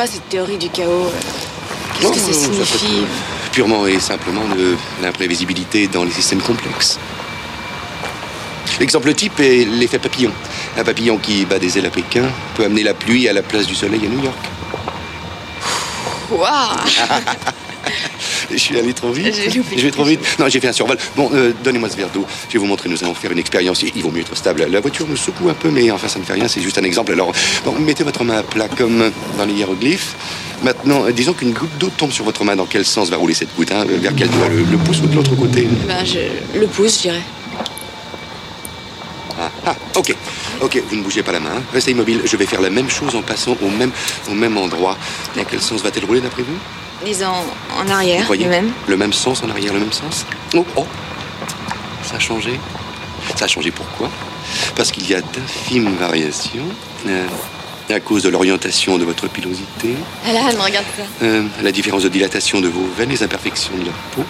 pas cette théorie du chaos. Qu'est-ce que ça non, signifie Purement et simplement de l'imprévisibilité dans les systèmes complexes. L'exemple type est l'effet papillon. Un papillon qui bat des ailes à Pékin peut amener la pluie à la place du soleil à New York. Waouh Je suis allé trop vite. Je vais trop vite. Non, j'ai fait un survol. Bon, euh, donnez-moi ce verre d'eau. Je vais vous montrer. Nous allons faire une expérience. Il vaut mieux être stable. La voiture me secoue un peu, mais enfin, ça ne fait rien. C'est juste un exemple. Alors, bon, mettez votre main à plat comme dans les hiéroglyphes. Maintenant, euh, disons qu'une goutte d'eau tombe sur votre main. Dans quel sens va rouler cette goutte hein Vers quel doigt le, le pouce ou de l'autre côté? Ben, je... Le pouce, je dirais. ah, ah, ok. Ok, vous ne bougez pas la main. hein. Restez immobile. Je vais faire la même chose en passant au même, au même endroit. Dans quel sens va-t-elle rouler d'après vous? Disons, en arrière, Vous voyez le même. Le même sens en arrière, le même sens Oh, oh Ça a changé. Ça a changé pourquoi? Parce qu'il y a d'infimes variations. euh, à cause de l'orientation de votre pilosité, Alan, regarde ça. euh, la différence de dilatation de vos veines, les imperfections de la peau.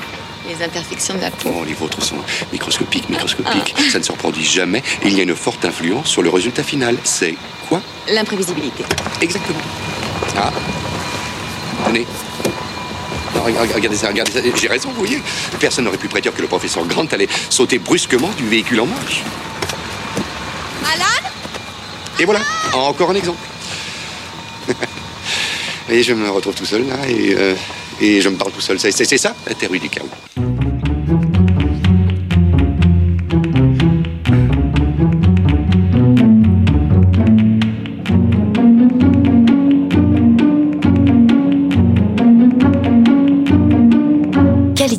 Les imperfections de la peau. Oh, les vôtres sont microscopiques, microscopiques. Ça ne se reproduit jamais. Et il y a une forte influence sur le résultat final. C'est quoi? L'imprévisibilité. Exactement. Ah. Tenez. Reg- regardez ça, regardez ça. J'ai raison, vous voyez. Personne n'aurait pu prédire que le professeur Grant allait sauter brusquement du véhicule en marche. Alan? Et voilà, encore un exemple. et je me retrouve tout seul là et, euh, et je me parle tout seul. C'est ça, la théorie du chaos.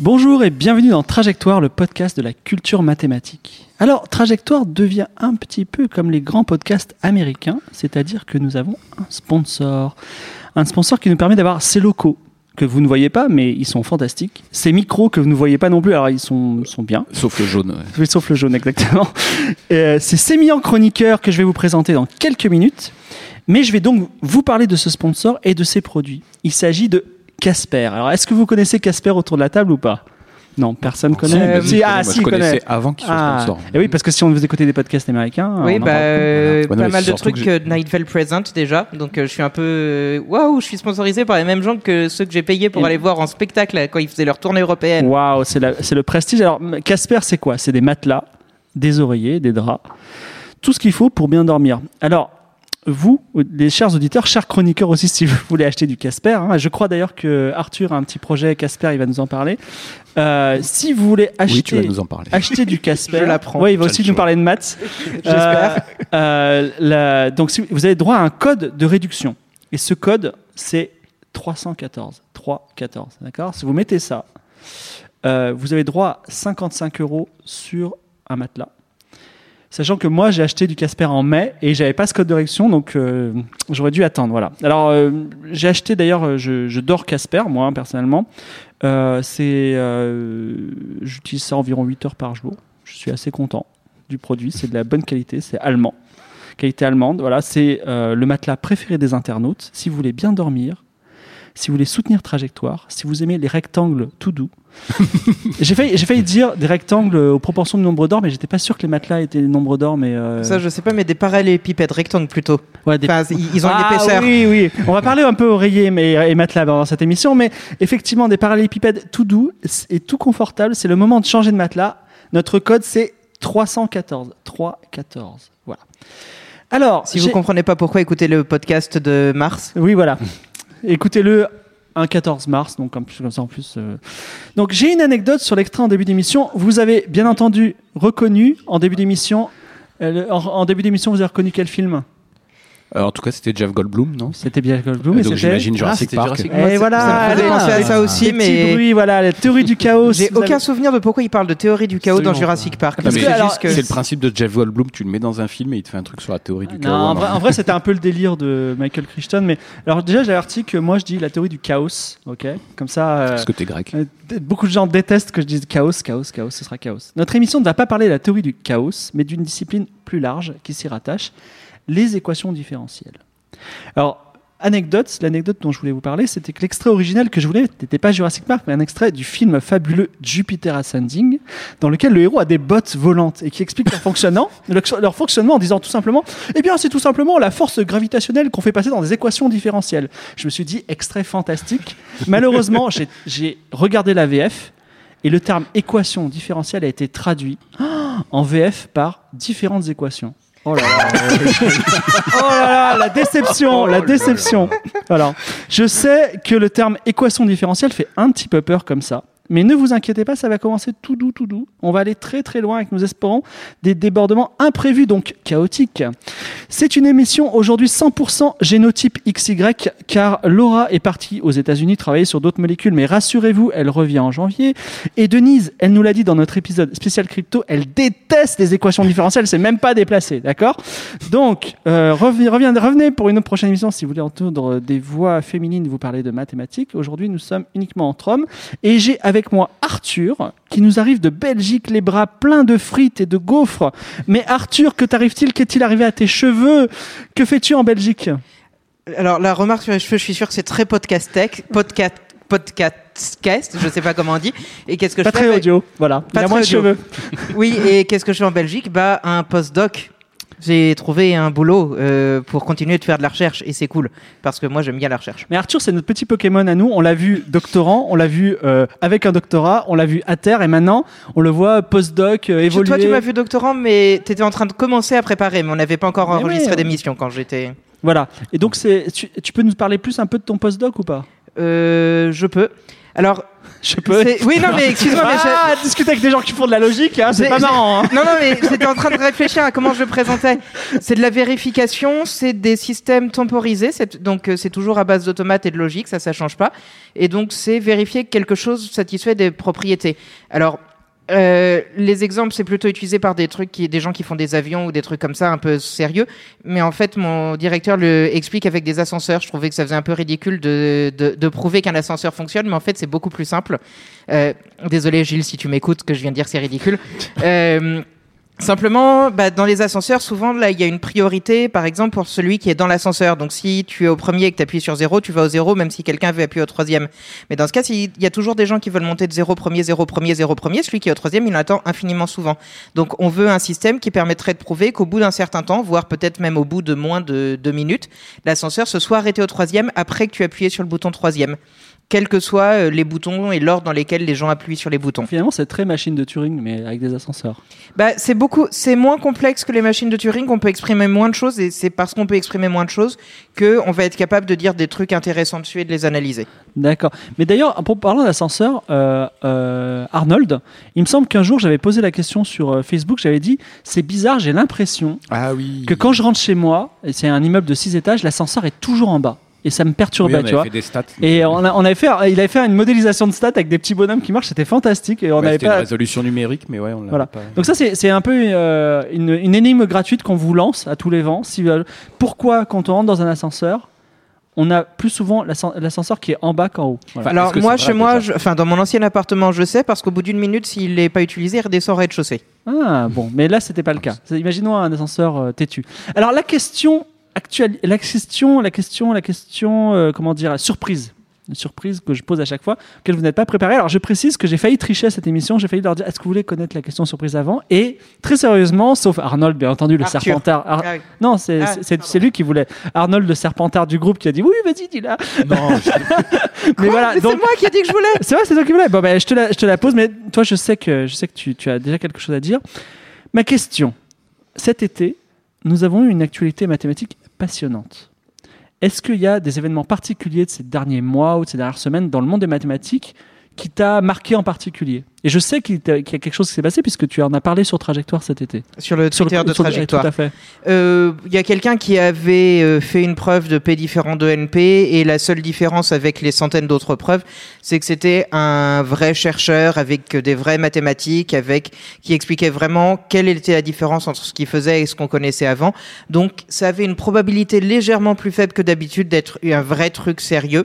Bonjour et bienvenue dans Trajectoire, le podcast de la culture mathématique. Alors, Trajectoire devient un petit peu comme les grands podcasts américains, c'est-à-dire que nous avons un sponsor. Un sponsor qui nous permet d'avoir ces locaux que vous ne voyez pas, mais ils sont fantastiques. Ces micros que vous ne voyez pas non plus, alors ils sont, sont bien. Sauf le jaune. ouais. Oui, sauf le jaune, exactement. Euh, c'est Sémillant Chroniqueur que je vais vous présenter dans quelques minutes. Mais je vais donc vous parler de ce sponsor et de ses produits. Il s'agit de Casper. Alors, est-ce que vous connaissez Casper autour de la table ou pas? Non, personne connaît. Euh, Si, oui, ah, si, je connaissais connaît. avant qu'il soit Ah, sponsor. et oui, parce que si on vous écoutez des podcasts américains, Oui, bah, parle. Ouais, non, pas mal de trucs que Nightfell présente déjà. Donc euh, je suis un peu. euh, Waouh, je suis sponsorisé par les mêmes gens que ceux que j'ai payés pour Et- aller voir en spectacle quand ils faisaient leur tournée européenne. Waouh, c'est le prestige. Alors, Casper, c'est quoi? C'est des matelas, des oreillers, des draps, tout ce qu'il faut pour bien dormir. Alors, vous, les chers auditeurs, chers chroniqueurs aussi, si vous voulez acheter du Casper, hein, je crois d'ailleurs que Arthur a un petit projet Casper, il va nous en parler. Euh, si vous voulez acheter, Oui, tu vas nous en parler. acheter du Casper, Je l'apprends. Ouais, il va aussi nous parler de maths. J'espère. Euh, euh, la- donc, si- vous avez droit à un code de réduction. Et ce code, c'est 314. 314, d'accord? Si vous mettez ça, euh, vous avez droit à 55 euros sur un matelas. Sachant que moi, j'ai acheté du Casper en mai et j'avais pas ce code de donc euh, j'aurais dû attendre. Voilà. Alors, euh, j'ai acheté d'ailleurs, euh, je, dors Casper, moi, personnellement. C'est, j'utilise ça environ 8 heures par jour. Je suis assez content du produit. C'est de la bonne qualité, c'est allemand. Qualité allemande. Voilà, c'est le matelas préféré des internautes. Si vous voulez bien dormir, si vous voulez soutenir trajectoire, si vous aimez les rectangles tout doux. j'ai failli, j'ai failli dire des rectangles aux proportions de nombre d'or, mais j'étais pas sûr que les matelas étaient les nombres d'or. Mais euh, Ça, je sais pas, mais des parallélépipèdes rectangles plutôt. ouais, des- Enfin, ils ont une ah, épaisseur. Oui, oui. On va parler un peu oreiller mais, et matelas dans cette émission, mais effectivement, des parallélépipèdes tout doux et tout confortable. C'est le moment de changer de matelas. Notre code, c'est 314. 314. Voilà. Alors, Si vous comprenez pas pourquoi, écoutez le podcast de Mars. oui, voilà. Écoutez-le un 14 mars, donc comme, ça en plus. euh. Donc j'ai une anecdote sur l'extrait en début d'émission. Vous avez bien entendu reconnu en début d'émission. euh, en, début d'émission, vous avez reconnu quel film? En tout cas, c'était Jeff Goldblum, non C'était bien Goldblum. Euh, et donc c'était- j'imagine Jurassic Park. Et voilà, allez, penser à ça aussi, mais bruits, voilà, la théorie du chaos. j'ai aucun souvenir de pourquoi il parle de théorie du chaos dans Jurassic Park. C'est le principe de Jeff Goldblum, tu le mets dans un film et il te fait un truc sur la théorie du chaos. en vrai, en vrai, c'était un peu le délire de Michael Crichton. Mais alors déjà, j'ai averti que moi, je dis la théorie du chaos. Ok, comme ça. euh, Parce que t'es grec. Euh, Beaucoup de gens détestent que je dise chaos, chaos, chaos, ce sera chaos. Notre émission ne va pas parler de la théorie du chaos, mais d'une discipline plus large qui s'y rattache, les équations différentielles. Alors, anecdote, l'anecdote dont je voulais vous parler, c'était que l'extrait original que je voulais n'était pas Jurassic Park, mais un extrait du film fabuleux Jupiter Ascending, dans lequel le héros a des bottes volantes et qui explique leur fonctionnement, leur fonctionnement en disant tout simplement, eh bien, c'est tout simplement la force gravitationnelle qu'on fait passer dans des équations différentielles. Je me suis dit, extrait fantastique. Malheureusement, j'ai regardé la VF et le terme équation différentielle a été traduit en VF par différentes équations. Oh là là, oh là, là, la déception, la déception. Voilà. Je sais que le terme équation différentielle fait un petit peu peur comme ça. Mais ne vous inquiétez pas, ça va commencer tout doux, tout doux. On va aller très très loin avec, nous espérons, des débordements imprévus, donc chaotiques. C'est une émission aujourd'hui 100% génotype XY, car Laura est partie aux États-Unis travailler sur d'autres molécules, mais rassurez-vous, elle revient en janvier. Et Denise, elle nous l'a dit dans notre épisode spécial crypto, elle déteste les équations différentielles, c'est même pas déplacé, d'accord? Donc, euh, revenez, revenez, pour une autre prochaine émission si vous voulez entendre des voix féminines vous parler de mathématiques. Aujourd'hui, nous sommes uniquement entre hommes, et j'ai avec moi Arthur, qui nous arrive de Belgique, les bras pleins de frites et de gaufres. Mais Arthur, que t'arrive-t-il Qu'est-il arrivé à tes cheveux? Que fais-tu en Belgique? Alors la remarque sur les cheveux, je suis sûr que c'est très podcast tech, podcast podcast, je sais pas comment on dit. Et qu'est-ce que Pas je très fais audio, voilà. Il Pas a très moins de cheveux. Oui, et qu'est-ce que je fais en Belgique? Bah un postdoc. J'ai trouvé un boulot euh, pour continuer de faire de la recherche et c'est cool parce que moi j'aime bien la recherche. Mais Arthur, c'est notre petit Pokémon à nous. On l'a vu doctorant, on l'a vu euh, avec un doctorat, on l'a vu à terre et maintenant on le voit postdoc euh, évoluer. Toi tu m'as vu doctorant mais t'étais en train de commencer à préparer mais on n'avait pas encore enregistré ouais. d'émission quand j'étais... Voilà. Et donc tu, tu peux nous parler plus un peu de ton postdoc ou pas? Je peux. Alors, Je peux. oui non mais excuse-moi mais j'ai- Ah, discuter avec des gens qui font de la logique, hein, c'est pas marrant. hein. Non, non, mais j'étais en train de réfléchir à comment je le présentais. C'est de la vérification, c'est des systèmes temporisés, donc euh, c'est toujours à base d'automates et de logique, ça, ça change pas. Et donc, c'est vérifier que quelque chose satisfait des propriétés. Alors, euh, les exemples, c'est plutôt utilisé par des trucs qui, des gens qui font des avions ou des trucs comme ça, un peu sérieux. Mais en fait, mon directeur le explique avec des ascenseurs. Je trouvais que ça faisait un peu ridicule de, de, de prouver qu'un ascenseur fonctionne, mais en fait, c'est beaucoup plus simple. Euh, désolé, Gilles, si tu m'écoutes, que je viens de dire c'est ridicule. Euh, Simplement, bah, dans les ascenseurs, souvent, là, il y a une priorité, par exemple, pour celui qui est dans l'ascenseur. Donc, si tu es au premier et que tu appuies sur zéro, tu vas au zéro, même si quelqu'un veut appuyer au troisième. Mais dans ce cas, il y a toujours des gens qui veulent monter de zéro premier, zéro premier, zéro premier. Celui qui est au troisième, il attend infiniment souvent. Donc, on veut un système qui permettrait de prouver qu'au bout d'un certain temps, voire peut-être même au bout de moins de deux minutes, l'ascenseur se soit arrêté au troisième après que tu appuyé sur le bouton troisième. Quels que soient euh, les boutons et l'ordre dans lesquels les gens appuient sur les boutons. Finalement, c'est très machine de Turing, mais avec des ascenseurs. Bah, c'est beaucoup, c'est moins complexe que les machines de Turing. On peut exprimer moins de choses et c'est parce qu'on peut exprimer moins de choses que on va être capable de dire des trucs intéressants dessus et de les analyser. D'accord. Mais d'ailleurs, pour parlant d'ascenseur, euh, euh, Arnold, il me semble qu'un jour j'avais posé la question sur euh, Facebook, j'avais dit c'est bizarre, j'ai l'impression Ah oui. que quand je rentre chez moi, et c'est un immeuble de 6 étages, l'ascenseur est toujours en bas. Et ça me Oui, perturbait, on tu avait vois. fait des stats. Et on, a- on avait fait, il avait fait une modélisation de stats avec des petits bonhommes qui marchent, c'était fantastique. Et on Ouais, avait c'était une pas. résolution numérique, mais ouais, on l'a Voilà. pas. Donc ça, c'est c'est un peu euh, une, une énigme gratuite qu'on vous lance à tous les vents. Si, euh, pourquoi, quand on rentre dans un ascenseur, on a plus souvent l'ascen- l'ascenseur qui est en bas qu'en haut? Voilà. Enfin, Alors moi, chez moi, je- enfin dans mon ancien appartement, je sais parce qu'au bout d'une minute, s'il n'est pas utilisé, il redescend au rez-de-chaussée. Ah bon, mais là c'était pas le cas. Imaginons un ascenseur euh, têtu. Alors la question actuelle, la question, la question, la question, euh, comment dire, surprise. Une surprise que je pose à chaque fois, auquel vous n'êtes pas préparé. Alors je précise que j'ai failli tricher à cette émission, j'ai failli leur dire est-ce que vous voulez connaître la question surprise avant? Et très sérieusement, sauf Arnold, bien entendu, le Arthur. serpentard. Ar- Ah oui. Non, c'est Ah, lui qui voulait. Arnold, le serpentard du groupe, qui a dit oui, vas-y, dis-la. Non, je- Mais voilà, donc c'est moi qui ai dit que je voulais. c'est vrai, c'est toi qui voulais. Bon, ben, je, te la, je te la pose, mais toi, je sais que, je sais que tu, tu as déjà quelque chose à dire. Ma question cet été, nous avons eu une actualité mathématique passionnante. Est-ce qu'il y a des événements particuliers de ces derniers mois ou de ces dernières semaines dans le monde des mathématiques qui t'a marqué en particulier Et je sais qu'il y a quelque chose qui s'est passé puisque tu en as parlé sur Trajectoire cet été. Sur le Sur le- Twitter de sur le- trajectoire. Tout à fait. Euh, Il y a quelqu'un qui avait euh, fait une preuve de P différent de NP et la seule différence avec les centaines d'autres preuves, c'est que c'était un vrai chercheur avec des vraies mathématiques, avec qui expliquait vraiment quelle était la différence entre ce qu'il faisait et ce qu'on connaissait avant. Donc ça avait une probabilité légèrement plus faible que d'habitude d'être un vrai truc sérieux.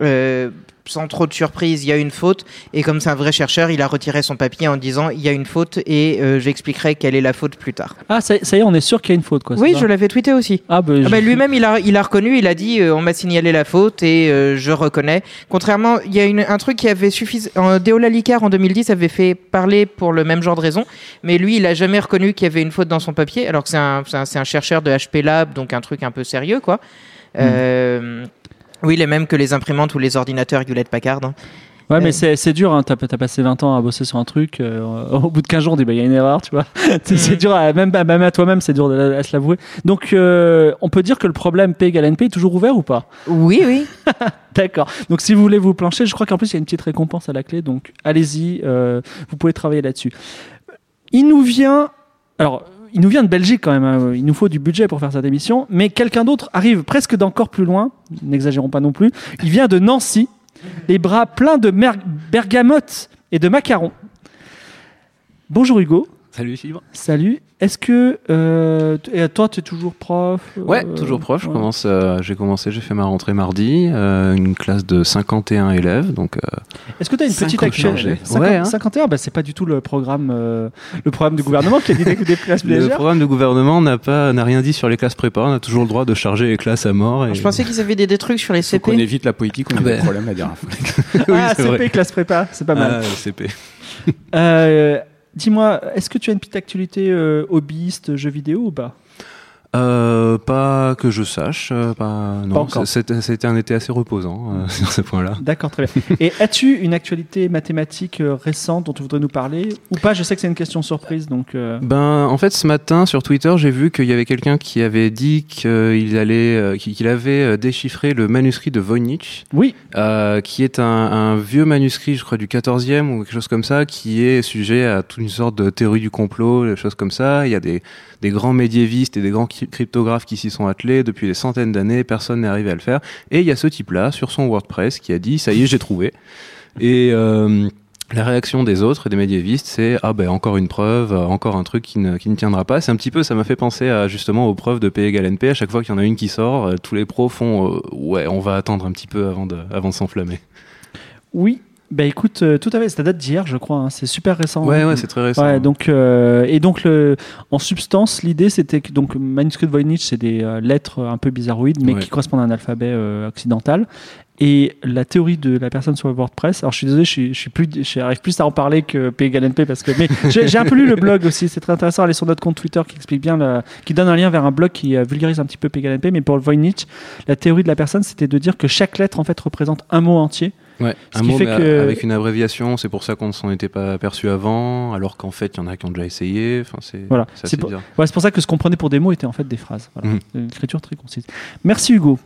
Euh, sans trop de surprise, il y a une faute. Et comme c'est un vrai chercheur, il a retiré son papier en disant il y a une faute et euh, j'expliquerai quelle est la faute plus tard. Ah, ça, ça y est, on est sûr qu'il y a une faute, quoi. Oui, je l'avais tweeté aussi. Ah, bah, Ah bah, lui-même, il a, il a reconnu, il a dit euh, on m'a signalé la faute et euh, je reconnais. Contrairement, il y a une, un truc qui avait suffi. Déola Licard en 2010 avait fait parler pour le même genre de raison, mais lui, il a jamais reconnu qu'il y avait une faute dans son papier, alors que c'est un, un, chercheur de HP Lab, donc un truc un peu sérieux, quoi. Euh, oui, les mêmes que les imprimantes ou les ordinateurs Hewlett Packard. hein. Ouais, mais Euh. c'est dur, hein. t'as as passé 20 ans à bosser sur un truc, euh, au bout de 15 jours, on dit, bah, il y a une erreur, tu vois. C'est Mhm. dur, à, même, à- même à toi-même, c'est dur de, à se l'avouer. Donc, euh, on peut dire que le problème P égale NP est toujours ouvert ou pas? Oui, oui. D'accord. Donc, si vous voulez vous plancher, je crois qu'en plus, il y a une petite récompense à la clé, donc allez-y, vous pouvez travailler là-dessus. Il nous vient. Alors. Il nous vient de Belgique quand même, hein. il nous faut du budget pour faire cette émission, mais quelqu'un d'autre arrive presque d'encore plus loin, n'exagérons pas non plus, il vient de Nancy, les bras pleins de mer- bergamote et de macarons. Bonjour Hugo, Salut Fibre. salut. Est-ce que euh, et toi, tu es toujours prof Ouais, euh, toujours prof. Je ouais. commence, euh, j'ai commencé, j'ai fait ma rentrée mardi, euh, une classe de 51 élèves, donc euh, Est-ce que tu as une petite actuelle chargé. 50 Ouais, hein. 51, bah, c'est pas du tout le programme, euh, le programme du gouvernement qui a dit des, des classes plus le légères. programme de gouvernement n'a pas, n'a rien dit sur les classes prépa. On a toujours le droit de charger les classes à mort. Et... Je pensais qu'ils avaient des, des trucs sur les CP. qu'on évite la politique, on a des Ben. problèmes la dernière fois. ah, oui, CP, vrai. classe prépa, c'est pas mal. Ah, CP. Euh, Dis-moi, est-ce que tu as une petite actualité euh, hobbyiste, jeux vidéo ou pas? Euh, pas que je sache, euh, pas non. encore. C'était un été assez reposant euh, sur ce point-là. D'accord, très bien. Et as-tu une actualité mathématique euh, récente dont tu voudrais nous parler Ou pas? Je sais que c'est une question surprise, donc... Ben, en fait, ce matin sur Twitter, j'ai vu qu'il y avait quelqu'un qui avait dit qu'il allait, qu'il avait déchiffré le manuscrit de Voynich, Oui, qui est un, un vieux manuscrit, je crois, du 14e ou quelque chose comme ça, qui est sujet à toute une sorte de théorie du complot, des choses comme ça. Il y a des, des grands médiévistes et des grands cryp- cryptographes qui s'y sont attelés depuis des centaines d'années, personne n'est arrivé à le faire. Et il y a ce type-là, sur son WordPress, qui a dit, ça y est, j'ai trouvé. Et... euh, la réaction des autres et des médiévistes, c'est ah ben encore une preuve, encore un truc qui ne, qui ne tiendra pas. C'est un petit peu, ça m'a fait penser à justement aux preuves de P égale NP. À chaque fois qu'il y en a une qui sort, euh, tous les pros font euh, ouais, on va attendre un petit peu avant de, avant de s'enflammer. oui. Bah écoute, euh, tout à fait, ça date d'hier, je crois. hein, C'est super récent. Ouais, hein. ouais, c'est très récent. Ouais, donc euh, et donc le, en substance, l'idée c'était que donc manuscrit de Voynich, c'est des euh, lettres un peu bizarroïdes, mais Ouais. qui correspondent à un alphabet euh, occidental. Et la théorie de la personne sur WordPress. Alors je suis désolé, je suis, je suis plus, j'arrive plus à en parler que P égale NP parce que mais j'ai j'ai un peu lu le blog aussi. C'est très intéressant. Aller sur notre compte Twitter qui explique bien, la- qui donne un lien vers un blog qui euh, vulgarise un petit peu P égale NP. Mais pour le Voynich, la théorie de la personne, c'était de dire que chaque lettre en fait représente un mot entier. Ouais, Ce un qui mot fait mais que- avec une abréviation, c'est pour ça qu'on ne s'en était pas aperçu avant, alors qu'en fait, il y en a qui ont déjà essayé. Enfin, c'est Voilà. c'est pour-. Ouais, ça que ce qu'on prenait pour des mots était en fait des phrases. Voilà. Mhm. Une écriture très concise. Merci Hugo.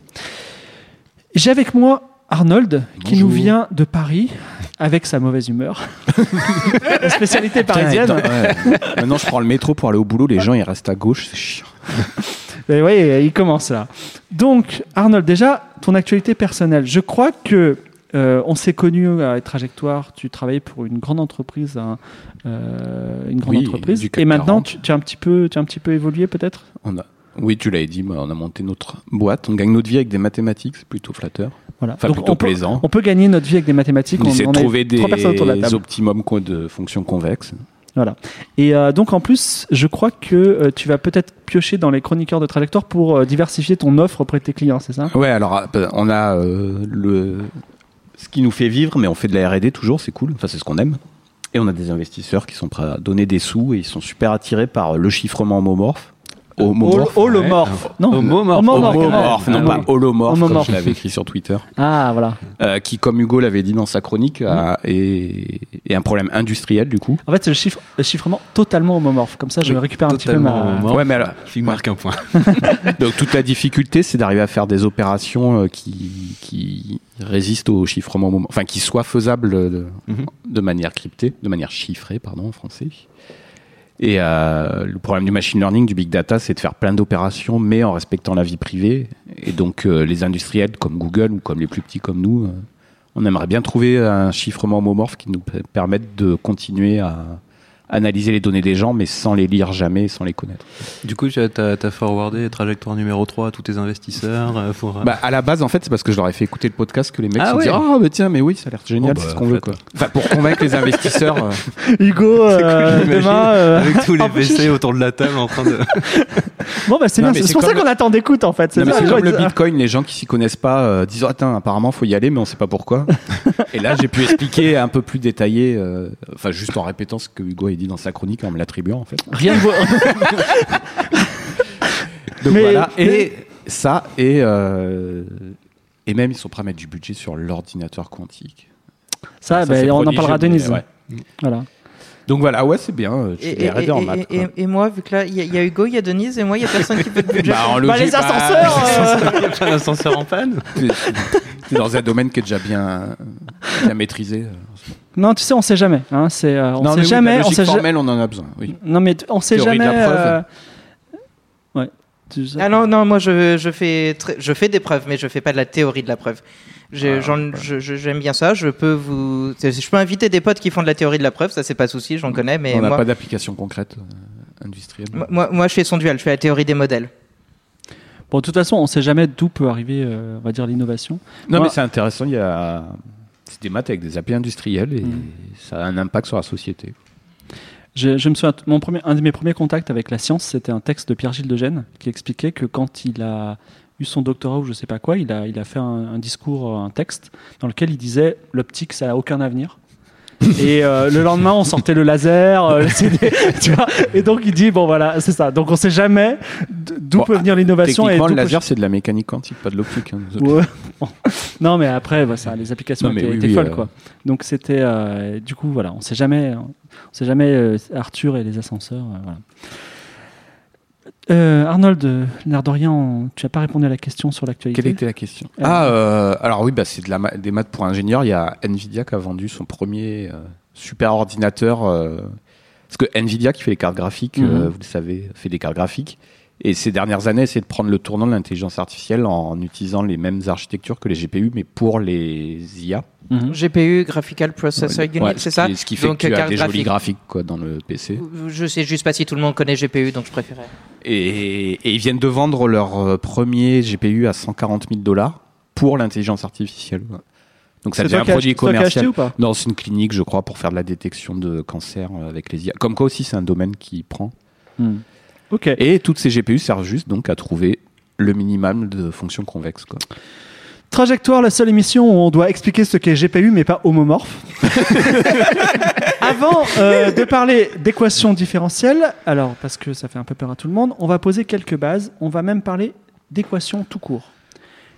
J'ai avec moi Arnold qui nous vient de Paris avec sa mauvaise humeur. La spécialité parisienne. Putain, ouais. Maintenant, je prends le métro pour aller au boulot. Les gens, ils restent à gauche. C'est chiant. Et ouais, il commence là. Donc Arnold, déjà ton actualité personnelle. Je crois que euh, on s'est connus à Trajectoire. Tu travaillais pour une grande entreprise, un- euh, une grande Oui, entreprise. Et maintenant, 40. tu, tu as un petit peu, tu as un petit peu évolué peut-être? On a... Oui, tu l'avais dit. bah, on a monté notre boîte. On gagne notre vie avec des mathématiques. C'est plutôt flatteur. Voilà. Enfin, Donc, plutôt on peut, plaisant. on peut gagner notre vie avec des mathématiques. On, essaie de trouver des optimums de fonctions convexes. Voilà. Et euh, donc en plus, je crois que euh, tu vas peut-être piocher dans les chroniqueurs de Trajectoire pour euh, diversifier ton offre auprès de tes clients, c'est ça? Ouais, alors euh, on a euh, le ce qui nous fait vivre, mais on fait de la R&D toujours, c'est cool. Enfin, c'est ce qu'on aime. Et on a des investisseurs qui sont prêts à donner des sous et ils sont super attirés par le chiffrement homomorphe. Homomorphe. Hol- Holomorphe. Non. Homomorphe. Non pas holomorphe, comme je l'avais écrit sur Twitter. Ah, voilà. Euh, qui, comme Hugo l'avait dit dans sa chronique, a- est, est un problème industriel du coup. En fait, c'est le, chiffre, le chiffrement totalement homomorphe. Comme ça, je Oui, récupère un petit peu ma. Ouais, mais alors, Je marque un point. donc toute la difficulté, c'est d'arriver à faire des opérations euh, qui, qui résistent au chiffrement, enfin qui soient faisables de, Mhm. de manière cryptée, de manière chiffrée, pardon, en français. Et euh, le problème du machine learning, du big data, c'est de faire plein d'opérations, mais en respectant la vie privée. Et donc, euh, les industriels comme Google ou comme les plus petits comme nous, euh, on aimerait bien trouver un chiffrement homomorphe qui nous permette de continuer à analyser les données des gens, mais sans les lire jamais, sans les connaître. Du coup, tu as, forwardé trajectoire numéro 3 à tous tes investisseurs euh, pour. euh, Bah, à la base, en fait, c'est parce que je leur ai fait écouter le podcast que les mecs Ah se sont ouais. dit Ah, bah tiens, mais oui, ça a l'air génial, Oh, bah, c'est ce qu'on veut, quoi. Enfin, pour convaincre les investisseurs. euh, Hugo, euh, demain. euh, avec tous les PC autour de la table en train de. Bon, bah, c'est bien. C'est pour ça qu'on attend d'écoute, en fait. C'est comme le bitcoin, les gens qui s'y connaissent pas disent Attends, apparemment, faut y aller, mais on sait pas pourquoi. Et là, j'ai pu expliquer un peu plus détaillé, enfin, juste en répétant ce que Hugo dit dans sa chronique, en me l'attribuant, en fait. Rien de vaut- Donc Mais- voilà. mais- Et ça, et, euh, et même, ils sont prêts à mettre du budget sur l'ordinateur quantique. Ça, Ça, bah, c'est on en parlera Denise. ouais. Voilà. Donc voilà, ouais, c'est bien. euh, Je Et, en maths. moi, vu que là, il y, a- il y a Hugo, il y a Denise, et moi, il y a personne qui peut de budget. Bah, Bah, les bah, ascenseurs. euh, Il y a pas d'ascenseur en panne t'es dans un domaine qui est déjà bien, bien maîtrisé. Euh. Non, tu sais, on sait jamais. Hein, c'est, euh, on non, sait mais oui, jamais. la on sait ja- formelle, on en a besoin. Oui. Non, mais t- on sait Théorie de jamais. la preuve. euh, Ouais. Tu sais- Ah non, non, moi, je, je, fais je fais des preuves, mais je fais pas de la théorie de la preuve. J'ai- j'en- je- je- J'aime bien ça. Je peux vous, je peux inviter des potes qui font de la théorie de la preuve. Ça, c'est pas souci, j'en connais. Mais on n'a pas d'application concrète euh, industrielle. moi, moi, je fais son duel. Je fais la théorie des modèles. Bon, de toute façon, on sait jamais d'où peut arriver, euh, on va dire, l'innovation. Non, Moi- mais c'est intéressant. Il y a c'est des maths avec des applis industriels et Mm. ça a un impact sur la société. Je, je me souviens, mon premier, un de mes premiers contacts avec la science, c'était un texte de Pierre-Gilles de Gênes qui expliquait que quand il a eu son doctorat ou je sais pas quoi, il a, il a fait un, un discours, un texte dans lequel il disait l'optique, ça n'a aucun avenir. Et euh, le lendemain, on sortait le laser, euh, le CD, tu vois. Et donc il dit bon voilà, c'est ça. Donc on sait jamais d'où Bon, peut venir l'innovation. et Techniquement, d'où le peut- laser, c'est de la mécanique quantique, pas de l'optique. hein. Ouais. Bon. Non, mais après, bah, ça, les applications Non, étaient, oui, étaient oui, folles, euh. quoi. Donc c'était, euh, du coup, voilà, on sait jamais, on sait jamais euh, Arthur et les ascenseurs, voilà. Arnold, l'air de rien, tu n'as pas répondu à la question sur l'actualité. Quelle était la question? Ah, alors oui, bah, c'est de la ma- des maths pour ingénieurs. Il y a Nvidia qui a vendu son premier super ordinateur. parce que Nvidia qui fait les cartes graphiques, Mhm. vous le savez, fait des cartes graphiques. Et ces dernières années, c'est de prendre le tournant de l'intelligence artificielle en utilisant les mêmes architectures que les GPU, mais pour les IA. Mhm. GPU, Graphical Processor Unit, Ouais, c'est ce ça qui- Ce qui fait Donc, que tu as des jolis graphique. graphiques quoi, dans le PC. Je sais juste pas si tout le monde connaît GPU, donc je préférais. Et, et ils viennent de vendre leur euh, premier GPU à 140 000 dollars pour l'intelligence artificielle. Donc ça C'est devient un produit c'est commercial ou pas dans une clinique, je crois, pour faire de la détection de cancer euh, avec les IA. Comme quoi aussi, c'est un domaine qui prend. Hmm. Ok. Et toutes ces GPU servent juste donc à trouver le minimum de fonctions convexes. Quoi. Trajectoire, la seule émission où on doit expliquer ce qu'est GPU, mais pas homomorphe. Avant euh, de parler d'équations différentielles, alors parce que ça fait un peu peur à tout le monde, on va poser quelques bases. On va même parler d'équations tout court.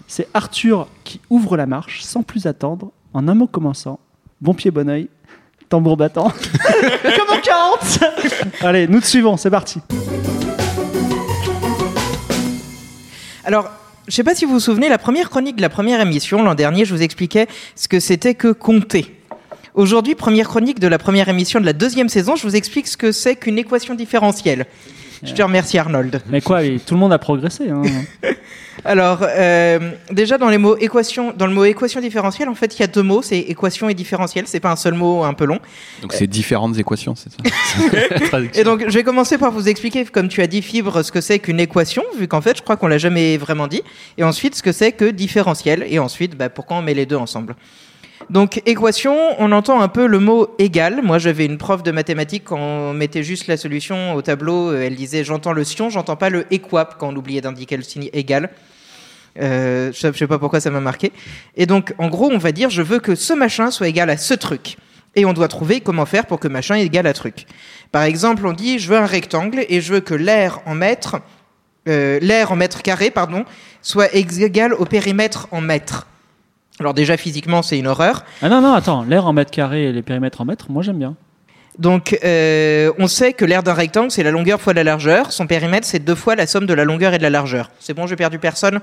C'est Arthur qui ouvre la marche sans plus attendre, en un mot commençant. Bon pied, bon oeil, tambour battant. Comme en 40 Allez, nous te suivons, c'est parti. Alors, je sais pas si vous vous souvenez, la première chronique de la première émission, l'an dernier, je vous expliquais ce que c'était que compter. Aujourd'hui, première chronique de la première émission de la deuxième saison, je vous explique ce que c'est qu'une équation différentielle. Je te remercie Arnold. Mais quoi, tout le monde a progressé. hein. Alors, euh, déjà dans les mots équation, dans le mot équation différentielle, en fait, il y a deux mots, c'est équation et différentiel. C'est pas un seul mot un peu long. Donc c'est différentes équations, c'est ça Et donc, je vais commencer par vous expliquer, comme tu as dit, Fibre, ce que c'est qu'une équation, vu qu'en fait, je crois qu'on l'a jamais vraiment dit. Et ensuite, ce que c'est que différentiel. Et ensuite, bah, pourquoi on met les deux ensemble. Donc, équation, on entend un peu le mot égal. Moi, j'avais une prof de mathématiques, quand on mettait juste la solution au tableau, euh, elle disait j'entends le sion, j'entends pas le équap quand on oubliait d'indiquer le signe égal. Euh, je sais pas pourquoi ça m'a marqué. Et donc, en gros, on va dire je veux que ce machin soit égal à ce truc. Et on doit trouver comment faire pour que machin est égal à truc. Par exemple, on dit je veux un rectangle et je veux que l'air en mètre euh, en mètres carrés, pardon, soit égal au périmètre en mètres. Alors déjà physiquement c'est une horreur. Ah non, non, attends, l'air en mètres carrés et les périmètres en mètres, moi j'aime bien. Donc euh, on sait que l'aire d'un rectangle c'est la longueur fois la largeur. Son périmètre c'est deux fois la somme de la longueur et de la largeur. C'est bon, j'ai perdu personne.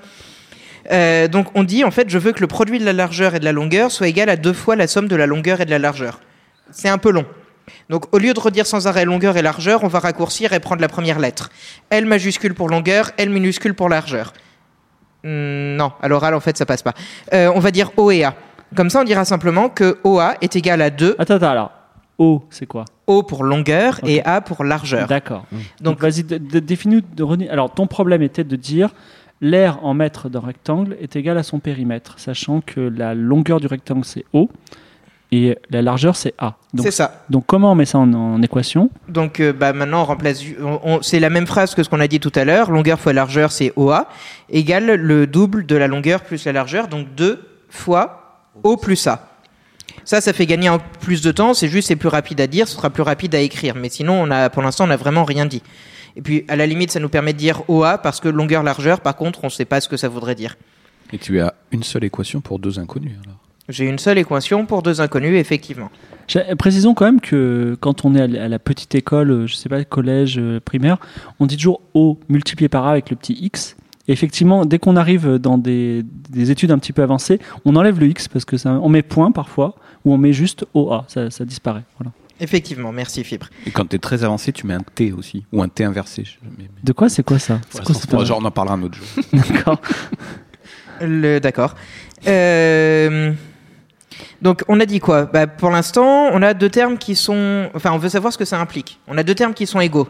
Euh, donc on dit en fait je veux que le produit de la largeur et de la longueur soit égal à deux fois la somme de la longueur et de la largeur. C'est un peu long. Donc au lieu de redire sans arrêt longueur et largeur, on va raccourcir et prendre la première lettre. L majuscule pour longueur, L minuscule pour largeur. Hmm, non, à l'oral en fait ça passe pas. Euh, on va dire O et A. Comme ça on dira simplement que OA est égal à 2, Attends, attends, alors. O, c'est quoi? O pour longueur et A pour largeur. D'accord. Donc, Donc- vas-y, de- de- définis. Alors, ton problème était de dire l'air en mètres d'un rectangle est égal à son périmètre, sachant que la longueur du rectangle c'est O et la largeur c'est A. Donc, C'est ça. donc comment on met ça en, en équation? Donc euh, bah, maintenant on remplace. on- on- c'est la même phrase que ce qu'on a dit tout à l'heure. Longueur fois largeur c'est OA égale le double de la longueur plus la largeur, donc 2 fois O plus A. Ça, ça fait gagner un plus de temps. C'est juste, c'est plus rapide à dire, ce sera plus rapide à écrire. Mais sinon, on a, pour l'instant, on n'a vraiment rien dit. Et puis, à la limite, ça nous permet de dire OA parce que longueur largeur, par contre, on ne sait pas ce que ça voudrait dire. Et tu as une seule équation pour deux inconnus. Alors? J'ai une seule équation pour deux inconnus, effectivement. Précisons quand même que quand on est à la- petite école, euh, je sais pas, collège, euh, primaire, on dit toujours O multiplié par A avec le petit X. Et effectivement, dès qu'on arrive dans des, des études un petit peu avancées, on enlève le X parce que ça, on met point parfois, ou on met juste OA, ça, ça disparaît. Voilà. Effectivement, merci Fibre. Et quand tu es très avancé, tu mets un T aussi. Ou un T inversé. je- mais- mais- De quoi c'est quoi ça? C'est Ouais, quoi genre, on en parlera un autre jour. D'accord. Le- D'accord. Euh, Donc, on a dit quoi? Bah, Pour l'instant, on a deux termes qui sont. Enfin, on veut savoir ce que ça implique. On a deux termes qui sont égaux.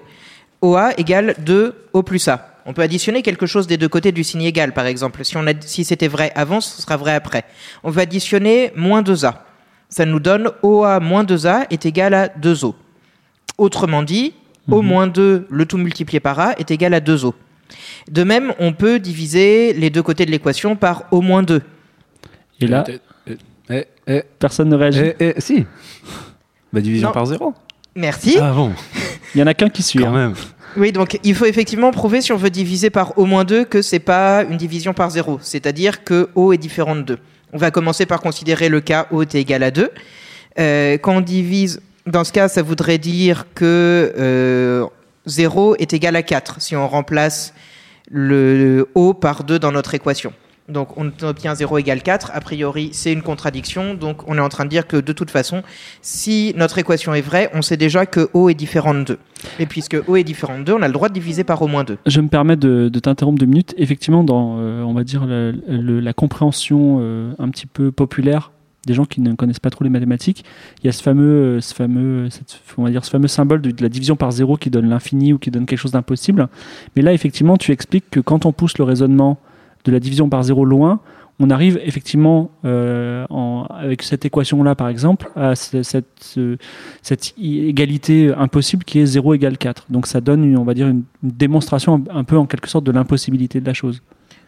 OA égale 2 O plus A. On peut additionner quelque chose des deux côtés du signe égal, par exemple. Si, on a, si c'était vrai avant, ce sera vrai après. On va additionner moins 2A. Ça nous donne OA moins 2A est égal à 2O. Autrement dit, O moins 2, le tout multiplié par A, est égal à 2O. De même, on peut diviser les deux côtés de l'équation par O moins 2. Et là, Eh, eh, personne ne réagit. eh, eh, si. Bah, division Non. par zéro. Merci. Ah bon, Il y en a qu'un qui suit. quand hein. même. Oui, donc il faut effectivement prouver si on veut diviser par O moins 2 que c'est pas une division par 0, c'est-à-dire que O est différent de 2. On va commencer par considérer le cas O est égal à 2. Euh, quand on divise, dans ce cas, ça voudrait dire que euh, 0 est égal à 4 si on remplace le O par 2 dans notre équation. Donc on obtient 0 égale 4. A priori, c'est une contradiction. Donc on est en train de dire que de toute façon, si notre équation est vraie, on sait déjà que O est différent de 2. Et puisque O est différent de 2, on a le droit de diviser par O moins 2. Je me permets de, t'interrompre deux minutes. Effectivement, dans, euh, on va dire, la compréhension euh, un petit peu populaire des gens qui ne connaissent pas trop les mathématiques, il y a ce fameux, euh, ce fameux, on va dire, ce fameux symbole de, de la division par zéro qui donne l'infini ou qui donne quelque chose d'impossible. Mais là, effectivement, tu expliques que quand on pousse le raisonnement de la division par zéro loin, on arrive effectivement euh, avec cette équation-là, par exemple, à ce- cette, égalité impossible qui est 0 égale 4. Donc ça donne, on va dire, une, démonstration un, un peu en quelque sorte de l'impossibilité de la chose.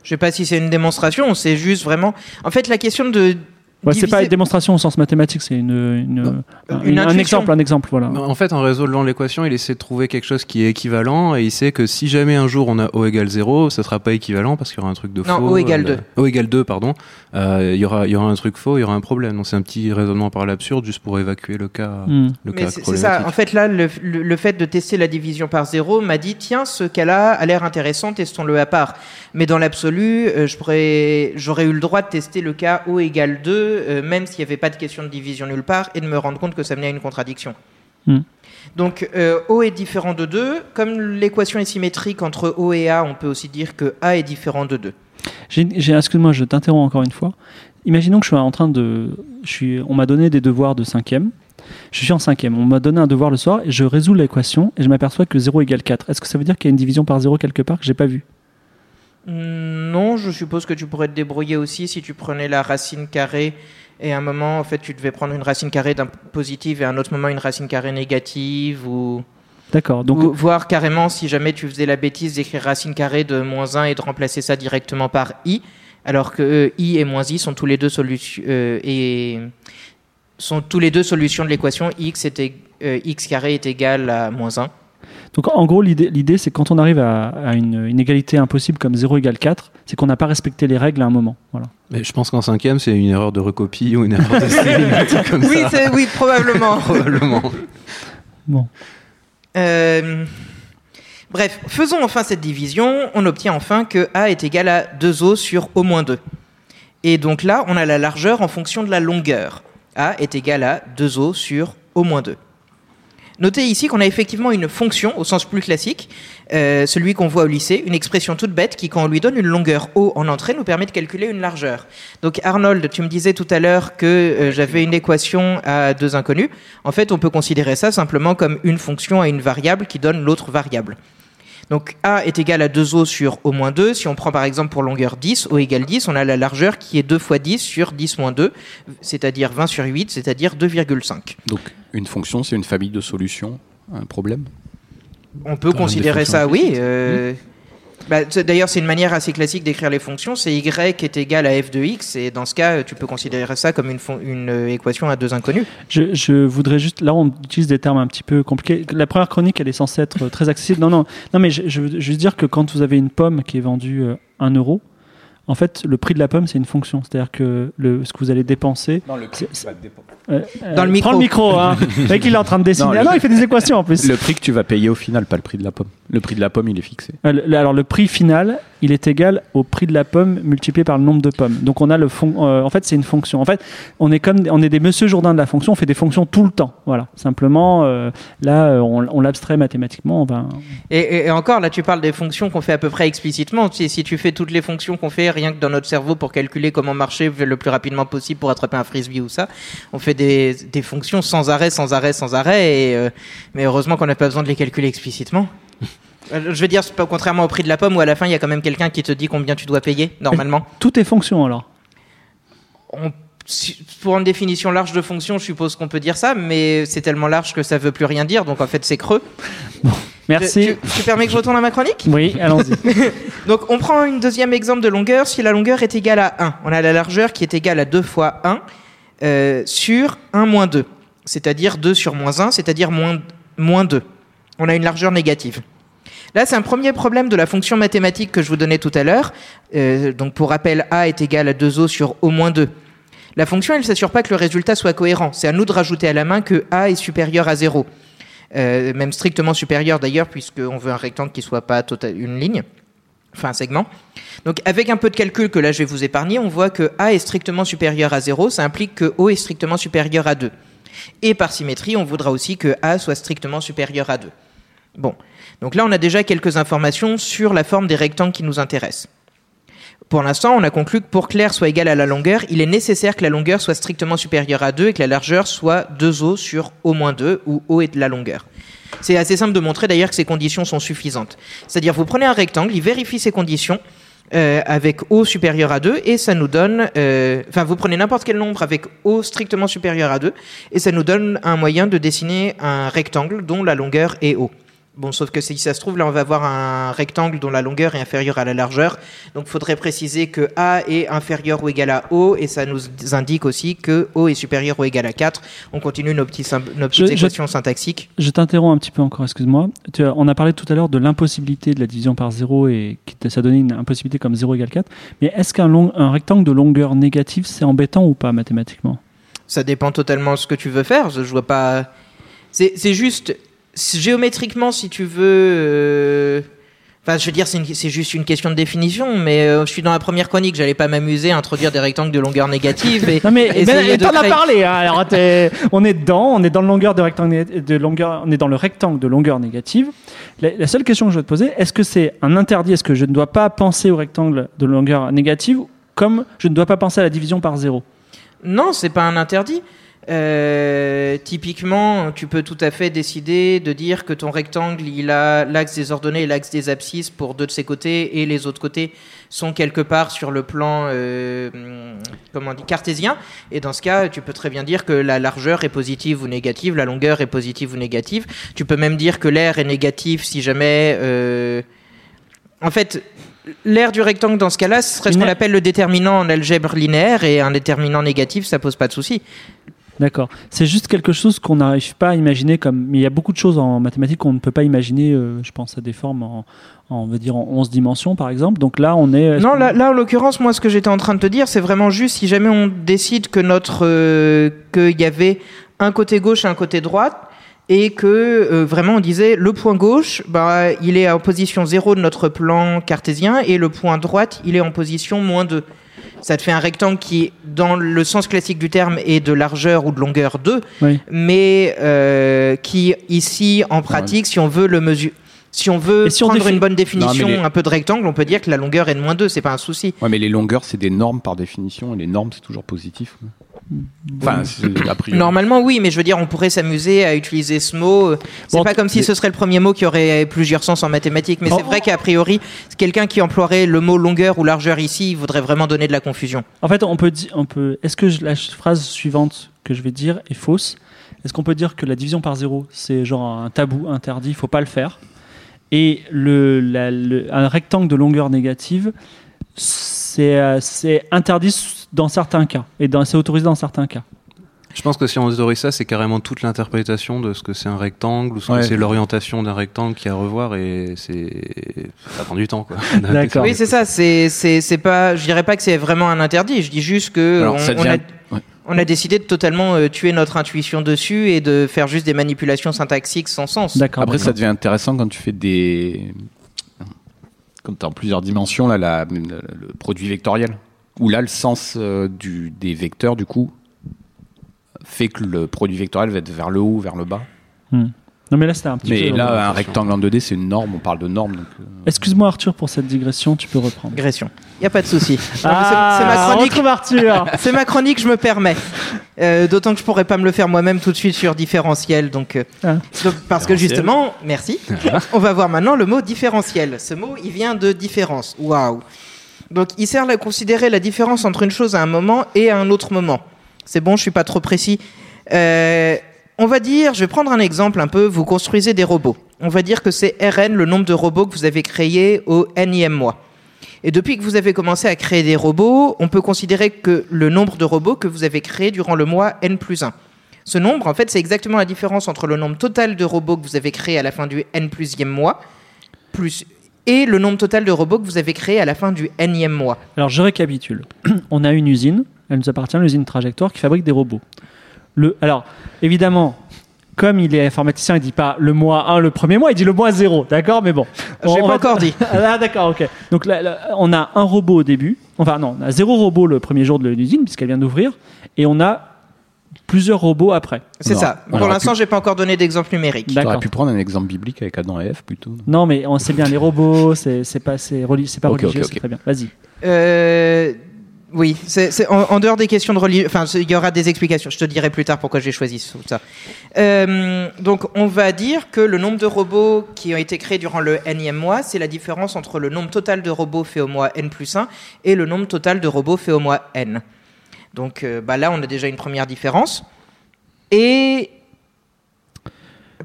Je sais pas si c'est une démonstration, c'est juste vraiment. En fait, la question de. Ouais, c'est pas une démonstration au sens mathématique, c'est une, une- un, Une un intuition. exemple, un exemple, voilà. En fait, en résolvant l'équation, il essaie de trouver quelque chose qui est équivalent et il sait que si jamais un jour on a O égale 0, ça sera pas équivalent parce qu'il y aura un truc de Non, faux. O égale euh, 2. O égale 2, pardon. Euh, Il y, aura, il y aura un truc faux, il y aura un problème. Donc c'est un petit raisonnement par l'absurde juste pour évacuer le cas, Hmm. le Mais cas c'est ça. En fait, là, le, le- le fait de tester la division par zéro m'a dit tiens, ce cas-là a l'air intéressant, testons-le à part. Mais dans l'absolu, euh, je pourrais- j'aurais eu le droit de tester le cas O égale 2, euh, même s'il n'y avait pas de question de division nulle part, et de me rendre compte que ça menait à une contradiction. Hmm. Donc, euh, O est différent de 2. Comme l'équation est symétrique entre O et A, on peut aussi dire que A est différent de 2. J'ai, j'ai- excuse-moi, je t'interromps encore une fois. Imaginons que je suis en train de, je suis, on m'a donné des devoirs de cinquième. Je suis en cinquième. On m'a donné un devoir le soir et je résous l'équation et je m'aperçois que 0 égale 4. Est-ce que ça veut dire qu'il y a une division par 0 quelque part que j'ai pas vu Non, je suppose que tu pourrais te débrouiller aussi si tu prenais la racine carrée et à un moment, en fait, tu devais prendre une racine carrée d'un positive et à un autre moment une racine carrée négative ou, D'accord. Donc ou voir carrément si jamais tu faisais la bêtise d'écrire racine carrée de moins 1 et de remplacer ça directement par i, alors que euh, i et moins i sont tous les deux solutions et sont tous les deux solutions de l'équation x euh, x carré est égal à moins 1. Donc en gros, l'idée, l'idée, c'est quand on arrive à, à une, une égalité impossible comme 0 égale 4, c'est qu'on n'a pas respecté les règles à un moment. Voilà. Mais je pense qu'en cinquième, c'est une erreur de recopie ou une erreur de comme Oui, ça. oui, probablement. Probablement. Bon. Euh, Bref, faisons enfin cette division. On obtient enfin que A est égal à 2O sur au moins 2. Et donc là, on a la largeur en fonction de la longueur. A est égal à 2O sur au moins 2. Notez ici qu'on a effectivement une fonction au sens plus classique, euh, celui qu'on voit au lycée, une expression toute bête qui, quand on lui donne une longueur O en entrée, nous permet de calculer une largeur. Donc Arnold, tu me disais tout à l'heure que euh, j'avais une équation à deux inconnus. En fait, on peut considérer ça simplement comme une fonction à une variable qui donne l'autre variable. Donc A est égal à 2O sur O moins 2. Si on prend par exemple pour longueur 10, O égale 10, on a la largeur qui est 2 fois 10 sur 10 moins 2, c'est-à-dire 20 sur 8, c'est-à-dire 2,5. Donc, une fonction, c'est une famille de solutions à un problème? On peut considérer ça, oui. euh, bah, D'ailleurs, c'est une manière assez classique d'écrire les fonctions. C'est y est égal à f de x, et dans ce cas, tu peux considérer ça comme une, euh, équation à deux inconnus. Je, voudrais juste. Là, on utilise des termes un petit peu compliqués. La première chronique, elle est censée être très accessible. Non, non, non, mais je, je veux dire que quand vous avez une pomme qui est vendue euh, 1 euro, en fait, le prix de la pomme, c'est une fonction. C'est-à-dire que le, ce que vous allez dépenser. Non, le prix euh, Dans le euh, micro. Prends le micro, hein. Le mec, il est en train de dessiner. Non, le- ah non, il fait des équations en plus. Le prix que tu vas payer au final, pas le prix de la pomme. Le prix de la pomme, il est fixé. Euh, le- Alors, le prix final, il est égal au prix de la pomme multiplié par le nombre de pommes. Donc, on a le fon- euh, en fait, c'est une fonction. En fait, on est comme, on est des Monsieur Jourdain de la fonction. On fait des fonctions tout le temps. Voilà. Simplement, euh, là, euh, on, on l'abstrait mathématiquement. On va, Et, et- et encore, là, tu parles des fonctions qu'on fait à peu près explicitement. Si, si tu fais toutes les fonctions qu'on fait rien que dans notre cerveau pour calculer comment marcher le plus rapidement possible pour attraper un frisbee ou ça, on fait des, des fonctions sans arrêt, sans arrêt, sans arrêt. Et, euh, mais heureusement qu'on n'a pas besoin de les calculer explicitement. Euh, Je veux dire, pas contrairement au prix de la pomme où à la fin il y a quand même quelqu'un qui te dit combien tu dois payer normalement. tout est fonction alors. On- pour une définition large de fonction, je suppose qu'on peut dire ça, mais c'est tellement large que ça veut plus rien dire, donc en fait c'est creux. Merci. Tu, tu permets que je retourne à ma chronique Oui, allons-y. Donc on prend une deuxième exemple de longueur. Si la longueur est égale à 1, on a la largeur qui est égale à 2 fois 1 euh, sur 1 moins 2. C'est-à-dire 2 sur moins 1, c'est-à-dire moins, moins 2. On a une largeur négative. Là, c'est un premier problème de la fonction mathématique que je vous donnais tout à l'heure. Euh, donc pour rappel, A est égal à 2O sur O moins 2. La fonction, elle ne s'assure pas que le résultat soit cohérent. C'est à nous de rajouter à la main que A est supérieur à 0. Euh, même strictement supérieur d'ailleurs, puisqu'on veut un rectangle qui soit pas total, une ligne, enfin un segment. Donc avec un peu de calcul que là je vais vous épargner, on voit que A est strictement supérieur à 0, ça implique que O est strictement supérieur à 2. Et par symétrie, on voudra aussi que A soit strictement supérieur à 2. Bon, donc là on a déjà quelques informations sur la forme des rectangles qui nous intéressent. Pour l'instant, on a conclu que pour que l'air soit égal à la longueur, il est nécessaire que la longueur soit strictement supérieure à 2 et que la largeur soit 2O sur O moins 2, où O est de la longueur. C'est assez simple de montrer d'ailleurs que ces conditions sont suffisantes. C'est-à-dire, vous prenez un rectangle, il vérifie ces conditions euh, avec O supérieur à 2 et ça nous donne. euh, Enfin, vous prenez n'importe quel nombre avec O strictement supérieur à 2 et ça nous donne un moyen de dessiner un rectangle dont la longueur est O. Bon, sauf que si ça se trouve, là, on va avoir un rectangle dont la longueur est inférieure à la largeur. Donc, il faudrait préciser que A est inférieur ou égal à O, et ça nous indique aussi que O est supérieur ou égal à 4. On continue nos, petits, sym- nos petites Je- je- équations syntaxiques. Je t'interromps un petit peu encore, excuse-moi. On a parlé tout à l'heure de l'impossibilité de la division par 0 et ça donnait une impossibilité comme 0 égale 4. Mais est-ce qu'un un rectangle de longueur négative, c'est embêtant ou pas mathématiquement? Ça dépend totalement de ce que tu veux faire. Je vois pas. C'est juste. Géométriquement, si tu veux. euh, Enfin, je veux dire, c'est juste une question de définition, mais euh, je suis dans la première chronique, j'allais pas m'amuser à introduire des rectangles de longueur négative et Non mais essayer ben, t'en as créer- parlé. hein. Alors t'es- on est dedans, on est dans le longueur de rectangle de longueur, on est dans le rectangle de longueur négative. La, la seule question que je veux te poser, est-ce que c'est un interdit Est-ce que je ne dois pas penser au rectangle de longueur négative comme je ne dois pas penser à la division par 0 Non, c'est pas un interdit. Euh, typiquement, tu peux tout à fait décider de dire que ton rectangle, il a l'axe des ordonnées et l'axe des abscisses pour deux de ses côtés, et les autres côtés sont quelque part sur le plan, euh, comment on dit, cartésien. Et dans ce cas, tu peux très bien dire que la largeur est positive ou négative, la longueur est positive ou négative. Tu peux même dire que l'air est négatif si jamais. euh, En fait, l'air du rectangle dans ce cas-là, ce serait ce qu'on appelle le déterminant en algèbre linéaire, et un déterminant négatif, ça pose pas de souci. D'accord. C'est juste quelque chose qu'on n'arrive pas à imaginer comme. Mais il y a beaucoup de choses en mathématiques qu'on ne peut pas imaginer. euh, je pense à des formes en, en, on va dire en 11 dimensions, par exemple. Donc là, on est. Non, là, là, en l'occurrence, moi, ce que j'étais en train de te dire, c'est vraiment juste si jamais on décide que notre, euh, qu'il y avait un côté gauche et un côté droite, et que euh, vraiment on disait le point gauche, bah, il est en position 0 de notre plan cartésien, et le point droite, il est en position moins 2. Ça te fait un rectangle qui, dans le sens classique du terme, est de largeur ou de longueur 2, Oui. mais euh, qui, ici, en pratique, si on veut le mesurer, si on veut si prendre une bonne définition Non, mais les- un peu de rectangle, on peut dire que la longueur est de moins 2, c'est pas un souci. Ouais, mais les longueurs, c'est des normes par définition, et les normes, c'est toujours positif. Quoi. Enfin, c'est- a priori. Normalement, oui, mais je veux dire, on pourrait s'amuser à utiliser ce mot. euh, C'est Bon, pas comme si ce serait le premier mot qui aurait plusieurs sens en mathématiques, mais Oh. c'est vrai qu'a priori, quelqu'un qui emploierait le mot longueur ou largeur ici, il voudrait vraiment donner de la confusion. En fait, on peut dire, on peut. Est-ce que la phrase suivante que je vais dire est fausse? Est-ce qu'on peut dire que la division par zéro, c'est genre un tabou interdit, il faut pas le faire? Et le, la- le- un rectangle de longueur négative, c'est euh, c'est interdit dans certains cas et c'est autorisé dans certains cas. Je pense que si on autorise ça, c'est carrément toute l'interprétation de ce que c'est un rectangle ou ce Ouais. que c'est l'orientation d'un rectangle qui a à revoir et c'est ça prend du temps quoi. D'accord. Oui, c'est ça. C'est c'est pas. Je dirais pas que c'est vraiment un interdit. Je dis juste que Alors, on, ça on devient- a, ouais. on a décidé de totalement euh, tuer notre intuition dessus et de faire juste des manipulations syntaxiques sans sens. D'accord. Après, ça devient intéressant quand tu fais des. Quand tu en plusieurs dimensions, là, la- le produit vectoriel. Où là, le sens euh, du, des vecteurs, du coup, fait que le produit vectoriel va être vers le haut vers le bas. Non, mais là, c'était un petit Mais peu. là, un rectangle en 2D, c'est une norme, on parle de norme. Donc, euh, Excuse-moi, Arthur, pour cette digression, tu peux reprendre. Agression. Il y a pas de souci. Ah, c'est ma on chronique. Arthur. C'est ma chronique, je me permets. Euh, D'autant que je pourrais pas me le faire moi-même tout de suite sur différentiel. Donc, euh, Ah. donc, parce que justement, merci. On va voir maintenant le mot différentiel. Ce mot, il vient de différence. Waouh. Donc, il sert à considérer la différence entre une chose à un moment et à un autre moment. C'est bon, je suis pas trop précis. Euh, on va dire, je vais prendre un exemple un peu. Vous construisez des robots. On va dire que c'est Rn le nombre de robots que vous avez créés au nème mois. Et depuis que vous avez commencé à créer des robots, on peut considérer que le nombre de robots que vous avez créés durant le mois n plus 1. Ce nombre, en fait, c'est exactement la différence entre le nombre total de robots que vous avez créés à la fin du n plusième mois plus, et le nombre total de robots que vous avez créés à la fin du nème mois. Alors, je récapitule. On a une usine, elle nous appartient, l'usine Trajectoire, qui fabrique des robots. Le, alors, évidemment, comme il est informaticien, il dit pas le mois 1, le premier mois, il dit le mois 0, d'accord Mais bon. On pas va- encore dit. Ah, d'accord, ok. Donc là, là, on a un robot au début. Enfin, non, on a zéro robot le premier jour de l'usine, puisqu'elle vient d'ouvrir. Et on a plusieurs robots après. C'est ça. Pour l'instant, j'ai pas encore donné d'exemple numérique. tu D'accord. aurais pu prendre un exemple biblique avec Adam et Ève plutôt. Non, mais on sait bien, les robots, c'est c'est pas, c'est religieux, ok, c'est ok. très bien. Vas-y. Euh, oui, c'est en, en dehors des questions de religion. Enfin, il y aura des explications. Je te dirai plus tard pourquoi j'ai choisi tout ça. Euh, donc, on va dire que le nombre de robots qui ont été créés durant le nème mois, c'est la différence entre le nombre total de robots fait au mois n plus 1 et le nombre total de robots fait au mois n. Donc, euh, bah là, on a déjà une première différence. Et.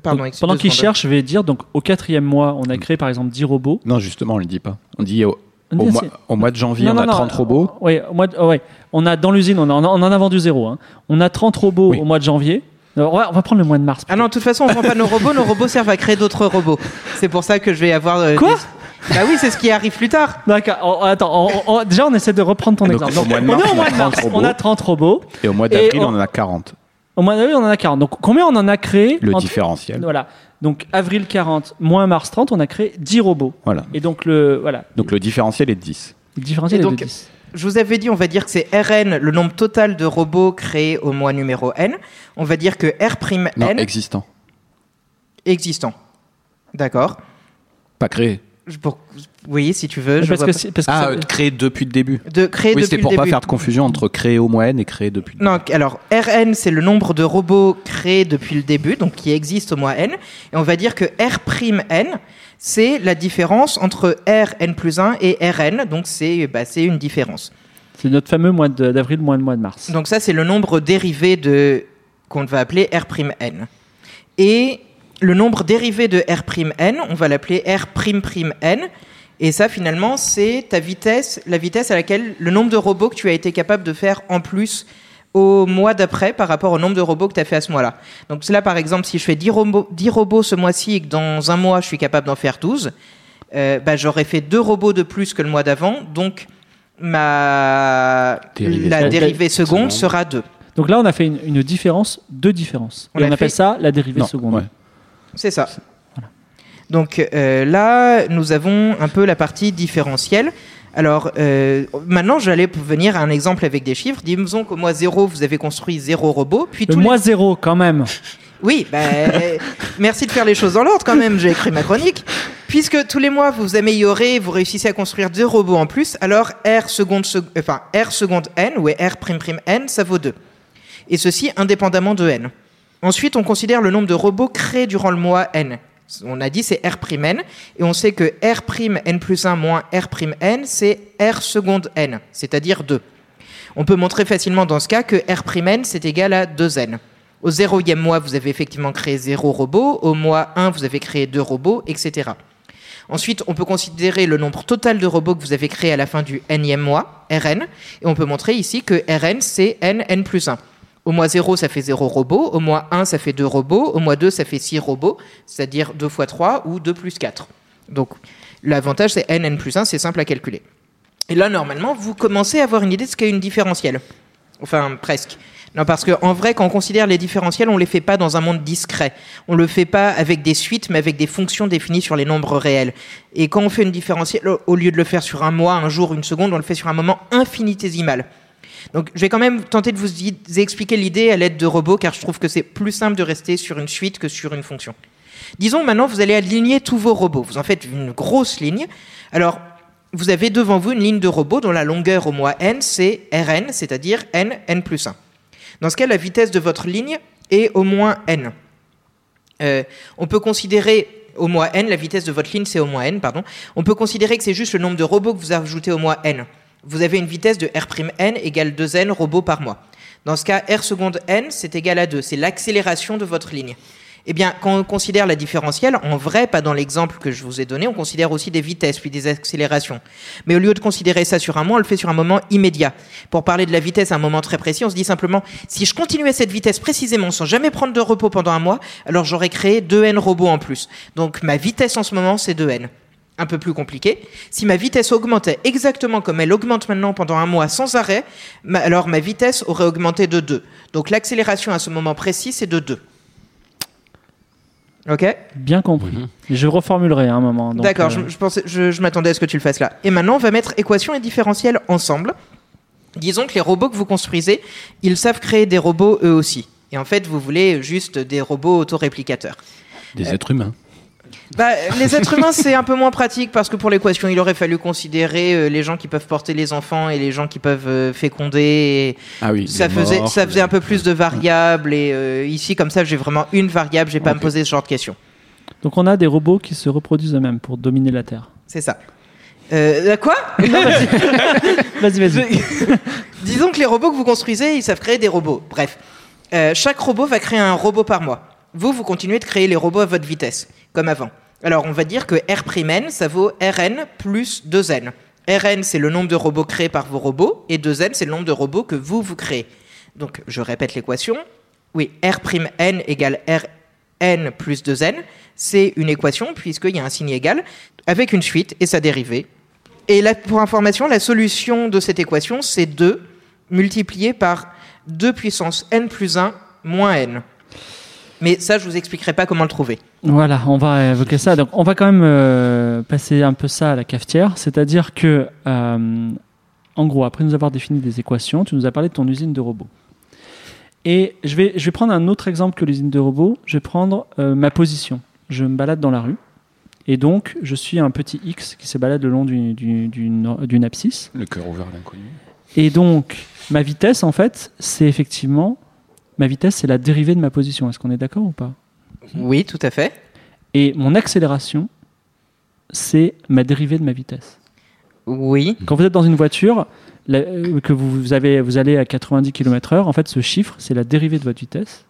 Pardon, Donc, pendant qu'il cherche, je vais dire, donc au quatrième mois, on a créé par exemple 10 robots. Non, justement, on le dit pas. On dit au, On au dit, mois, c'est- au mois de janvier, Non, on non, a non, 30 euh, robots. Ouais, au mois de- ouais. On a dans l'usine, on, en a- on en a vendu zéro. hein. On a 30 robots Oui. au mois de janvier. Alors, on, va, on va prendre le mois de mars. Ah non, de toute façon, on vend pas nos robots, nos robots servent à créer d'autres robots. C'est pour ça que je vais avoir. euh, Quoi des- Bah oui, c'est ce qui arrive plus tard. D'accord. on- attends, on- on- déjà on essaie de reprendre ton Donc, exemple. au Donc, mois de on mars, est au on mois a de mars, 30 on a robots. 30 robots. Et au mois d'avril, on- on en a 40. Au mois d'avril, on en a 40. Donc combien on en a créé Le en- différentiel. Voilà. Donc avril 40 moins mars 30, on a créé 10 robots. Voilà. Et donc le voilà, Donc le différentiel est de 10. le différentiel Et est donc, de 10. Je vous avais dit, on va dire que c'est Rn, le nombre total de robots créés au mois numéro n. On va dire que R'N Non, existant. existant. D'accord. Pas créé. Pour- Oui, si tu veux. Je parce vois que, pas- si- parce que Ah, ça- créé depuis le début. De créer Oui, c'était pour pas début. faire de confusion entre créé au mois N et créé depuis le Non, alors Rn, c'est le nombre de robots créés depuis le début, donc qui existent au mois n. Et on va dire que R'N, c'est la différence entre Rn plus 1 et Rn, donc c'est bah, c'est une différence. c'est notre fameux mois de- d'avril, mois de mois de mars. Donc ça, c'est le nombre dérivé de qu'on va appeler R'N. Et le nombre dérivé de R'N, on va l'appeler R'N. Et ça, finalement, c'est ta vitesse, la vitesse à laquelle le nombre de robots que tu as été capable de faire en plus au mois d'après par rapport au nombre de robots que tu as fait à ce mois-là. Donc là, par exemple, si je fais 10 robots, 10 robots ce mois-ci et que dans un mois, je suis capable d'en faire 12, euh, bah, j'aurais fait deux robots de plus que le mois d'avant. Donc ma Dérivée la seconde. dérivée seconde sera 2. Donc là, on a fait une, une différence, deux différences. On Et a on appelle fait- ça la dérivée Non, seconde. ouais. C'est ça. Donc euh, là, nous avons un peu la partie différentielle. Alors euh, maintenant, j'allais venir à un exemple avec des chiffres. Disons qu'au mois 0, vous avez construit 0 robots. Puis Le les- mois zéro, quand même. Oui, bah, euh, merci de faire les choses dans l'ordre quand même, j'ai écrit ma chronique. Puisque tous les mois vous vous améliorez, vous réussissez à construire deux robots en plus, alors R seconde, sec- enfin, R seconde n, ou R prime prime n, ça vaut 2. Et ceci indépendamment de n. Ensuite, on considère le nombre de robots créés durant le mois n. On a dit c'est R prime n, et on sait que R prime n plus 1 moins R prime n, c'est R seconde n, c'est-à-dire 2. On peut montrer facilement dans ce cas que R prime n, c'est égal à 2n. Au zéroième mois, vous avez effectivement créé zéro robot. Au mois 1, vous avez créé deux robots, etc. Ensuite, on peut considérer le nombre total de robots que vous avez créé à la fin du nème mois, Rn, et on peut montrer ici que Rn, c'est n, n plus 1. Au mois 0, ça fait 0 robots. Au mois 1, ça fait 2 robots. Au mois 2, ça fait 6 robots, c'est-à-dire 2 fois 3 ou 2 plus 4. Donc, l'avantage, c'est n, n plus 1, c'est simple à calculer. Et là, normalement, vous commencez à avoir une idée de ce qu'est une différentielle. Enfin, presque. Non, parce qu'en vrai, quand on considère les différentiels, on ne les fait pas dans un monde discret. On ne le fait pas avec des suites, mais avec des fonctions définies sur les nombres réels. Et quand on fait une différentielle, au- au lieu de le faire sur un mois, un jour, une seconde, on le fait sur un moment infinitésimal. Donc, je vais quand même tenter de vous expliquer l'idée à l'aide de robots, car je trouve que c'est plus simple de rester sur une suite que sur une fonction. Disons maintenant, vous allez aligner tous vos robots. Vous en faites une grosse ligne. Alors, vous avez devant vous une ligne de robots dont la longueur au mois n, c'est Rn, c'est-à-dire n, n plus 1. Dans ce cas, la vitesse de votre ligne est au moins n. Euh, on peut considérer au mois n, la vitesse de votre ligne c'est au moins n, pardon. On peut considérer que c'est juste le nombre de robots que vous ajoutez au mois n. Vous avez une vitesse de R'n égale 2n robots par mois. Dans ce cas, R seconde n, c'est égal à 2. C'est l'accélération de votre ligne. Eh bien, quand on considère la différentielle, en vrai, pas dans l'exemple que je vous ai donné, on considère aussi des vitesses puis des accélérations. Mais au lieu de considérer ça sur un mois, on le fait sur un moment immédiat. Pour parler de la vitesse à un moment très précis, on se dit simplement, si je continuais cette vitesse précisément sans jamais prendre de repos pendant un mois, alors j'aurais créé 2n robots en plus. Donc ma vitesse en ce moment, c'est 2n. Un peu plus compliqué. Si ma vitesse augmentait exactement comme elle augmente maintenant pendant un mois sans arrêt, ma- alors ma vitesse aurait augmenté de 2. Donc l'accélération à ce moment précis, c'est de 2. Ok? Bien compris. Je reformulerai à un moment. D'accord, euh, je, je, pensais- je, je m'attendais à ce que tu le fasses là. Et maintenant, on va mettre équation et différentiel ensemble. Disons que les robots que vous construisez, ils savent créer des robots eux aussi. Et en fait, vous voulez juste des robots autoréplicateurs. Des êtres humains. Bah, les êtres humains, c'est un peu moins pratique parce que pour l'équation, il aurait fallu considérer euh, les gens qui peuvent porter les enfants et les gens qui peuvent euh, féconder. et Ah oui. ça faisait, morts, ça faisait les- un peu plus de variables. Et euh, ici, comme ça, j'ai vraiment une variable. J'ai pas à me poser ce genre de questions. Donc on a des robots qui se reproduisent eux-mêmes pour dominer la Terre. C'est ça. Euh, quoi? Vas-y, vas-y. Disons que les robots que vous construisez, ils savent créer des robots. Bref, Euh, chaque robot va créer un robot par mois. Vous, vous continuez de créer les robots à votre vitesse, comme avant. Alors, on va dire que R'N, ça vaut Rn plus 2n. Rn, c'est le nombre de robots créés par vos robots, et 2n, c'est le nombre de robots que vous, vous créez. Donc, je répète l'équation. Oui, R'N égale Rn plus 2n. C'est une équation, puisqu'il y a un signe égal, avec une suite et sa dérivée. Et là, pour information, la solution de cette équation, c'est 2 multiplié par 2 puissance n plus 1 moins n. Mais ça, je vous expliquerai pas comment le trouver. Voilà, on va évoquer ça. Donc, on va quand même euh, passer un peu ça à la cafetière. C'est-à-dire que, euh, en gros, après nous avoir défini des équations, tu nous as parlé de ton usine de robots. Et je vais, je vais prendre un autre exemple que l'usine de robots. Je vais prendre euh, ma position. Je me balade dans la rue. Et donc, je suis un petit X qui se balade le long du- du- d'une d'une abscisse. Le cœur ouvert à l'inconnu. Et donc, ma vitesse, en fait, c'est effectivement. Ma vitesse, c'est la dérivée de ma position. Est-ce qu'on est d'accord ou pas? Oui, tout à fait. Et mon accélération, c'est ma dérivée de ma vitesse. Oui. Quand vous êtes dans une voiture, la- euh, que vous, avez, vous allez à 90 km/h, en fait, ce chiffre, c'est la dérivée de votre vitesse,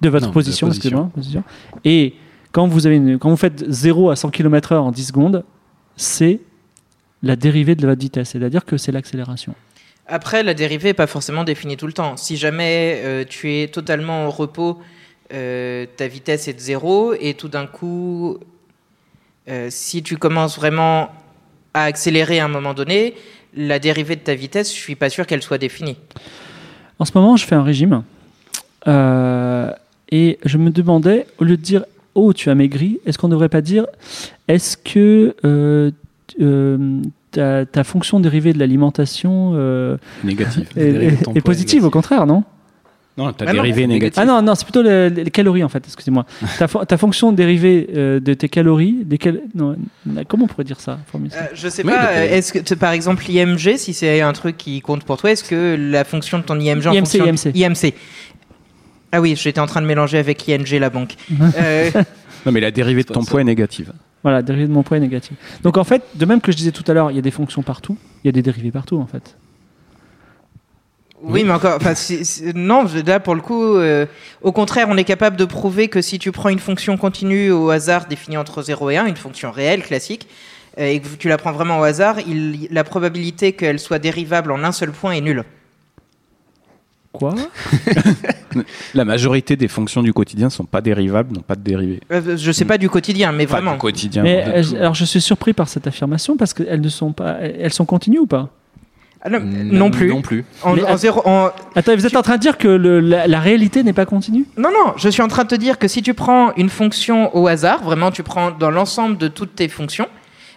de votre Non, position, position. excusez-moi, position. Et quand vous, avez une- quand vous faites 0 à 100 km/h en 10 secondes, c'est la dérivée de votre vitesse, c'est-à-dire que c'est l'accélération. Après, la dérivée n'est pas forcément définie tout le temps. Si jamais euh, tu es totalement au repos, euh, ta vitesse est de zéro, et tout d'un coup, euh, si tu commences vraiment à accélérer à un moment donné, la dérivée de ta vitesse, je suis pas sûr qu'elle soit définie. En ce moment, je fais un régime. Et je me demandais, au lieu de dire Oh, tu as maigri, est-ce qu'on ne devrait pas dire Est-ce que ta, ta fonction dérivée de l'alimentation euh, Négatif. est, Dérivée de positive, négatif. au contraire, non? Non, t'as Ah non, dérivé négatif. Ah non, non, c'est plutôt les, les calories en fait, excusez-moi. ta, ta fonction dérivée euh, de tes calories, des cal- non, comment on pourrait dire ça Euh, je sais Oui, pas, euh, PL. est-ce que, par exemple, l'IMG, si c'est un truc qui compte pour toi, est-ce que la fonction de ton IMG en IMC, fonction IMC. IMC. Ah oui, j'étais en train de mélanger avec ING, la banque. Euh, Non, mais la dérivée de ton poids est négative. Voilà, dérivée de mon poids est négative. Donc en fait, de même que je disais tout à l'heure, il y a des fonctions partout, il y a des dérivés partout en fait. Oui, mais encore, non, là pour le coup, euh, au contraire, on est capable de prouver que si tu prends une fonction continue au hasard définie entre 0 et 1, une fonction réelle classique, euh, et que tu la prends vraiment au hasard, la probabilité qu'elle soit dérivable en un seul point est nulle. Quoi? La majorité des fonctions du quotidien sont pas dérivables, n'ont pas de dérivée. Euh, je sais pas du quotidien, mais Enfin, vraiment. du quotidien. Mais euh, alors je suis surpris par cette affirmation parce qu'elles ne sont pas, elles sont continues ou pas? Ah non, Mm, non plus. Non plus. En, zéro, en- Attends, vous êtes en train de dire que le- la, la réalité n'est pas continue? Non, non, je suis en train de te dire que si tu prends une fonction au hasard, vraiment tu prends dans l'ensemble de toutes tes fonctions,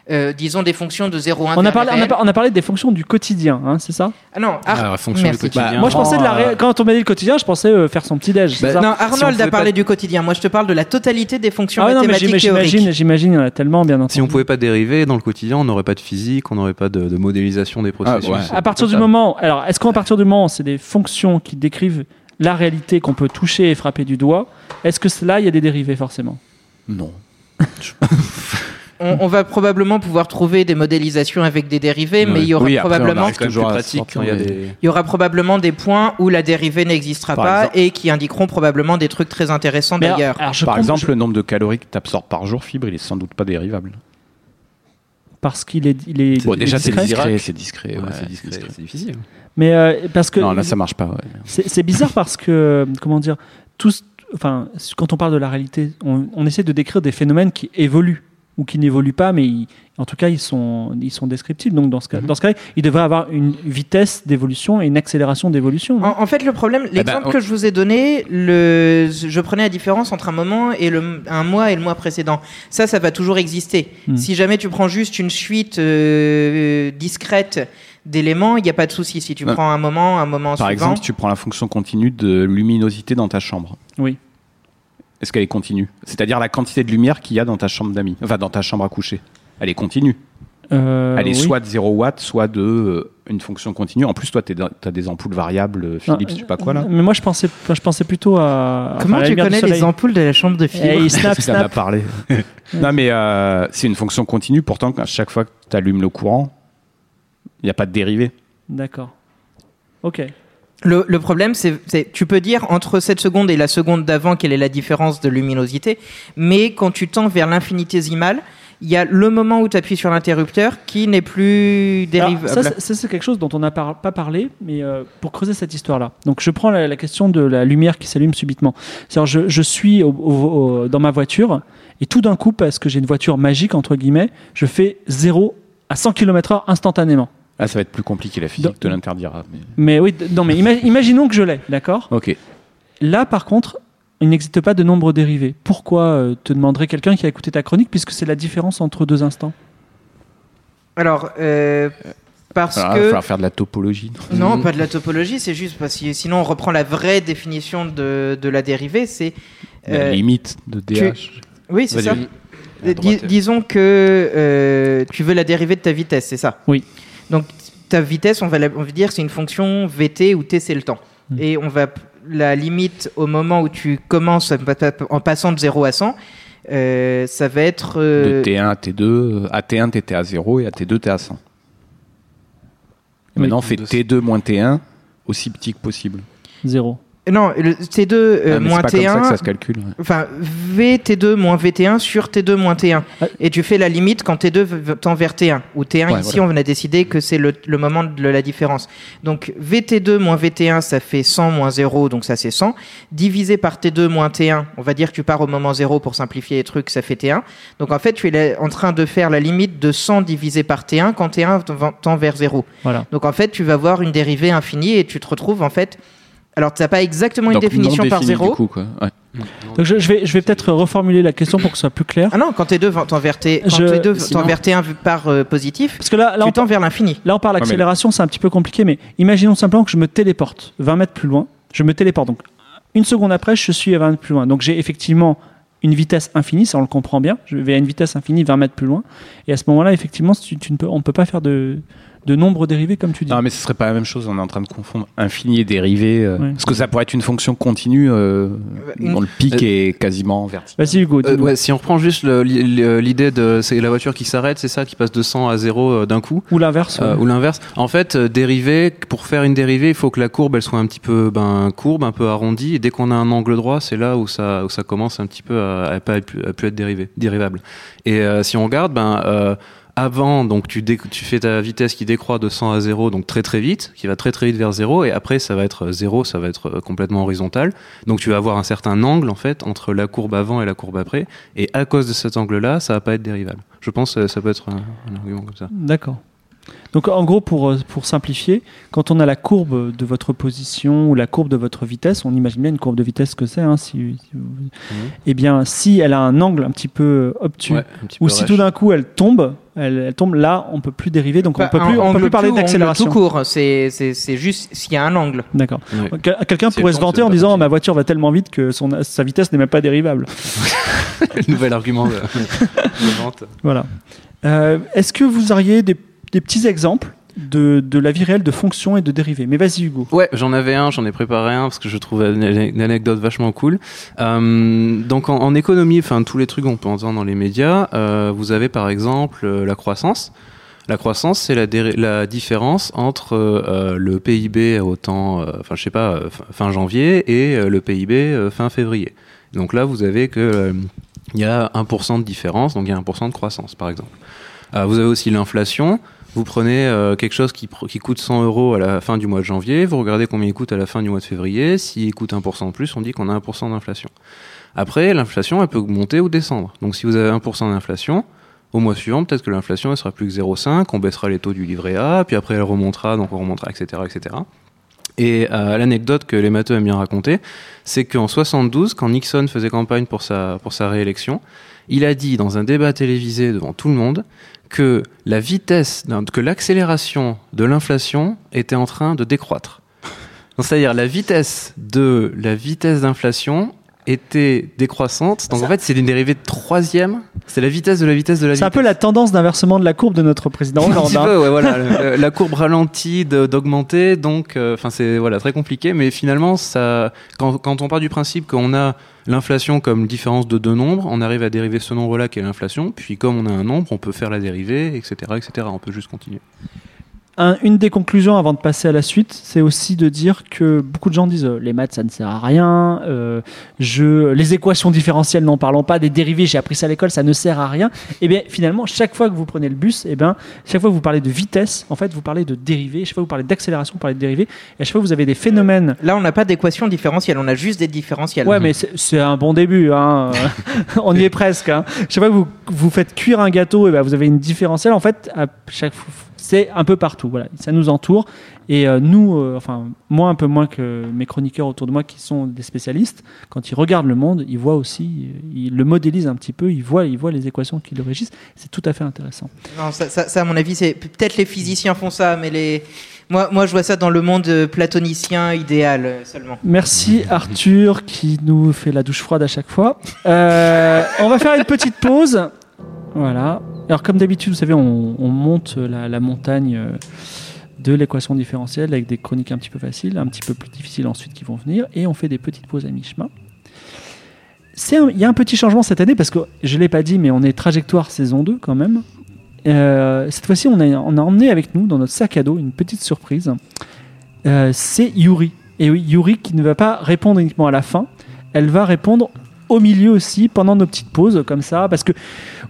euh, disons des fonctions de 0 à 1 on a, parlé, on, a, on parlé des fonctions du quotidien, hein, c'est ça? Ah non, Ar- Ah, la fonction du quotidien. Bah, Moi je pensais de la prends, ré- quand on m'a dit le quotidien, je pensais euh, faire son petit déj. c'est Bah, ça? Non, Arnold a parlé pas- du quotidien. Moi, je te parle de la totalité des fonctions Ah non, mathématiques théoriques. j'imagine, j'imagine, il y en a tellement bien entendu. Si on pouvait pas dériver dans le quotidien, on n'aurait pas de physique, on n'aurait pas de, de modélisation des processus. ouais. À partir du moment, alors est-ce qu'à partir du moment, c'est des fonctions qui décrivent la réalité qu'on peut toucher et frapper du doigt, est-ce que là il y a des dérivés forcément? Non. On, on va probablement pouvoir trouver des modélisations avec des dérivés, mais il y aura Oui, probablement, pratique il y a des- des. il y aura probablement des points où la dérivée n'existera pas exemple. et qui indiqueront probablement des trucs très intéressants d'ailleurs. Par exemple, je- le nombre de calories que tu absorbes par jour, fibre, il est sans doute pas dérivable. parce qu'il est, il est, Bon, il est déjà, c'est discret. discret. C'est discret. Ouais, ouais, c'est discret, c'est difficile. Mais euh, parce que Non, là, ça marche pas. ouais. c'est c'est bizarre parce que comment dire, tous, enfin, quand on parle de la réalité, on, on essaie de décrire des phénomènes qui évoluent ou qui n'évoluent pas, mais ils- en tout cas ils sont, ils sont descriptibles. Donc dans ce cas, dans ce cas, il devrait avoir une vitesse d'évolution et une accélération d'évolution. En, en fait, le problème, l'exemple ben, on- que je vous ai donné, le, je prenais la différence entre un moment et le, un mois et le mois précédent. Ça, ça va toujours exister. Hmm. Si jamais tu prends juste une suite euh, discrète d'éléments, il n'y a pas de souci. Si tu prends un moment, un moment Par suivant. exemple, tu prends la fonction continue de luminosité dans ta chambre. Oui. Est-ce qu'elle est continue? C'est-à-dire la quantité de lumière qu'il y a dans ta chambre d'amis, enfin dans ta chambre à coucher. Elle est continue. Euh, Elle est oui. soit de 0 watts, soit de euh, une fonction continue. En plus, toi, tu as des ampoules variables euh, Non, Philips, je sais pas quoi là. Mais moi je pensais, je pensais plutôt à. Comment à tu connais les ampoules de la chambre de fibre il snap, Ça en a snap. parlé. non, mais euh, c'est une fonction continue. Pourtant, à chaque fois que tu allumes le courant, il n'y a pas de dérivée. D'accord. Ok. Le, le problème, c'est c'est- tu peux dire entre cette seconde et la seconde d'avant quelle est la différence de luminosité, mais quand tu tends vers l'infinitésimal, il y a le moment où tu appuies sur l'interrupteur qui n'est plus Alors, dérivable. ça, c'est- ça, c'est quelque chose dont on n'a par- pas parlé, mais euh, pour creuser cette histoire-là. Donc, je prends la, la question de la lumière qui s'allume subitement. C'est-à-dire, je, je suis au- au- au- dans ma voiture, et tout d'un coup, parce que j'ai une voiture magique, entre guillemets, je fais 0 à 100 km/h instantanément. Là, ça va être plus compliqué. La physique te l'interdira. mais- Mais oui, non, mais ima- imaginons que je l'ai, d'accord? Ok. Là, par contre, il n'existe pas de nombre dérivé. Pourquoi euh, te demanderait quelqu'un qui a écouté ta chronique, puisque c'est la différence entre deux instants? Alors, euh, parce Alors là, il va que. falloir faire de la topologie. Non, pas de la topologie, c'est juste parce que sinon on reprend la vraie définition de, de la dérivée, c'est. La euh, limite de DH. oui, c'est ça. dis- disons que euh, tu veux la dérivée de ta vitesse, c'est ça? Oui. Donc ta vitesse, on va, la- on va dire c'est une fonction vt où t c'est le temps. Mm. Et on va la limite au moment où tu commences en passant de 0 à 100, euh, ça va être euh, De T1 à T2, euh, à T1 t'étais à 0 et à T2 t'es à 100. Et Oui. maintenant on fait T2 moins T1 aussi petit que possible. Zéro. Non, le T2 euh, Ah, moins c'est pas comme ça que T1, ça se calcule. ouais. enfin VT2 moins VT1 sur T2 moins T1. Ah. Et tu fais la limite quand T2 v- tend vers T1. Ou T1, Ouais, ici, voilà. on a décidé que c'est le, le moment de la différence. Donc VT2 moins VT1, ça fait 100 moins 0, donc ça c'est 100. Divisé par T2 moins T1, on va dire que tu pars au moment 0 pour simplifier les trucs, ça fait T1. Donc en fait, tu es là- en train de faire la limite de 100 divisé par T1 quand T1 tend- tend vers 0. Voilà. Donc en fait, tu vas voir une dérivée infinie et tu te retrouves en fait. Alors, tu n'as pas exactement une Donc, définition non par zéro. du coup, quoi. Ouais. Donc je, je vais, je vais peut-être reformuler la question pour que ce soit plus clair. Ah non, quand T2 va- tend vers T, quand Je- T2 sinon- tend vers T1 vu par euh, positif, Parce que là, là, tu on, tends vers l'infini. là on parle mais- accélération, c'est un petit peu compliqué, mais imaginons simplement que je me téléporte 20 mètres plus loin. Je me téléporte. Donc une seconde après, je suis à 20 mètres plus loin. Donc j'ai effectivement une vitesse infinie, ça on le comprend bien. Je vais à une vitesse infinie 20 mètres plus loin. Et à ce moment-là, effectivement, tu, tu ne peux, on ne peut pas faire de, de nombre dérivé comme tu dis. Non, mais ce serait pas la même chose. On est en train de confondre infini et dérivé. euh, Ouais. Parce que ça pourrait être une fonction continue euh, Une- dont le pic est quasiment vertical. Vas-y Hugo. Euh, ouais, si on reprend juste l'idée de c'est la voiture qui s'arrête, c'est ça qui passe de 100 à 0 euh, d'un coup. Ou l'inverse. Euh, ouais. ou l'inverse. En fait, euh, dériver, pour faire une dérivée, il faut que la courbe elle soit un petit peu ben, courbe, un peu arrondie. Et dès qu'on a un angle droit, c'est là où ça, où ça commence un petit peu à, à pas être, à plus être dérivé, dérivable. Et euh, si on regarde, ben, euh, avant, donc tu, fais ta vitesse qui décroît de 100 à 0, donc très très vite, qui va très très vite vers 0, et après ça va être 0, ça va être euh, complètement horizontal. Donc tu vas avoir un certain angle en fait entre la courbe avant et la courbe après, et à cause de cet angle-là, ça va pas être dérivable. Je pense que ça peut être un argument comme ça. D'accord. Donc en gros, pour, euh, pour simplifier, quand on a la courbe de votre position ou la courbe de votre vitesse, on imagine bien une courbe de vitesse que c'est, hein, si, si vous- eh bien si elle a un angle un petit peu obtus, Ouais, un petit ou si rêche. tout d'un coup elle tombe, elle, elle tombe là, on peut plus dériver, donc on Pas peut plus, on peut angle plus parler d'accélération. Tout court, c'est c'est- c'est juste s'il y a un angle. D'accord. Quelqu'un pourrait se vanter en disant ma voiture va tellement vite que son, sa vitesse n'est même pas dérivable. Nouvel argument de, de vente. Voilà. Euh, Est-ce que vous auriez des, des petits exemples de, de la vie réelle de fonctions et de dérivés Mais vas-y Hugo. Ouais, j'en avais un, j'en ai préparé un parce que je trouve une, anecdote vachement cool. Euh, donc en, économie, enfin tous les trucs qu'on peut entendre dans les médias, euh, vous avez par exemple euh, la croissance. La croissance, c'est la, différence entre le PIB au temps, euh, enfin je sais pas, fin- janvier et le PIB fin février. Donc là, vous avez que il y a 1% de différence, donc il y a 1% de croissance, par exemple. Vous avez aussi l'inflation. Vous prenez euh, quelque chose qui, coûte 100 euros à la fin du mois de janvier, vous regardez combien il coûte à la fin du mois de février. S'il coûte 1% de plus, on dit qu'on a 1% d'inflation. Après, l'inflation, elle peut monter ou descendre. Donc si vous avez 1% d'inflation, au mois suivant, peut-être que l'inflation, elle sera plus que 0,5, on baissera les taux du livret A, puis après elle remontera, donc on remontera, etc. etc. Et euh, l'anecdote que les matheux aiment bien raconter, c'est qu'en 72, quand Nixon faisait campagne pour sa, pour sa réélection, il a dit dans un débat télévisé devant tout le monde que la vitesse, que l'accélération de l'inflation était en train de décroître. C'est-à-dire la vitesse de la vitesse d'inflation était décroissante. Donc en fait, c'est une dérivée de troisième. C'est la vitesse de la vitesse de la vitesse. C'est un peu la tendance d'inversement de la courbe de notre président Un Hollande. petit hein. peu, ouais, voilà. Le- la courbe ralentit d'augmenter, donc, euh, enfin, c'est voilà très compliqué. Mais finalement, ça, quand, quand on part du principe qu'on a l'inflation comme différence de deux nombres, on arrive à dériver ce nombre-là qui est l'inflation. Puis comme on a un nombre, on peut faire la dérivée, etc., etc. On peut juste continuer. Un- une des conclusions avant de passer à la suite, c'est aussi de dire que beaucoup de gens disent euh, les maths ça ne sert à rien, euh, je, les équations différentielles n'en parlons pas, des dérivés j'ai appris ça à l'école ça ne sert à rien. Et bien finalement chaque fois que vous prenez le bus, et bien chaque fois que vous parlez de vitesse, en fait vous parlez de dérivés, chaque fois que vous parlez d'accélération, vous parlez de dérivés, et à chaque fois vous avez des phénomènes. Là, on n'a pas d'équation différentielle, on a juste des différentiels. Ouais mais c'est un bon début, hein. on y est presque. Hein. Chaque fois que vous, vous faites cuire un gâteau, et ben vous avez une différentielle en fait à chaque fois. C'est un peu partout, voilà, ça nous entoure. Et euh, nous, euh, enfin, moi un peu moins que mes chroniqueurs autour de moi qui sont des spécialistes, quand ils regardent le monde, ils voient aussi, euh, ils le modélisent un petit peu, ils voient, ils voient les équations qui le régissent. C'est tout à fait intéressant. Non, ça, ça- ça, à mon avis, c'est peut-être les physiciens font ça, mais les moi, moi, je vois ça dans le monde platonicien idéal seulement. Merci Arthur qui nous fait la douche froide à chaque fois. Euh, on va faire une petite pause. Voilà. Alors comme d'habitude, vous savez, on, on monte la, montagne euh, de l'équation différentielle avec des chroniques un petit peu faciles, un petit peu plus difficiles ensuite qui vont venir, et on fait des petites pauses à mi-chemin. Il y a un petit changement cette année parce que je ne l'ai pas dit, mais on est trajectoire saison 2 quand même. Euh, cette fois-ci, on a, on a emmené avec nous dans notre sac à dos une petite surprise. Euh, c'est Yuri. Et oui, Yuri qui ne va pas répondre uniquement à la fin, elle va répondre au milieu aussi, pendant nos petites pauses, comme ça. Parce que,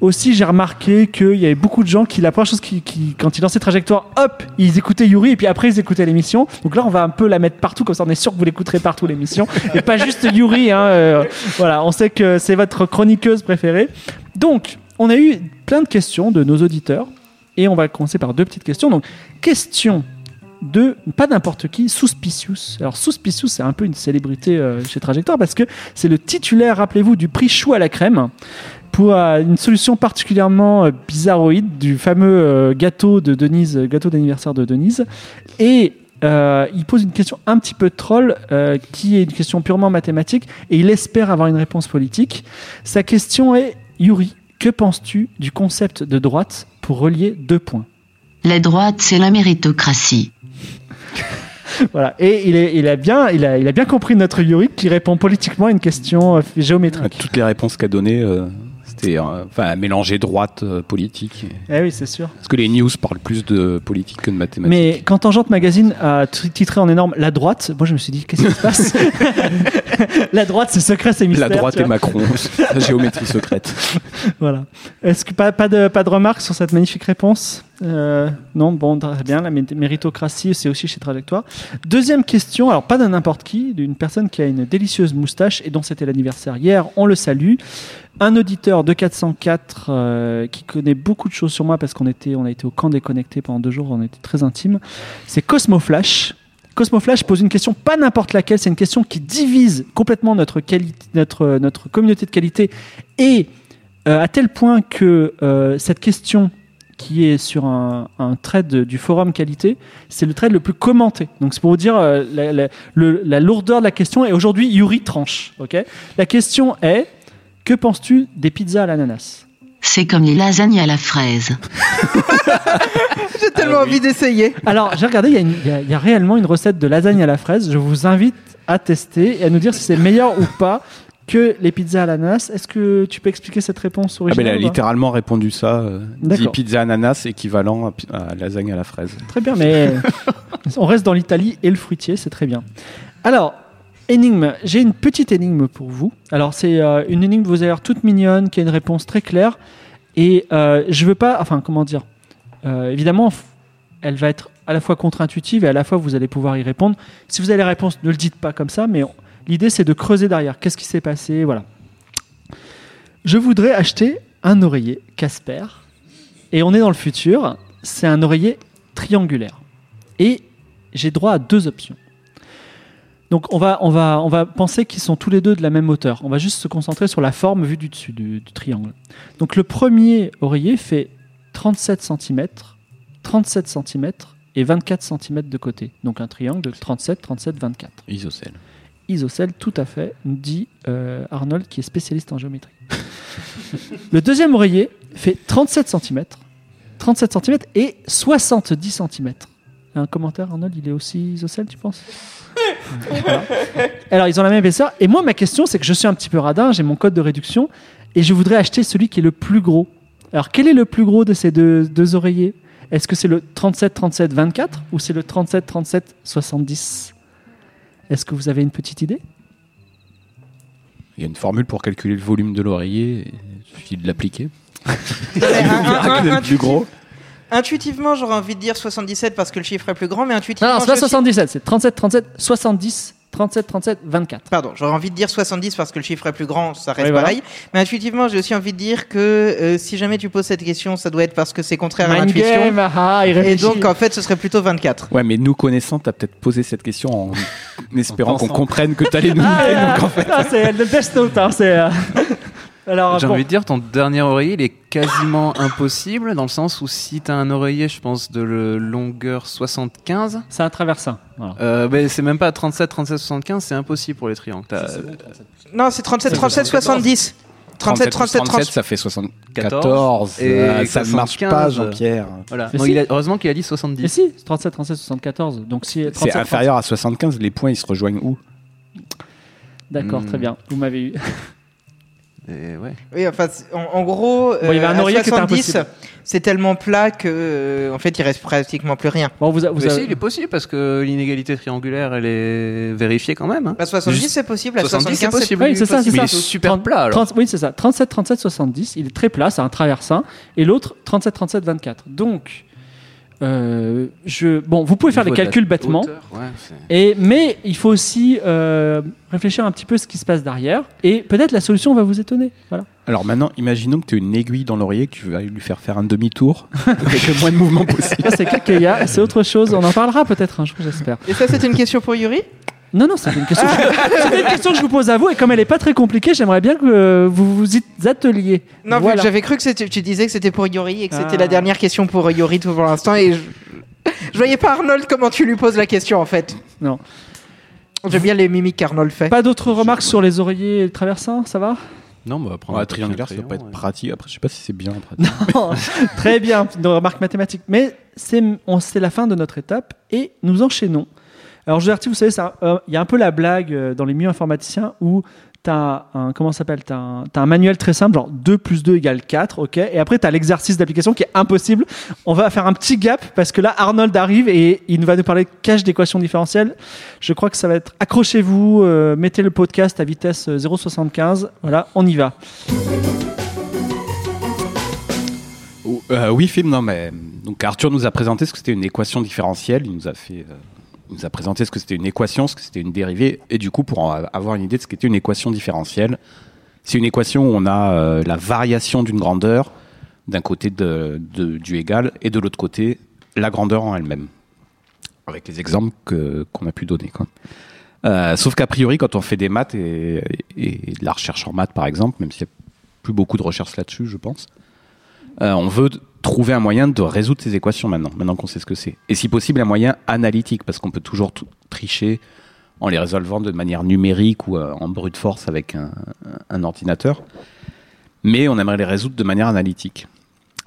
aussi, j'ai remarqué qu'il y avait beaucoup de gens qui, la première chose qui, qui- quand ils lançaient Trajectoire, hop, ils écoutaient Yuri, et puis après, ils écoutaient l'émission. Donc là, on va un peu la mettre partout, comme ça, on est sûr que vous l'écouterez partout, l'émission. et pas juste Yuri, hein. euh, voilà, on sait que c'est votre chroniqueuse préférée. Donc, on a eu plein de questions de nos auditeurs. Et on va commencer par deux petites questions. Donc, question de pas n'importe qui, Suspicious. Alors Suspicious, c'est un peu une célébrité euh, chez Trajectoire parce que c'est le titulaire, rappelez-vous, du prix Chou à la crème pour euh, une solution particulièrement euh, bizarroïde du fameux euh, gâteau de Denise, gâteau d'anniversaire de Denise. Et euh, il pose une question un petit peu troll, euh, qui est une question purement mathématique, et il espère avoir une réponse politique. Sa question est Yuri, que penses-tu du concept de droite pour relier deux points? La droite, c'est la méritocratie. Voilà. Et il, est, il, a bien, il, a, il a bien compris notre Yuri qui répond politiquement à une question géométrique. Toutes les réponses qu'a données, euh, c'était euh, enfin mélanger droite euh, politique. Eh oui, c'est sûr. Parce que les news parlent plus de politique que de mathématiques. Mais quand Tangente Magazine a titré en énorme La droite, moi je me suis dit, qu'est-ce qui se passe La droite, c'est secret, c'est mystère. la droite et. Macron, la géométrie secrète. Voilà. Est-ce que pas, pas, de, pas de remarques sur cette magnifique réponse? Euh, Non, bon, très bien. La mé- méritocratie, c'est aussi chez Trajectoire. Deuxième question, alors pas de n'importe qui, d'une personne qui a une délicieuse moustache et dont c'était l'anniversaire hier. On le salue. Un auditeur de 404 euh, qui connaît beaucoup de choses sur moi parce qu'on était, on a été au camp déconnecté pendant deux jours, on était très intimes. C'est Cosmo Flash. Cosmo Flash pose une question, pas n'importe laquelle, c'est une question qui divise complètement notre, notre, notre communauté de qualité et euh, à tel point que cette question qui est sur un, un thread du forum qualité, c'est le thread le plus commenté. Donc c'est pour vous dire euh, la, la- le- la lourdeur de la question. Et aujourd'hui, Yuri tranche. ok? La question est que penses-tu des pizzas à l'ananas? C'est comme les lasagnes à la fraise. J'ai tellement envie d'essayer. Alors j'ai regardé, il y, y a réellement une recette de lasagne à la fraise. Je vous invite à tester et à nous dire si c'est meilleur ou pas que les pizzas à l'ananas. Est-ce que tu peux expliquer cette réponse Ah ben, originale elle a littéralement répondu ça. Euh, dit pizza ananas équivalent à, lasagne à la fraise. Très bien, mais on reste dans l'Italie et le fruitier, c'est très bien. Alors, énigme, j'ai une petite énigme pour vous. Alors, c'est euh, une énigme, vous allez voir, toute mignonne, qui a une réponse très claire. Et euh, je veux pas, enfin, comment dire, Euh, évidemment, elle va être à la fois contre-intuitive et à la fois vous allez pouvoir y répondre. Si vous avez la réponse, ne le dites pas comme ça, mais on- l'idée c'est de creuser derrière. Qu'est-ce qui s'est passé? Voilà. Je voudrais acheter un oreiller Casper et on est dans le futur. C'est un oreiller triangulaire et j'ai droit à deux options. Donc on va, on va, on va penser qu'ils sont tous les deux de la même hauteur. On va juste se concentrer sur la forme vue du dessus du, triangle. Donc le premier oreiller fait 37 cm, 37 cm et 24 cm de côté. Donc un triangle de 37, 37, 24. Isocèle. Isocèle, tout à fait, dit euh, Arnold qui est spécialiste en géométrie. le deuxième oreiller fait 37 cm, 37 cm et 70 cm. Un commentaire, Arnold, il est aussi isocèle, tu penses? Alors, ils ont la même épaisseur. Et moi, ma question, c'est que je suis un petit peu radin, j'ai mon code de réduction, et je voudrais acheter celui qui est le plus gros. Alors, quel est le plus gros de ces deux, deux oreillers? Est-ce que c'est le 37, 37, 24 ou c'est le 37, 37, 70 Est-ce que vous avez une petite idée? Il y a une formule pour calculer le volume de l'oreiller. Il suffit de l'appliquer. Plus gros. Intuitivement, j'aurais envie de dire 77 parce que le chiffre est plus grand, mais intuitivement. Non, non, c'est pas je suis- 77, c'est 37, 37, 70, 37, 37, 24. Pardon, j'aurais envie de dire 70 parce que le chiffre est plus grand, ça reste Oui, voilà. pareil. Mais intuitivement, j'ai aussi envie de dire que euh, si jamais tu poses cette question, ça doit être parce que c'est contraire à l'intuition. ah, ah, Et donc, en fait, ce serait plutôt 24. Ouais, mais nous connaissant, t'as peut-être posé cette question en espérant qu'on comprenne que t'allais nous Ah, ah, donc en fait. c'est le Death Note, hein, c'est. euh, Alors, J'ai bon. envie de dire, ton dernier oreiller, il est quasiment impossible, dans le sens où si t'as un oreiller, je pense, de longueur 75, c'est un traversin. Voilà. euh, ben, c'est même pas 37, 37, 75, c'est impossible pour les triangles. T'as- Non, c'est 37, 37, 70. 37, 37, 37. ça fait 74. Et Euh, ça ne marche 75, pas, Jean-Pierre. Voilà. Mais Non, si. il a- heureusement qu'il a dit Mais 70. si, c'est 37, 37, 74. Donc si 37, C'est inférieur à 75, les points ils se rejoignent où? 37. D'accord, Hmm. très bien. Vous m'avez eu. Et ouais. Oui, enfin, c'est- en, en gros, Bon, il y avait euh, un à oreiller qui était 70, impossible. c'est tellement plat que, euh, en fait, il reste pratiquement plus rien. Bon, vous, a- vous Mais avez- si, il est possible parce que l'inégalité triangulaire, elle est vérifiée quand même. hein. À 70, Juste- c'est possible. À 70, 75, c'est possible. Oui, c'est ça, c'est Mais ça. il est super 30 plat, alors. 30 oui, c'est ça. 37, 37, 70. Il est très plat, c'est un traversin. Et l'autre, 37, 37, 24. Donc, euh, je, bon, vous pouvez faire les Niveau de la calculs bêtement. hauteur, ouais, c'est- Et, mais il faut aussi euh, réfléchir un petit peu à ce qui se passe derrière. Et peut-être la solution va vous étonner. Voilà. Alors maintenant, imaginons que tu as une aiguille dans l'oreiller, que tu vas lui faire faire un demi-tour avec le moins de mouvement possible. C'est. C'est autre chose. On en parlera peut-être un jour, j'espère. Et ça, c'est une question pour Yuri? Non, non, c'était une question. c'était une question que je vous pose à vous. Et comme elle n'est pas très compliquée, j'aimerais bien que euh, vous vous y atteliez. Non, Voilà. que j'avais cru que c'était- tu disais que c'était pour Yuri et que c'était Ah. la dernière question pour Yuri tout pour l'instant. Et je... je voyais pas Arnold comment tu lui poses la question en fait. Non. J'aime bien les mimiques qu'Arnold fait. Pas d'autres remarques sur les oreillers et le traversin, ça va? Non, bah, prendre Ouais, un triangulaire, ça crayon, doit pas être ouais. pratique. Après, je sais pas si c'est bien pratique. Non, Très bien, une remarque mathématique. Mais c'est on- c'est la fin de notre étape et nous enchaînons. Alors, Gertie, vous savez, euh, il y a un peu la blague euh, dans les milieux informaticiens où tu as un, comment s'appelle, manuel très simple, genre 2 plus 2 égale 4, ok Et après, tu as l'exercice d'application qui est impossible. On va faire un petit gap parce que là, Arnold arrive et il va nous parler de cache d'équations différentielles. Je crois que ça va être accrochez-vous, euh, mettez le podcast à vitesse euh, 0,75. Voilà, on y va. Oui, film, non, mais donc Arthur nous a présenté ce que c'était une équation différentielle. Il nous a fait, nous a présenté ce que c'était une équation, ce que c'était une dérivée, et du coup, pour avoir une idée de ce qu'était une équation différentielle, c'est une équation où on a euh, la variation d'une grandeur d'un côté du égal et de l'autre côté la grandeur en elle-même, avec les exemples qu'on a pu donner. Euh, sauf qu'a priori, quand on fait des maths et, de la recherche en maths, par exemple, même s'il n'y a plus beaucoup de recherche là-dessus, je pense. Euh, on veut trouver un moyen de résoudre ces équations maintenant, maintenant qu'on sait ce que c'est. Et si possible, un moyen analytique, parce qu'on peut toujours tricher en les résolvant de manière numérique ou euh, en brute force avec un, ordinateur. Mais on aimerait les résoudre de manière analytique.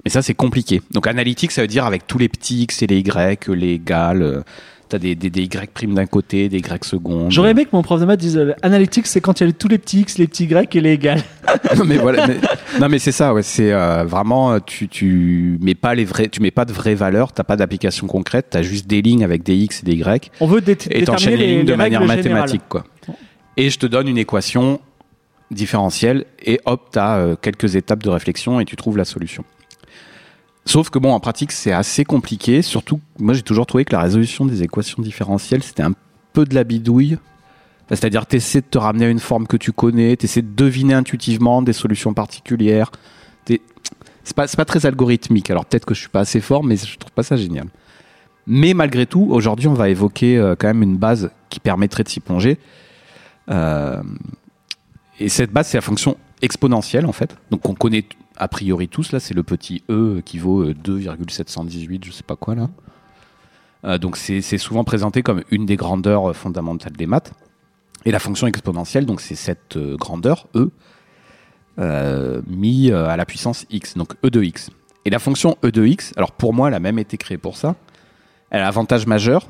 Mais ça, c'est compliqué. Donc analytique, ça veut dire avec tous les petits x et les y, les égales. T'as des, des, des y primes d'un côté, des y secondes. J'aurais aimé que mon prof de maths dise euh, analytique, c'est quand il y a tous les petits x, les petits y et les égales. non mais voilà mais, non mais c'est ça ouais c'est euh, vraiment euh, tu tu mets pas les vrais tu mets pas de vraies valeurs t'as pas d'application concrète t'as juste des lignes avec des x et des y On veut dé- et t'enchaînes déterminer les lignes de les manière mathématique quoi et je te donne une équation différentielle et hop t'as euh, quelques étapes de réflexion et tu trouves la solution sauf que bon en pratique c'est assez compliqué surtout moi j'ai toujours trouvé que la résolution des équations différentielles c'était un peu de la bidouille c'est-à-dire, tu essaies de te ramener à une forme que tu connais, tu essaies de deviner intuitivement des solutions particulières. C'est pas, pas très algorithmique. Alors peut-être que je suis pas assez fort, mais je trouve pas ça génial. Mais malgré tout, aujourd'hui, on va évoquer euh, quand même une base qui permettrait de s'y plonger. Euh, et cette base, c'est la fonction exponentielle, en fait. Donc on connaît a priori tous, là, c'est le petit e qui vaut euh, 2,718, je sais pas quoi, là. Euh, donc c'est souvent présenté comme une des grandeurs euh, fondamentales des maths. Et la fonction exponentielle, donc c'est cette euh, grandeur, e, euh, mis euh, à la puissance x, donc e de x. Et la fonction e de x, alors pour moi, elle a même été créée pour ça. Elle a l'avantage majeur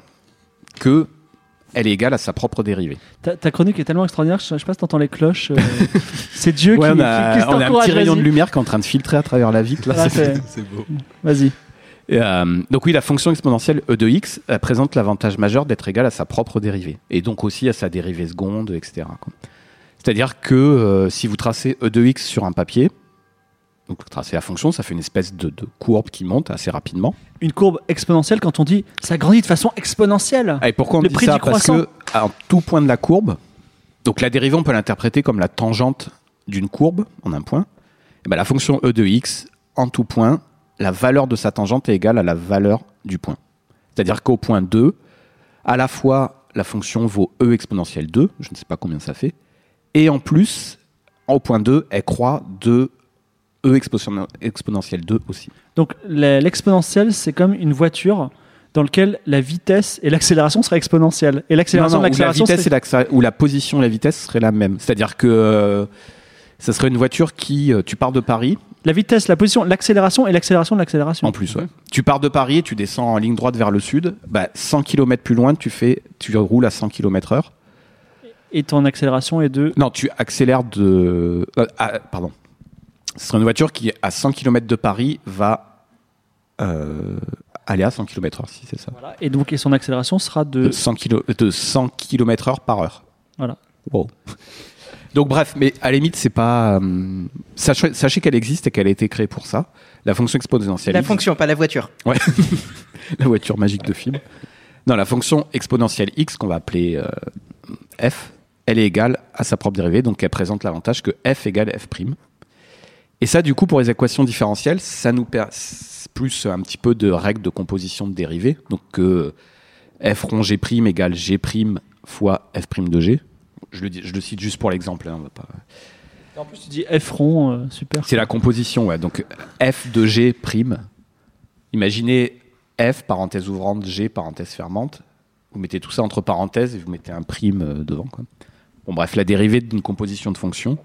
que elle est égale à sa propre dérivée. Ta, ta chronique est tellement extraordinaire, je je sais pas si t'entends les cloches. euh, c'est Dieu Ouais, qui, on qui- a, qui on a un petit rayon de lumière qui est en train de filtrer à travers la vitre. Là, Ah, c'est- beau. Vas-y. Euh, donc oui, la fonction exponentielle e de x présente l'avantage majeur d'être égale à sa propre dérivée, et donc aussi à sa dérivée seconde, etc. C'est-à-dire que euh, si vous tracez e de x sur un papier, donc vous tracez la fonction, ça fait une espèce de, de courbe qui monte assez rapidement. Une courbe exponentielle, quand on dit ça grandit de façon exponentielle. Ah, Et pourquoi on Le dit prix ça du Parce croissant. que à tout point de la courbe, donc la dérivée, on peut l'interpréter comme la tangente d'une courbe en un point. Et ben, la fonction e de x, en tout point, la valeur de sa tangente est égale à la valeur du point. C'est-à-dire qu'au point 2, à la fois la fonction vaut e exponentielle 2, je ne sais pas combien ça fait, et en plus, au point 2, elle croît de e exponentielle- exponentielle 2 aussi. Donc l'exponentielle, c'est comme une voiture dans laquelle la vitesse et l'accélération seraient exponentielles. Et l'accélération de où la l'accélération. vitesse serait- et où la position et la vitesse seraient la même. C'est-à-dire que euh, ça serait une voiture qui, euh, tu pars de Paris, La vitesse, la position, l'accélération et l'accélération de l'accélération. en plus, ouais. Tu pars de Paris et tu descends en ligne droite vers le sud. Bah, 100 km plus loin, tu fais, tu roules à 100 km heure. Et ton accélération est de. Non, tu accélères de. euh, pardon. Ce serait une voiture qui, à 100 km de Paris, va euh, aller à 100 km/h, si c'est ça. Voilà. Et donc, et son accélération sera de. De 100, kilo- de 100 km/h par heure. Voilà. Wow. Donc, bref, mais à la limite, c'est pas. euh, sachez sachez qu'elle existe et qu'elle a été créée pour ça. La fonction exponentielle. La fonction, pas la voiture. Ouais. la voiture magique de film. Non, la fonction exponentielle x qu'on va appeler euh, f, elle est égale à sa propre dérivée, donc elle présente l'avantage que f égale f'. Et ça, du coup, pour les équations différentielles, ça nous perd plus un petit peu de règles de composition de dérivées. Donc que f rond g' égale g' fois f' de g. Je le, dis- je le cite juste pour l'exemple. hein, pas... En plus, tu dis F rond, euh, super. C'est la composition, ouais. Donc f de g prime. Imaginez f parenthèse ouvrante, g parenthèse fermante. Vous mettez tout ça entre parenthèses et vous mettez un prime euh, devant. Quoi. Bon, bref, la dérivée d'une composition de fonctions.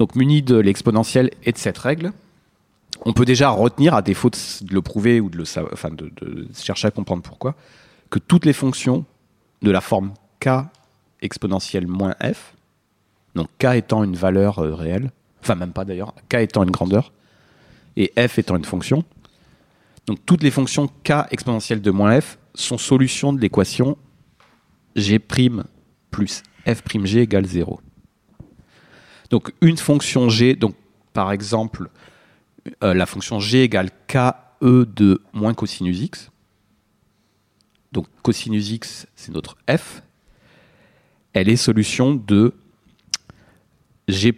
Donc muni de l'exponentielle et de cette règle, on peut déjà retenir, à défaut de le prouver ou de, le enfin de chercher à comprendre pourquoi, que toutes les fonctions de la forme k exponentielle moins f, donc k étant une valeur euh, réelle, enfin même pas d'ailleurs, k étant une grandeur, et f étant une fonction. Donc toutes les fonctions k exponentielle de moins f sont solutions de l'équation g' plus f'g égale 0. Donc une fonction g, donc par exemple euh, la fonction g égale ke de moins cosinus x. Donc cosinus x c'est notre f. Elle est solution de g'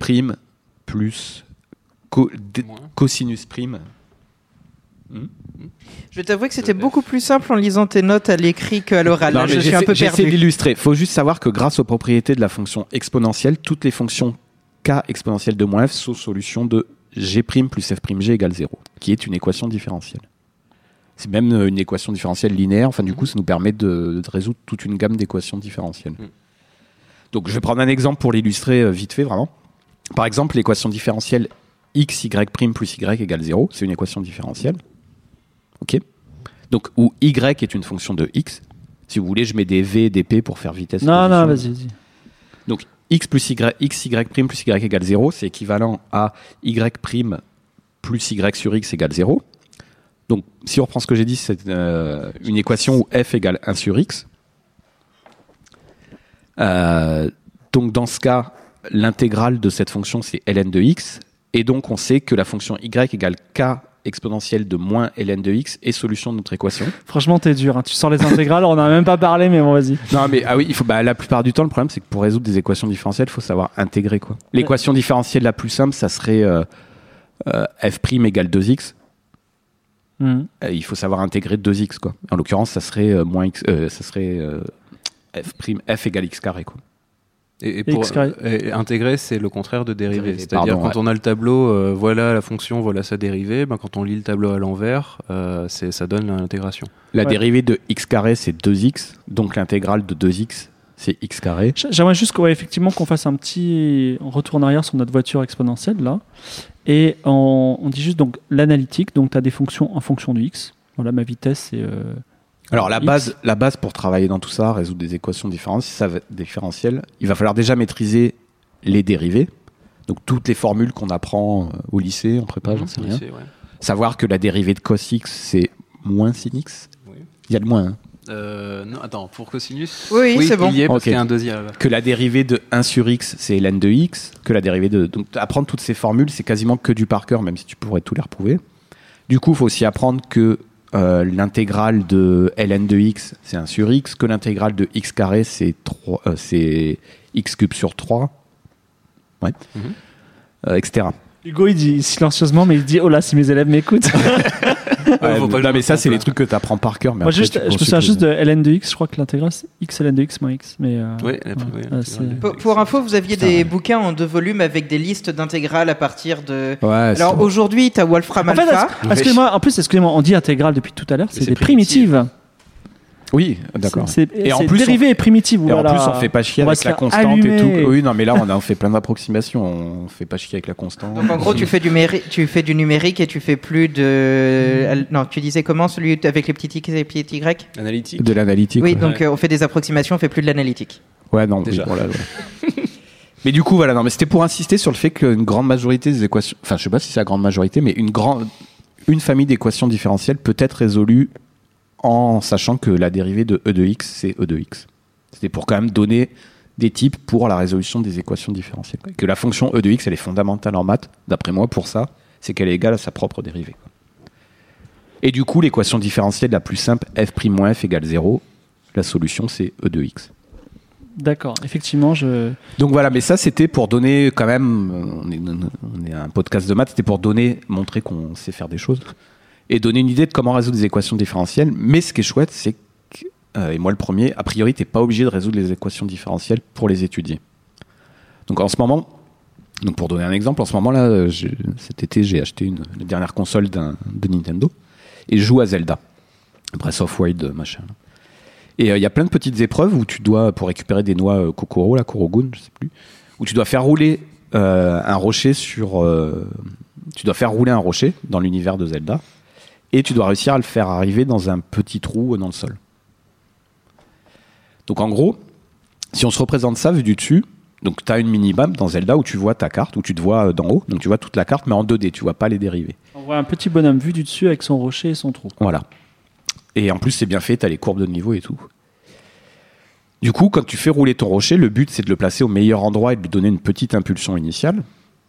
plus co- cosinus prime. Je vais t'avouer que c'était beaucoup plus simple en lisant tes notes à l'écrit qu'à l'oral. Je suis un j'essaie- peu J'essaie perdu. d'illustrer. Il faut juste savoir que grâce aux propriétés de la fonction exponentielle, toutes les fonctions k exponentielle de moins f sont solutions de g' plus f'g égale 0, qui est une équation différentielle. C'est même euh, une équation différentielle linéaire. Enfin, du coup, ça nous permet de, de résoudre toute une gamme d'équations différentielles. Donc, je vais prendre un exemple pour l'illustrer euh, vite fait, vraiment. Par exemple, l'équation différentielle x, y' plus y égale 0, c'est une équation différentielle. OK Donc, où y est une fonction de x. Si vous voulez, je mets des v et des p pour faire vitesse. Non, non, vas-y, vas-y. Donc, x plus y, x, prime plus y égale 0, c'est équivalent à y prime plus y sur x égale 0. Donc, si on reprend ce que j'ai dit, c'est euh, une équation où f égale 1 sur x. Euh, donc, dans ce cas, l'intégrale de cette fonction, c'est ln de x. Et donc, on sait que la fonction y égale k exponentielle de moins ln de x est solution de notre équation. Franchement, t'es dur. hein. Tu sors les intégrales, on n'en a même pas parlé, mais bon, vas-y. Non, mais ah oui, il faut, bah, la plupart du temps, le problème, c'est que pour résoudre des équations différentielles, il faut savoir intégrer. quoi. L'équation différentielle la plus simple, ça serait euh, euh, f' égale 2x. Mhm. Euh, il faut savoir intégrer 2x. Quoi. En l'occurrence, ça serait, euh, moins x, euh, ça serait euh, f', f égale x carré. Quoi. Et, et pour et intégrer, c'est le contraire de dériver. C'est-à-dire quand on a le tableau, euh, voilà la fonction, voilà sa dérivée. Ben, quand on lit le tableau à l'envers, euh, ça donne l'intégration. La Ouais. dérivée de x carré, c'est 2x. Donc l'intégrale de 2x, c'est x carré. J'aimerais juste qu'on, ouais, effectivement qu'on fasse un petit retour en arrière sur notre voiture exponentielle là. Et on, on dit juste donc l'analytique. Donc tu as des fonctions en fonction de x. Voilà, ma vitesse c'est. euh, Alors la X. base, la base pour travailler dans tout ça, résoudre des équations différentes, ça va- différentielles, il va falloir déjà maîtriser les dérivées. Donc toutes les formules qu'on apprend euh, au lycée, en prépa, j'en sais rien. Ouais. Savoir que la dérivée de cos x, c'est moins sin x? Oui. Il y a le moins. hein. Euh, non, attends, pour cosinus Oui, oui, c'est bon. Il y est parce qu'il y a un deuxième. Que la dérivée de 1 sur x, c'est ln de x. Que la dérivée de... Donc apprendre toutes ces formules, c'est quasiment que du par cœur, même si tu pourrais tout les reprouver. Du coup, il faut aussi apprendre que euh, l'intégrale de ln de x, c'est 1 sur x. Que l'intégrale de x carré, c'est 3, euh, c'est x cube sur 3. Ouais. Mhm. Euh, etc. Hugo il dit silencieusement, mais il dit oh là si mes élèves m'écoutent. Ouais, faut pas non, mais ça, c'est les place. trucs que tu apprends par cœur. mais Moi après, juste, je me souviens juste de ln de x. Je crois que l'intégrale c'est x ln de x moins x. Mais euh, Oui, ouais. Ouais, de- Pour, pour info, vous aviez Putain, des ouais. bouquins en deux volumes avec des listes d'intégrales à partir de. Ouais, Alors aujourd'hui, tu as Wolfram En fait, Alpha. excusez-moi, en plus, excusez-moi, on dit intégrale depuis tout à l'heure, c'est c'est des primitives. Oui, d'accord. C'est Et en c'est plus, dérivé et primitive. Et voilà. en plus, on fait pas chier On avec la constante et tout. Oui, non, mais là, on a fait plein d'approximations. On fait pas chier avec la constante. Donc en gros, tu fais, du méri- tu fais du numérique et tu fais plus de. Al- Non, tu disais comment celui avec les petits x et les petits y Analytique. de l'analytique. Oui, ouais. donc euh, on fait des approximations, on fait plus de l'analytique. Ouais, non, Déjà. oui, voilà, ouais. mais du coup, voilà, non, mais c'était pour insister sur le fait qu'une grande majorité des équations, enfin, je sais pas si c'est la grande majorité, mais une grande, une famille d'équations différentielles peut être résolue en sachant que la dérivée de e de x, c'est e de x. C'était pour quand même donner des types pour la résolution des équations différentielles. quoi. Que la fonction e de x, elle est fondamentale en maths, d'après moi, pour ça, c'est qu'elle est égale à sa propre dérivée. quoi. Et du coup, l'équation différentielle la plus simple, f'-f égale 0, la solution, c'est e de x. D'accord, effectivement, je. Donc voilà, mais ça c'était pour donner quand même, on est, on est un podcast de maths, c'était pour donner, montrer qu'on sait faire des choses et donner une idée de comment résoudre des équations différentielles. Mais ce qui est chouette, c'est que, euh, et moi le premier, a priori, t'es pas obligé de résoudre les équations différentielles pour les étudier. Donc en ce moment, donc pour donner un exemple, en ce moment là, euh, cet été j'ai acheté une la dernière console de Nintendo et je joue à Zelda, Breath of Wild machin. Et euh, il y a plein de petites épreuves où tu dois, pour récupérer des noix euh, Kokoro, la Korogun, je sais plus, où tu dois faire rouler euh, un rocher sur. euh, tu dois faire rouler un rocher dans l'univers de Zelda, et tu dois réussir à le faire arriver dans un petit trou dans le sol. Donc en gros, si on se représente ça vu du dessus, donc tu as une mini-map dans Zelda où tu vois ta carte, où tu te vois euh, d'en haut, donc tu vois toute la carte, mais en 2D, tu vois pas les dérivés. On voit un petit bonhomme vu du dessus avec son rocher et son trou. Voilà. Et en plus, c'est bien fait, tu as les courbes de niveau et tout. Du coup, quand tu fais rouler ton rocher, le but, c'est de le placer au meilleur endroit et de lui donner une petite impulsion initiale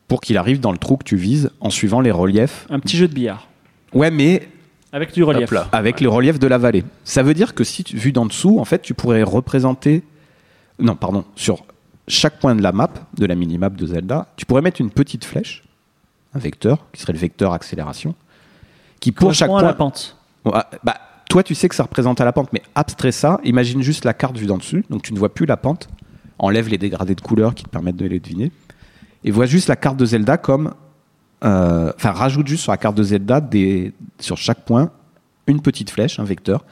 pour qu'il arrive dans le trou que tu vises en suivant les reliefs. Un petit jeu de billard. Ouais, mais Avec du relief. Avec les reliefs de la vallée. Ça veut dire que si tu, vu d'en dessous, en fait, tu pourrais représenter. Non, pardon, sur chaque point de la map, de la mini-map de Zelda, tu pourrais mettre une petite flèche, un vecteur, qui serait le vecteur accélération, qui pour chaque Correspond à point. la pente. Ouais, bah, toi, tu sais que ça représente à la pente, mais abstrait ça, imagine juste la carte vue d'en dessus, donc tu ne vois plus la pente, enlève les dégradés de couleurs qui te permettent de les deviner, et vois juste la carte de Zelda comme. Euh, Enfin, rajoute juste sur la carte de Zelda, des, sur chaque point, une petite flèche, un vecteur,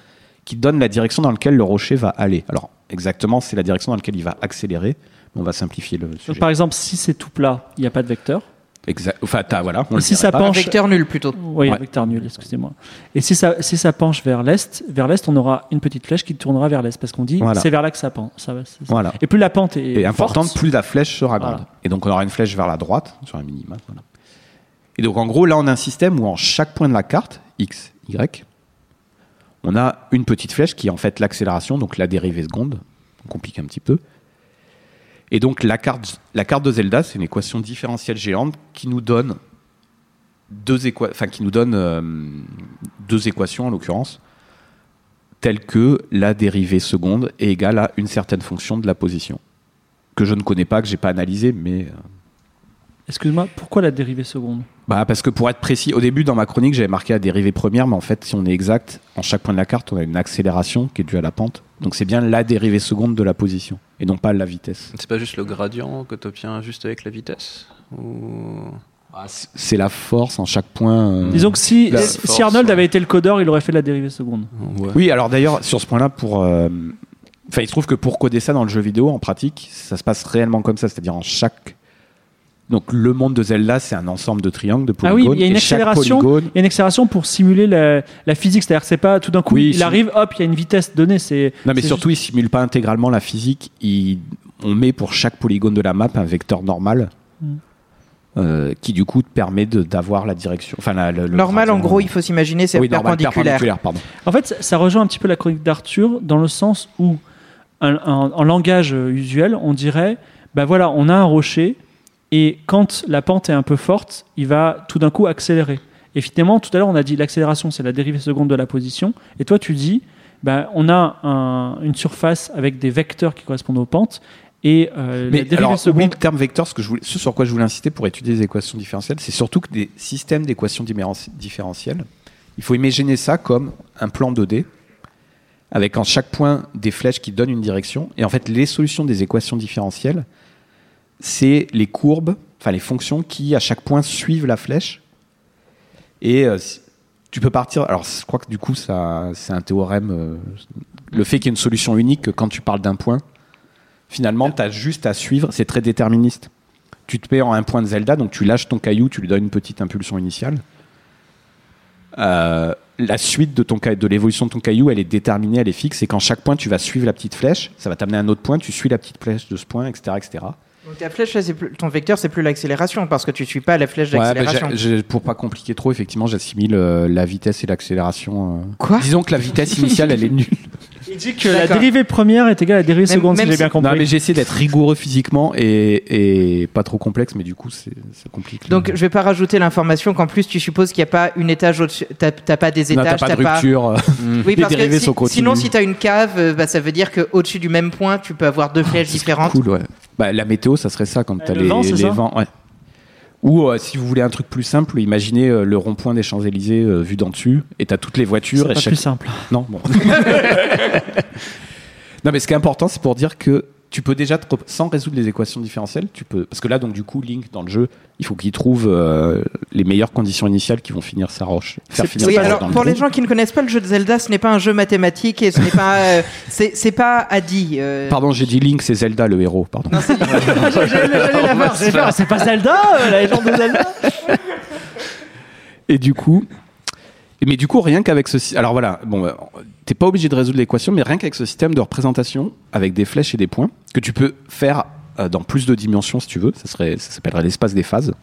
qui donne la direction dans laquelle le rocher va aller. Alors, exactement, c'est la direction dans laquelle il va accélérer, mais on va simplifier le Donc, sujet. par exemple, si c'est tout plat, il n'y a pas de vecteur. Exact- Enfin, t'as- voilà, on Et le si ça pas. Un penche. vecteur nul plutôt. Oui, Ouais. vecteur nul, excusez-moi. Et si ça, si ça penche vers l'est, vers l'est, on aura une petite flèche qui tournera vers l'est parce qu'on dit Voilà. c'est vers là que ça penche. Ça, ça. Voilà. Et plus la pente est, Et importante, forte, plus la flèche sera grande. Voilà. Et donc on aura une flèche vers la droite, sur un minimum. Voilà. Et donc en gros, là on a un système où en chaque point de la carte, X, Y, on a une petite flèche qui est en fait l'accélération, donc la dérivée seconde. On complique un petit peu. Et donc la carte, de Zelda, c'est une équation différentielle géante qui nous donne deux, qui nous donne, euh, deux équations en l'occurrence, telles que la dérivée seconde est égale à une certaine fonction de la position que je ne connais pas, que j'ai pas analysé, mais euh, Excuse-moi, pourquoi la dérivée seconde? Bah parce que pour être précis, au début dans ma chronique j'avais marqué la dérivée première, mais en fait si on est exact, en chaque point de la carte on a une accélération qui est due à la pente, donc c'est bien la dérivée seconde de la position et non pas la vitesse. C'est pas juste le gradient que tu obtiens juste avec la vitesse Ou... Ah, C'est la force en chaque point. euh. Disons que si, La si force, Arnold ouais. avait été le codeur, il aurait fait la dérivée seconde. Ouais. Oui, alors d'ailleurs sur ce point-là pour euh, Enfin, il se trouve que pour coder ça dans le jeu vidéo, en pratique, ça se passe réellement comme ça, c'est-à-dire en chaque. Donc le monde de Zelda, c'est un ensemble de triangles, de Ah oui, polygones. il y a une accélération. polygone- Il y a une accélération pour simuler la, la physique, c'est-à-dire que c'est pas tout d'un coup, Oui, il si- arrive, hop, il y a une vitesse donnée. C'est Non, mais surtout, il simule pas intégralement la physique. Il... On met pour chaque polygone de la map un vecteur normal. Mm. euh, qui du coup te permet de- d'avoir la direction. Enfin, la- le, le Normal, en gros, il faut s'imaginer, c'est Oui, normal, perpendiculaire. perpendiculaire, pardon. En fait, ça- rejoint un petit peu la chronique d'Arthur dans le sens où, en langage usuel, on dirait, ben voilà, on a un rocher et quand la pente est un peu forte, il va tout d'un coup accélérer. Et finalement, tout à l'heure, on a dit l'accélération, c'est la dérivée seconde de la position. Et toi, tu dis, ben, on a un- une surface avec des vecteurs qui correspondent aux pentes et euh, la Mais dérivée alors, oublie seconde. le terme vecteur, ce, que je voulais, ce sur quoi je voulais insister pour étudier les équations différentielles, c'est surtout que des systèmes d'équations différentielles, il faut imaginer ça comme un plan 2D, avec en chaque point des flèches qui donnent une direction. Et en fait, les solutions des équations différentielles, c'est les courbes, enfin les fonctions qui, à chaque point, suivent la flèche. Et euh, tu peux partir. Alors, je crois que du coup, ça, c'est un théorème. euh, le fait qu'il y ait une solution unique, que quand tu parles d'un point, finalement, tu as juste à suivre, c'est très déterministe. Tu te mets en un point de Zelda, donc tu lâches ton caillou, tu lui donnes une petite impulsion initiale. euh, la suite de, ton, de l'évolution de ton caillou, elle est déterminée, elle est fixe, et qu'en chaque point, tu vas suivre la petite flèche, ça va t'amener à un autre point, tu suis la petite flèche de ce point, etc. etc. Donc ta flèche, là, c'est plus- ton vecteur, c'est plus l'accélération parce que tu suis pas la flèche Ouais, bah, d'accélération. j'ai- j'ai- pour pas compliquer trop, effectivement, j'assimile euh, la vitesse et l'accélération. euh. Quoi? Disons que la vitesse initiale, elle est nulle. Il dit que la dérivée première est égale à la dérivée Même- seconde, si j'ai bien compris. Non, mais j'ai essayé d'être rigoureux physiquement et, et pas trop complexe, mais du coup, c'est- ça complique. Donc je vais pas rajouter l'information qu'en plus tu supposes qu'il n'y a pas une étage au-dessus, t'as pas des Non, t'as étages, pas de rupture. euh. Oui, parce que si- sinon si t'as une cave, euh, bah, ça veut dire que au-dessus du même point, tu peux avoir deux flèches différentes. Cool, ouais. Bah, la météo, ça serait ça quand t'as le les, vent, les vents. Ouais. Ou euh, si vous voulez un truc plus simple, imaginez euh, le rond-point des Champs-Élysées euh, vu d'en dessus, et t'as toutes les c'est voitures. pas chaque... plus simple. Non, bon. non, mais ce qui est important, c'est pour dire que tu peux déjà, te sans résoudre les équations différentielles, tu peux. Parce que là, donc, du coup, Link, dans le jeu, il faut qu'il trouve euh, les meilleures conditions initiales qui vont finir sa roche. Faire C'est- finir Oui, sa roche alors dans le pour les gens qui ne connaissent pas le jeu de Zelda, ce n'est pas un jeu mathématique et ce n'est pas, euh, c'est c'est pas Adi. euh. Pardon, j'ai dit Link, c'est Zelda, le héros, pardon. Non, c'est- C'est pas Zelda, euh, la légende de Zelda Et du coup, mais du coup, rien qu'avec ce, alors voilà, bon, euh, t'es pas obligé de résoudre l'équation, mais rien qu'avec ce système de représentation avec des flèches et des points que tu peux faire euh, dans plus de dimensions si tu veux, ça serait, ça s'appellerait l'espace des phases.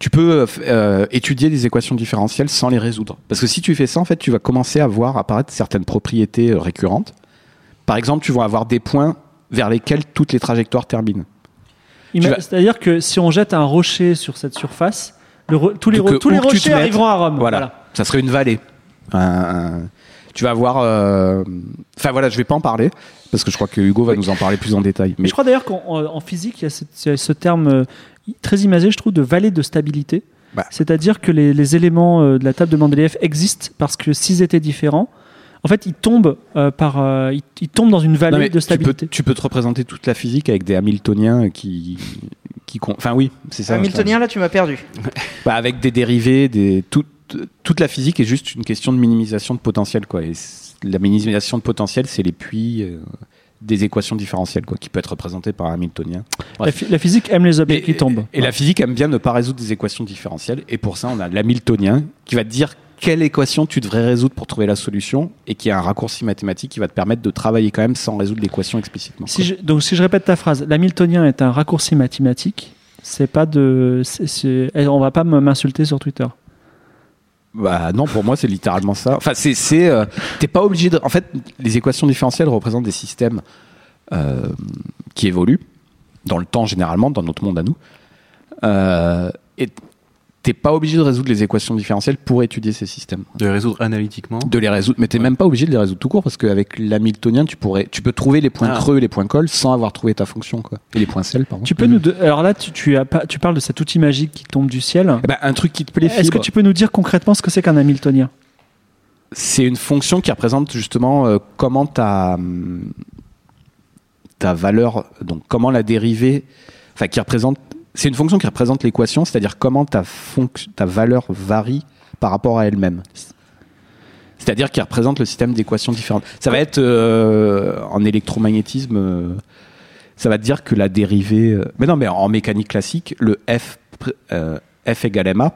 Tu peux euh, étudier des équations différentielles sans les résoudre, parce que si tu fais ça, en fait, tu vas commencer à voir apparaître certaines propriétés euh, récurrentes. Par exemple, tu vas avoir des points vers lesquels toutes les trajectoires terminent. Vas- C'est-à-dire que si on jette un rocher sur cette surface, le tous les, euh, tous les rochers arriveront à Rome. Voilà. Ça serait une vallée. Un- tu vas avoir. euh, Enfin voilà, je vais pas en parler parce que je crois que Hugo va nous en parler plus en détail. Mais Mais je crois d'ailleurs qu'en en- en physique, il y a ce, terme euh, très imagé, je trouve, de vallée de stabilité. Bah. C'est-à-dire que les, les éléments euh, de la table de Mendeleïev existent parce que s'ils étaient différents, en fait, ils tombent, euh, par, euh, ils, ils tombent dans une vallée Non, de tu peux, stabilité. tu peux te représenter toute la physique avec des Hamiltoniens qui. Qui Enfin oui, c'est ça. Hamiltonien, là, tu m'as perdu. Bah, avec des dérivés, des, tout- toute la physique est juste une question de minimisation de potentiel. Quoi. Et c- la minimisation de potentiel, c'est les puits euh, des équations différentielles, quoi, qui peut être représentée par un Hamiltonien. La, phy- la physique aime les objets Et, qui tombent. et la physique aime bien ne pas résoudre des équations différentielles. Et pour ça, on a l'Hamiltonien qui va te dire quelle équation tu devrais résoudre pour trouver la solution et qui a un raccourci mathématique qui va te permettre de travailler quand même sans résoudre l'équation explicitement. Si je- donc, si je répète ta phrase, l'hamiltonien est un raccourci mathématique. C'est pas de. eh, on va pas m'insulter sur Twitter. Bah non, pour moi c'est littéralement ça. Enfin, c'est, c'est, euh, t'es pas obligé de. En fait, les équations différentielles représentent des systèmes euh, qui évoluent dans le temps généralement, dans notre monde à nous. Euh, et t'es pas obligé de résoudre les équations différentielles pour étudier ces systèmes. De les résoudre analytiquement. De les résoudre, mais t'es même pas obligé de les résoudre tout court parce qu'avec l'hamiltonien, tu pourrais, tu peux trouver les points Ah. creux, et les points cols sans avoir trouvé ta fonction quoi. Et les points sel, pardon. Tu peux nous. de- Alors là, tu, tu, as pas- tu parles de cet outil magique qui tombe du ciel. Eh ben, un truc qui te plaît, Est-ce que tu peux nous dire concrètement ce que c'est qu'un hamiltonien? C'est une fonction qui représente justement euh, comment ta, hum, ta valeur, donc comment la dérivée, enfin qui représente, c'est une fonction qui représente l'équation, c'est-à-dire comment ta, ta valeur varie par rapport à elle-même. C'est-à-dire qui représente le système d'équations différentes. Ça va être euh, en électromagnétisme, euh, ça va dire que la dérivée, euh, mais non, mais en mécanique classique, le F, euh, F égale ma,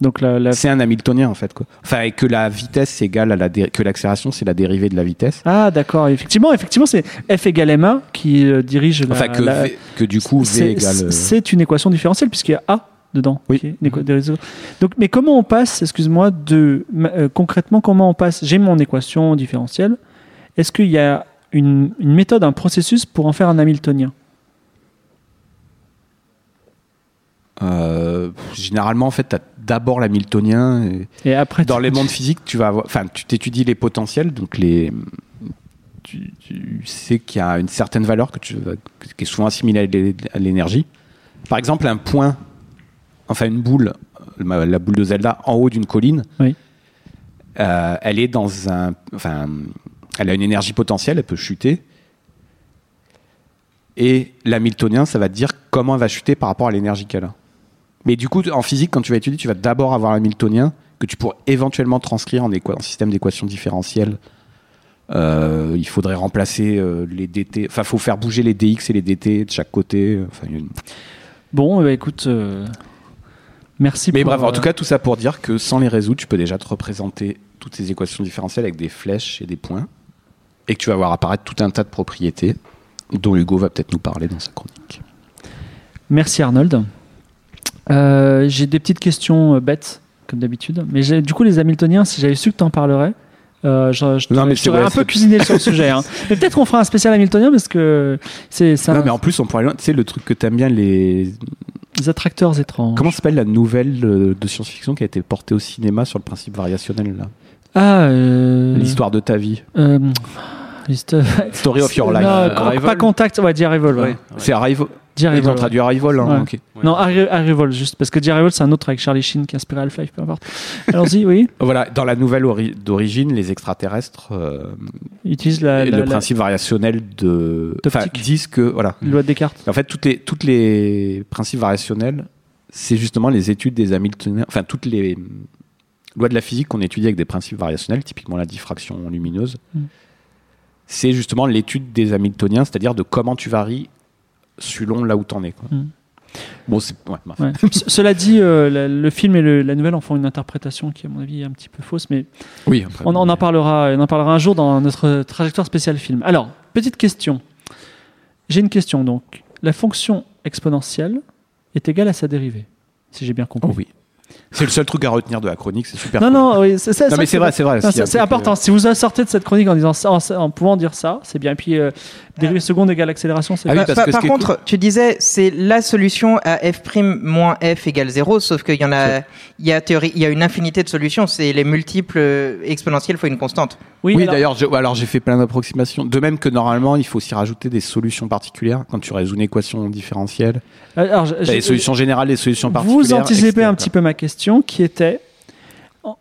Donc la, la- c'est un Hamiltonien en fait quoi. Enfin et que la vitesse c'est égal à la dé- que l'accélération c'est la dérivée de la vitesse. Ah d'accord, effectivement, effectivement, c'est F égale ma qui euh, dirige la. Enfin que, la- v, que du coup V égale. euh, C'est une équation différentielle puisqu'il y a A dedans. Oui. réseaux. Donc, mais comment on passe, excuse-moi, de euh, concrètement comment on passe J'ai mon équation différentielle. Est-ce qu'il y a une, une méthode, un processus pour en faire un Hamiltonien? Euh, généralement en fait t'as d'abord l'Hamiltonien. et Et après, Dans tu- les mondes physiques tu vas enfin tu t'étudies les potentiels donc les. Tu, tu sais qu'il y a une certaine valeur que tu, qui est souvent assimilée à l'é- à l'énergie. Par exemple un point, enfin une boule, la boule de Zelda en haut d'une colline. Oui. Euh, elle est dans un. Enfin, elle a une énergie potentielle, elle peut chuter. Et l'hamiltonien, ça va te dire comment elle va chuter par rapport à l'énergie qu'elle a. Mais du coup, en physique, quand tu vas étudier, tu vas d'abord avoir l'hamiltonien que tu pourrais éventuellement transcrire en, en système d'équations différentielles. Euh, il faudrait remplacer euh, les dt. Enfin, il faut faire bouger les dx et les dt de chaque côté. Enfin, une- Bon, eh ben, écoute, euh, Merci. Mais pour, bref, en euh, tout cas, tout ça pour dire que sans les résoudre, tu peux déjà te représenter toutes ces équations différentielles avec des flèches et des points, et que tu vas voir apparaître tout un tas de propriétés dont Hugo va peut-être nous parler dans sa chronique. Merci Arnold. Euh, j'ai des petites questions euh, bêtes, comme d'habitude. Mais j'ai- du coup, les Hamiltoniens, si j'avais su que tu en parlerais, euh, je, je, Non, mais je c'est t'aurais vrai, un peu cuisiné sur le sujet. hein. Mais peut-être qu'on fera un spécial Hamiltonien parce que c'est ça. Non, mais en plus, on pourrait aller loin. Tu sais, le truc que t'aimes bien, les. Attracteurs étranges. Comment s'appelle la nouvelle euh, de science-fiction qui a été portée au cinéma sur le principe variationnel, là? Ah, euh, L'histoire de ta vie. euh, Story of your Non, life. Euh, Arrival pas contact, ouais, The Arrival. ouais. Ouais. C'est Arrival. The Ils ont traduit Arrival, hein, Ouais. Non, Arri- Arrival, juste parce que The Arrival, c'est un autre avec Charlie Sheen qui a inspiré Half-Life, peu importe. Allons-y, oui. Voilà, dans la nouvelle ori- d'origine, les extraterrestres, euh, utilisent la, et la- le la- principe variationnel de. Enfin, disent que. Voilà. la loi de Descartes. En fait, toutes les, toutes les principes variationnels, c'est justement les études des Hamiltoniens. Enfin, toutes les lois de la physique qu'on étudie avec des principes variationnels, typiquement la diffraction lumineuse, Mm. c'est justement l'étude des Hamiltoniens, c'est-à-dire de comment tu varies selon là où t'en es. Quoi. Mm. Bon. Ouais. Ouais. Cela dit, euh, la- le film et le- la nouvelle en font une interprétation qui, à mon avis, est un petit peu fausse, mais Oui, après, on, on en parlera, on en parlera un jour dans notre trajectoire spéciale film. Alors, petite question. J'ai une question donc. La fonction exponentielle est égale à sa dérivée, si j'ai bien compris. Oh oui. C'est le seul truc à retenir de la chronique, c'est super. Non, cool. non, oui, c'est ça. Non, mais c'est vrai, c'est vrai. C'est important. Si vous sortez de cette chronique en disant ça, en, en pouvant dire ça, c'est bien. Et puis, euh, dérivée seconde égale accélération, c'est Ah oui, bien. parce par contre, tu disais, c'est la solution à f' moins f égale 0, sauf qu'il y en a, il y a théorie, il y a une infinité de solutions, c'est les multiples euh, exponentielles fois une constante. Oui, alors- d'ailleurs, je- alors j'ai fait plein d'approximations. De même que normalement, il faut aussi rajouter des solutions particulières quand tu résous une équation différentielle. Alors, je- des solutions générales, des solutions particulières. Vous anticipez etc., un petit peu ma question qui était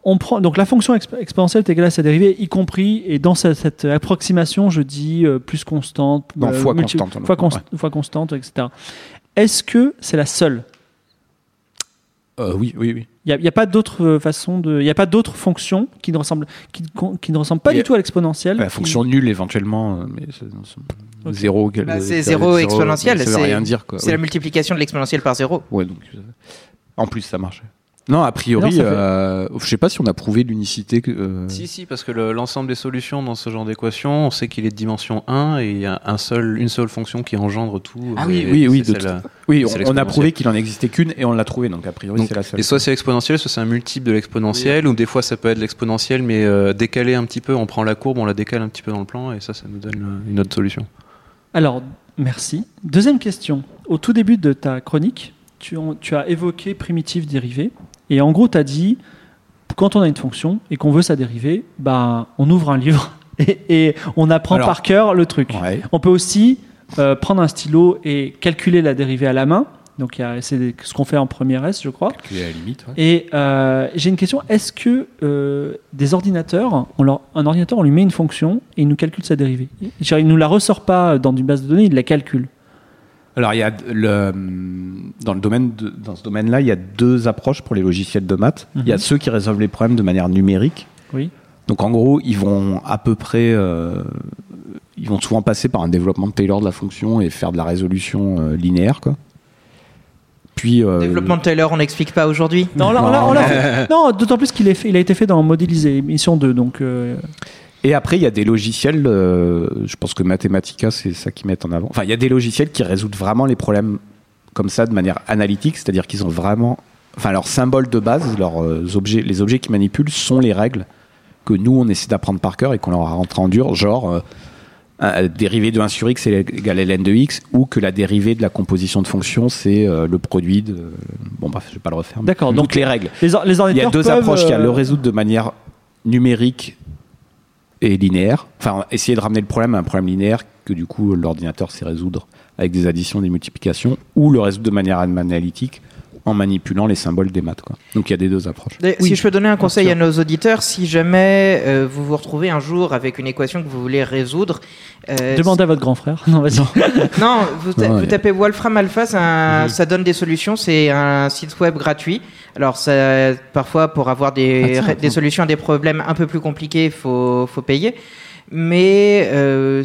on prend donc la fonction exp- exponentielle est égale à sa dérivée, y compris et dans cette, cette approximation, je dis euh, plus constante, Non, fois multi- constante, fois, fois constante, etc. Est-ce que c'est la seule? Euh, oui, oui, oui. Il n'y a, pas d'autre euh, façon de, il y a pas d'autres fonctions qui ne ressemblent, qui, qui ne ressemblent pas du tout à l'exponentielle. La qui- fonction nulle éventuellement, euh, mais c'est- c'est- Ok. zéro. Bah, c'est euh, zéro exponentiel, Ça veut c'est- rien dire. C'est oui. la multiplication de l'exponentielle par 0. Ouais, donc, euh, en plus, ça marche. Non, a priori, euh, je sais pas si on a prouvé l'unicité. euh, Si, si, parce que le- l'ensemble des solutions dans ce genre d'équation, on sait qu'il est de dimension 1 et il y a un seul, une seule fonction qui engendre tout. Ah oui, et oui, oui, de on, on a prouvé qu'il en existait qu'une et on l'a trouvé, donc a priori c'est la seule. Et soit c'est exponentiel, soit c'est un multiple de l'exponentiel, ou des fois ça peut être l'exponentiel, mais euh, décalé un petit peu. On prend la courbe, on la décale un petit peu dans le plan, et ça, ça nous donne euh, une autre solution. Alors, merci. Deuxième question. Au tout début de ta chronique, tu, tu as évoqué primitive dérivée. Et en gros, tu as dit, quand on a une fonction et qu'on veut sa dérivée, ben, on ouvre un livre et, et on apprend Alors, par cœur le truc. Ouais. On peut aussi euh, prendre un stylo et calculer la dérivée à la main. Donc, c'est ce qu'on fait en première S, je crois. Calculer à la limite. ouais. Et euh, j'ai une question. Est-ce que euh, des ordinateurs, on leur- un ordinateur, on lui met une fonction et il nous calcule sa dérivée? Il ne nous la ressort pas dans une base de données, il la calcule. Alors, il y a le, dans, le domaine de- dans ce domaine-là, il y a deux approches pour les logiciels de maths. Il y a Mhm. ceux qui résolvent les problèmes de manière numérique. Oui. Donc, en gros, ils vont à peu près. euh, ils vont souvent passer par un développement de Taylor de la fonction et faire de la résolution euh, linéaire, quoi. Puis. euh, Développement de Taylor, on n'explique pas aujourd'hui. Non, là, on l'a- on l'a fait. non d'autant plus qu'il est fait- il a été fait dans Modélisé, émission 2. Donc, euh, Et après, il y a des logiciels, euh, je pense que Mathematica, c'est ça qu'ils mettent en avant. Enfin, il y a des logiciels qui résoudent vraiment les problèmes comme ça de manière analytique, c'est-à-dire qu'ils ont vraiment. Enfin, leurs symboles de base, leurs euh, objets, les objets qu'ils manipulent sont les règles que nous, on essaie d'apprendre par cœur et qu'on leur a rentré en dur, genre. euh, dérivée de 1 sur x est égal à ln de x, ou que la dérivée de la composition de fonctions, c'est euh, le produit de. Bon, bref, je vais pas le refaire. D'accord, donc les règles. les, or- les Il y a deux approches. Il y a le résoudre de manière numérique et linéaire. Enfin, essayer de ramener le problème à un problème linéaire que du coup l'ordinateur sait résoudre avec des additions, des multiplications, ou le résoudre de manière analytique en manipulant les symboles des maths. Quoi. Donc il y a des deux approches. Et Si je peux donner un conseil à nos auditeurs, si jamais euh, vous vous retrouvez un jour avec une équation que vous voulez résoudre, euh, Demandez à votre grand frère. Non, vas-y. Non, vous, ta- Non, vous ouais. tapez Wolfram Alpha, ça, ça donne des solutions. C'est un site web gratuit. Alors, ça, parfois, pour avoir des, attends. solutions à des problèmes un peu plus compliqués, faut, faut payer. Mais euh,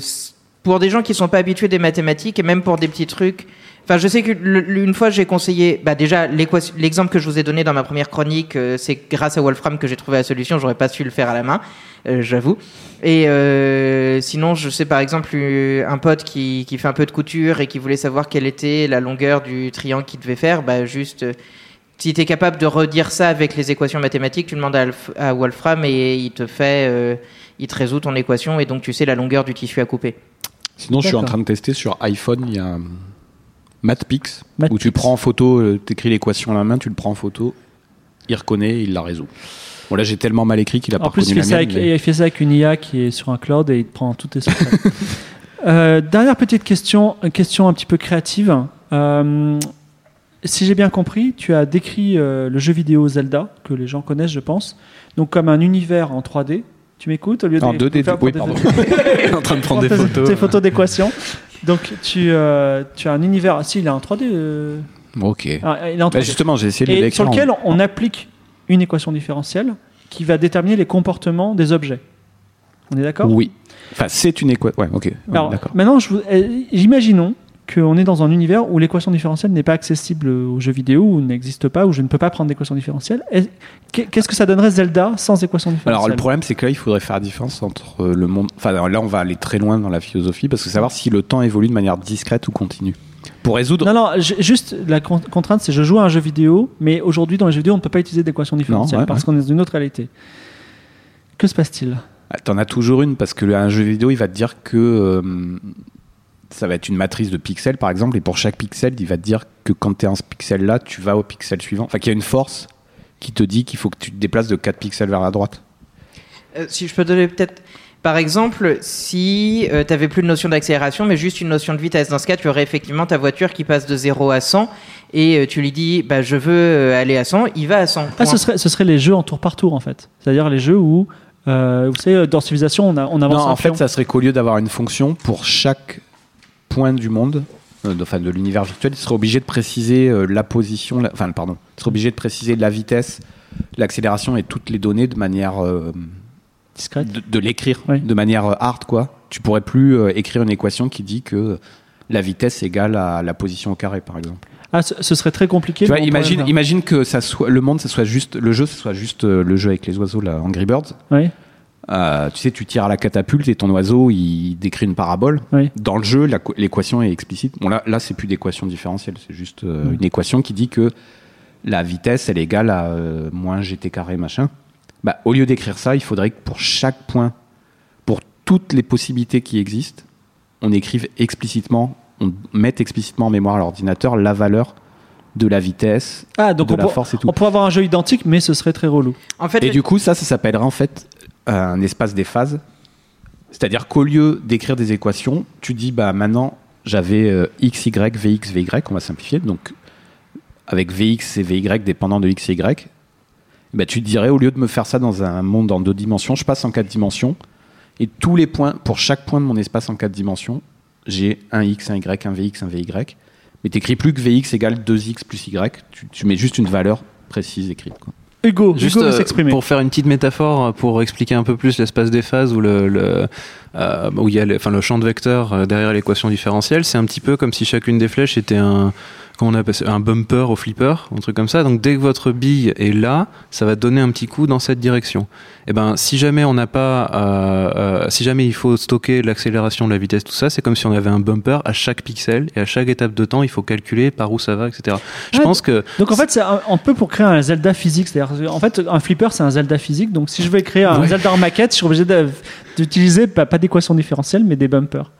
pour des gens qui sont pas habitués des mathématiques et même pour des petits trucs, Enfin, je sais qu'une fois j'ai conseillé, bah déjà l'exemple que je vous ai donné dans ma première chronique, euh, c'est grâce à Wolfram que j'ai trouvé la solution. J'aurais pas su le faire à la main, euh, j'avoue. Et euh, sinon, je sais par exemple un pote qui, qui fait un peu de couture et qui voulait savoir quelle était la longueur du triangle qu'il devait faire. Bah juste, euh, si tu es capable de redire ça avec les équations mathématiques, tu demandes à, à Wolfram et il te fait, euh, il te résout ton équation et donc tu sais la longueur du tissu à couper. Sinon, je suis en train de tester sur iPhone, il y a MathPix, Mathpix. où tu prends en photo, euh, t'écris l'équation à la main, tu le prends en photo, il reconnaît, il la résout. Bon, là, j'ai tellement mal écrit qu'il a En pas plus, il reconnu fait, la ça mienne. avec, mais- il fait ça avec une IA qui est sur un cloud et il te prend tous tes secrets. Euh, dernière petite question, une question un petit peu créative. Euh, si j'ai bien compris, tu as décrit euh, le jeu vidéo Zelda, que les gens connaissent, je pense, donc comme un univers en 3D. Tu m'écoutes au lieu de En 2D, faire oui, pardon. en train de prendre des photos. Tes photos d'équation. Donc tu, euh, tu as un univers. Ah, si, il est en 3D. euh, Ok. ah, il est en 3D. Bah, justement, j'ai essayé de et sur lequel on applique une équation différentielle qui va déterminer les comportements des objets. On est d'accord? Oui. Enfin, c'est une équation. Ouais, ok. Alors, D'accord. maintenant, je vous- euh, imaginons qu'on est dans un univers où l'équation différentielle n'est pas accessible aux jeux vidéo, ou n'existe pas, où je ne peux pas prendre d'équation différentielle. Est- qu'est- Qu'est-ce que ça donnerait Zelda sans équation différentielle Alors le problème c'est que là il faudrait faire la différence entre euh, le monde. Enfin là on va aller très loin dans la philosophie parce que savoir si le temps évolue de manière discrète ou continue. Pour résoudre. Non, non, juste la con- contrainte, c'est je joue à un jeu vidéo, mais aujourd'hui, dans les jeux vidéo, on ne peut pas utiliser d'équation différentielle ouais, parce ouais. qu'on est dans une autre réalité. Que se passe-t-il? Ah, T'en as toujours une parce que un jeu vidéo il va te dire que euh, ça va être une matrice de pixels par exemple et pour chaque pixel il va te dire que quand tu es à ce pixel là tu vas au pixel suivant. Enfin qu'il y a une force qui te dit qu'il faut que tu te déplaces de 4 pixels vers la droite. Euh, si je peux donner peut-être. Par exemple, si tu avais plus de notion d'accélération, mais juste une notion de vitesse, dans ce cas, tu aurais effectivement ta voiture qui passe de 0 à 100 et euh, tu lui dis bah, je veux euh, aller à 100, il va à 100. Ah, ce serait, ce serait les jeux en tour par tour, en fait. C'est-à-dire les jeux où, euh, vous savez, dans Civilisation, on, a, on avance Non, un en fait, pion. ça serait qu'au lieu d'avoir une fonction pour chaque point du monde, euh, de- enfin de l'univers virtuel, il serait obligé de préciser euh, la position, la- enfin pardon, il serait obligé de préciser la vitesse, l'accélération et toutes les données de manière euh, discrète. de, de l'écrire, Oui. de manière hard quoi. Tu pourrais plus écrire une équation qui dit que la vitesse égale à la position au carré, par exemple. Ah, ce, ce serait très compliqué. Tu vois, imagine, imagine que ça soit le monde, ça soit juste le jeu, ça soit juste le jeu avec les oiseaux là, Angry Birds. Oui, Euh, tu sais, tu tires à la catapulte et ton oiseau, il décrit une parabole. oui. Dans le jeu, l'équation est explicite. Bon, là, là c'est plus d'équation différentielle, c'est juste euh, Mm. une équation qui dit que la vitesse, elle est égale à euh, moins gt carré, machin. Bah, au lieu d'écrire ça, il faudrait que pour chaque point, pour toutes les possibilités qui existent, on écrive explicitement, on mette explicitement en mémoire à l'ordinateur la valeur de la vitesse, Ah, donc de on, la pour- force et tout. on pourrait avoir un jeu identique, mais ce serait très relou. En fait, Et du coup, ça, ça s'appellerait en fait un espace des phases. C'est-à-dire qu'au lieu d'écrire des équations, tu dis, bah maintenant, j'avais euh, x, y, vx, vy, on va simplifier. Donc, avec vx et vy dépendant de x et y, bah, tu dirais, au lieu de me faire ça dans un monde en deux dimensions, je passe en quatre dimensions. Et tous les points, pour chaque point de mon espace en quatre dimensions, j'ai un x, un y, un vx, un vy. Mais t'écris plus que vx égale 2x plus y. Tu, mets juste une valeur précise écrite. Hugo, Juste Hugo euh, s'exprimer. pour faire une petite métaphore, euh, pour expliquer un peu plus l'espace des phases où le, le, euh, où il y a le, enfin, le champ de vecteurs derrière l'équation différentielle, c'est un petit peu comme si chacune des flèches était un, comment on appelle ça, un bumper au flipper, un truc comme ça. Donc dès que votre bille est là, ça va donner un petit coup dans cette direction. Et ben si jamais on n'a pas, euh, euh, si jamais il faut stocker l'accélération, la vitesse, tout ça, c'est comme si on avait un bumper à chaque pixel et à chaque étape de temps, il faut calculer par où ça va, etc. Je pense que Donc en fait, c'est un, peu pour créer un Zelda physique. C'est-à-dire, en fait, un flipper, c'est un Zelda physique. Donc si je veux créer un Ouais. Zelda en maquette, je suis obligé d'utiliser pas, pas d'équation différentielle, mais des bumpers.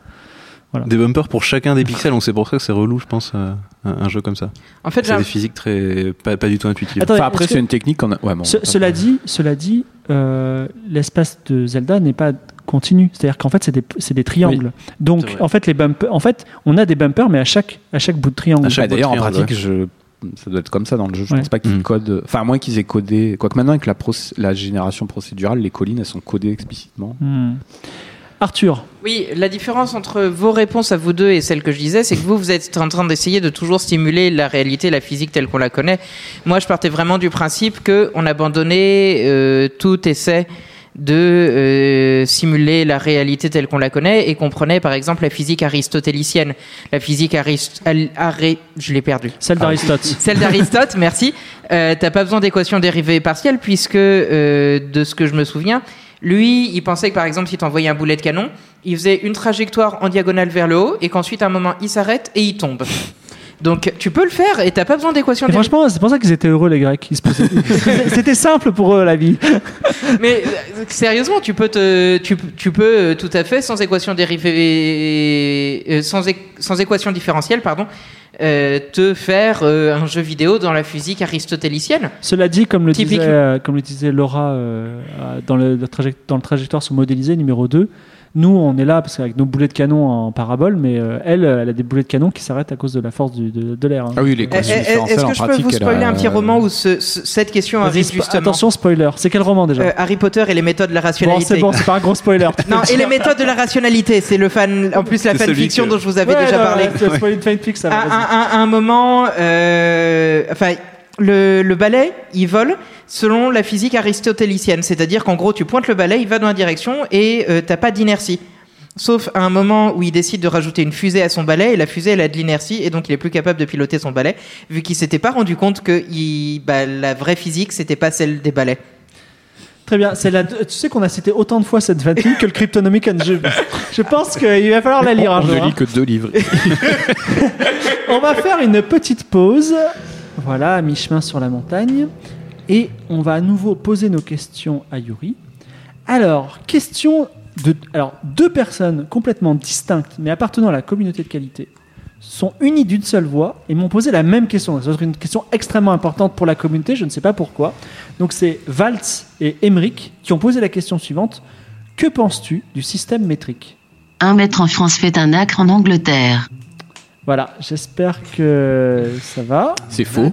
Des bumpers pour chacun des pixels, donc c'est pour ça que c'est relou, je pense, euh, un, un jeu comme ça. en fait, C'est des physiques très pas, pas du tout intuitives. Attends, Enfin, après, c'est que- une technique qu'on a. Ouais, bon, Ce- ça- cela dit, cela dit, euh, l'espace de Zelda n'est pas continu. C'est-à-dire qu'en fait, c'est des, triangles. Donc, en fait, les bumpers, en fait, on a des bumpers, mais à chaque, à chaque bout de triangle. Bah, D'ailleurs, en pratique, je... ça doit être comme ça dans le jeu. Je Ouais. pense pas qu'ils Mm. codent. Enfin, à moins qu'ils aient codé. Quoique maintenant, avec la, génération procédurale, les collines, elles sont codées explicitement. Hmm. Arthur, Oui, la différence entre vos réponses à vous deux et celles que je disais, c'est que vous, vous êtes en train d'essayer de toujours stimuler la réalité, la physique telle qu'on la connaît. Moi, je partais vraiment du principe que on abandonnait euh, tout essai de euh, simuler la réalité telle qu'on la connaît et qu'on prenait par exemple la physique aristotélicienne, la physique arist al- arré- je l'ai perdu. Celle d'Aristote. Celle d'Aristote, merci. Euh, T'as pas besoin d'équations dérivées partielles puisque, de ce que je me souviens, lui, il pensait que par exemple, si t'envoyais un boulet de canon, il faisait une trajectoire en diagonale vers le haut et qu'ensuite, à un moment, il s'arrête et il tombe. Donc, tu peux le faire et t'as pas besoin dérivées. franchement, c'est pour ça qu'ils étaient heureux, les Grecs. C'était simple pour eux, la vie. Mais euh, sérieusement, tu peux, te, tu, tu peux euh, tout à fait, sans équation dérivée, euh, sans, é- sans équation différentielle, pardon, euh, te faire euh, un jeu vidéo dans la physique aristotélicienne. Cela dit, comme le, disait, euh, comme le disait Laura dans, le, dans le trajectoire sur modélisé numéro 2, nous, on est là parce qu'avec nos boulets de canon en parabole, mais euh, elle, elle a des boulets de canon qui s'arrêtent à cause de la force du- de, de l'air. hein. Ah oui, Eh, l'équation eh, différentielle Est-ce que je peux pratique, vous spoiler a- un petit roman où ce- ce- cette question arrive spo- justement Attention, spoiler. C'est quel roman déjà Euh, Harry Potter et les méthodes de la Bon, rationalité. c'est bon, c'est pas un gros spoiler. Non, et les méthodes de la rationalité, c'est le fan, en plus la fanfiction que- dont je vous avais Ouais, déjà non, parlé. ouais, c'est spoiler de fanfic, ça. à, à- à un moment, euh, enfin, le, le balai, il vole selon la physique aristotélicienne. C'est-à-dire qu'en gros, tu pointes le balai, il va dans la direction et euh, t'as pas d'inertie. Sauf à un moment où il décide de rajouter une fusée à son balai et la fusée elle a de l'inertie et donc il est plus capable de piloter son balai vu qu'il s'était pas rendu compte que il- bah, la vraie physique c'était pas celle des balais. Très bien. C'est la... Tu sais qu'on a cité autant de fois cette fanfic que le Cryptonomicon. Je, je pense qu'il va falloir la lire un jour. ne hein. lit que deux livres. On va faire une petite pause. Voilà, à mi-chemin sur la montagne. Et on va à nouveau poser nos questions à Yuri. Alors, question de. Alors, deux personnes complètement distinctes, mais appartenant à la communauté de qualité, sont unies d'une seule voix et m'ont posé la même question. C'est une question extrêmement importante pour la communauté, je ne sais pas pourquoi. Donc, c'est Valtz et Emmerich qui ont posé la question suivante Que penses-tu du système métrique? Un mètre en France fait un acre en Angleterre. Voilà, j'espère que ça va. C'est faux.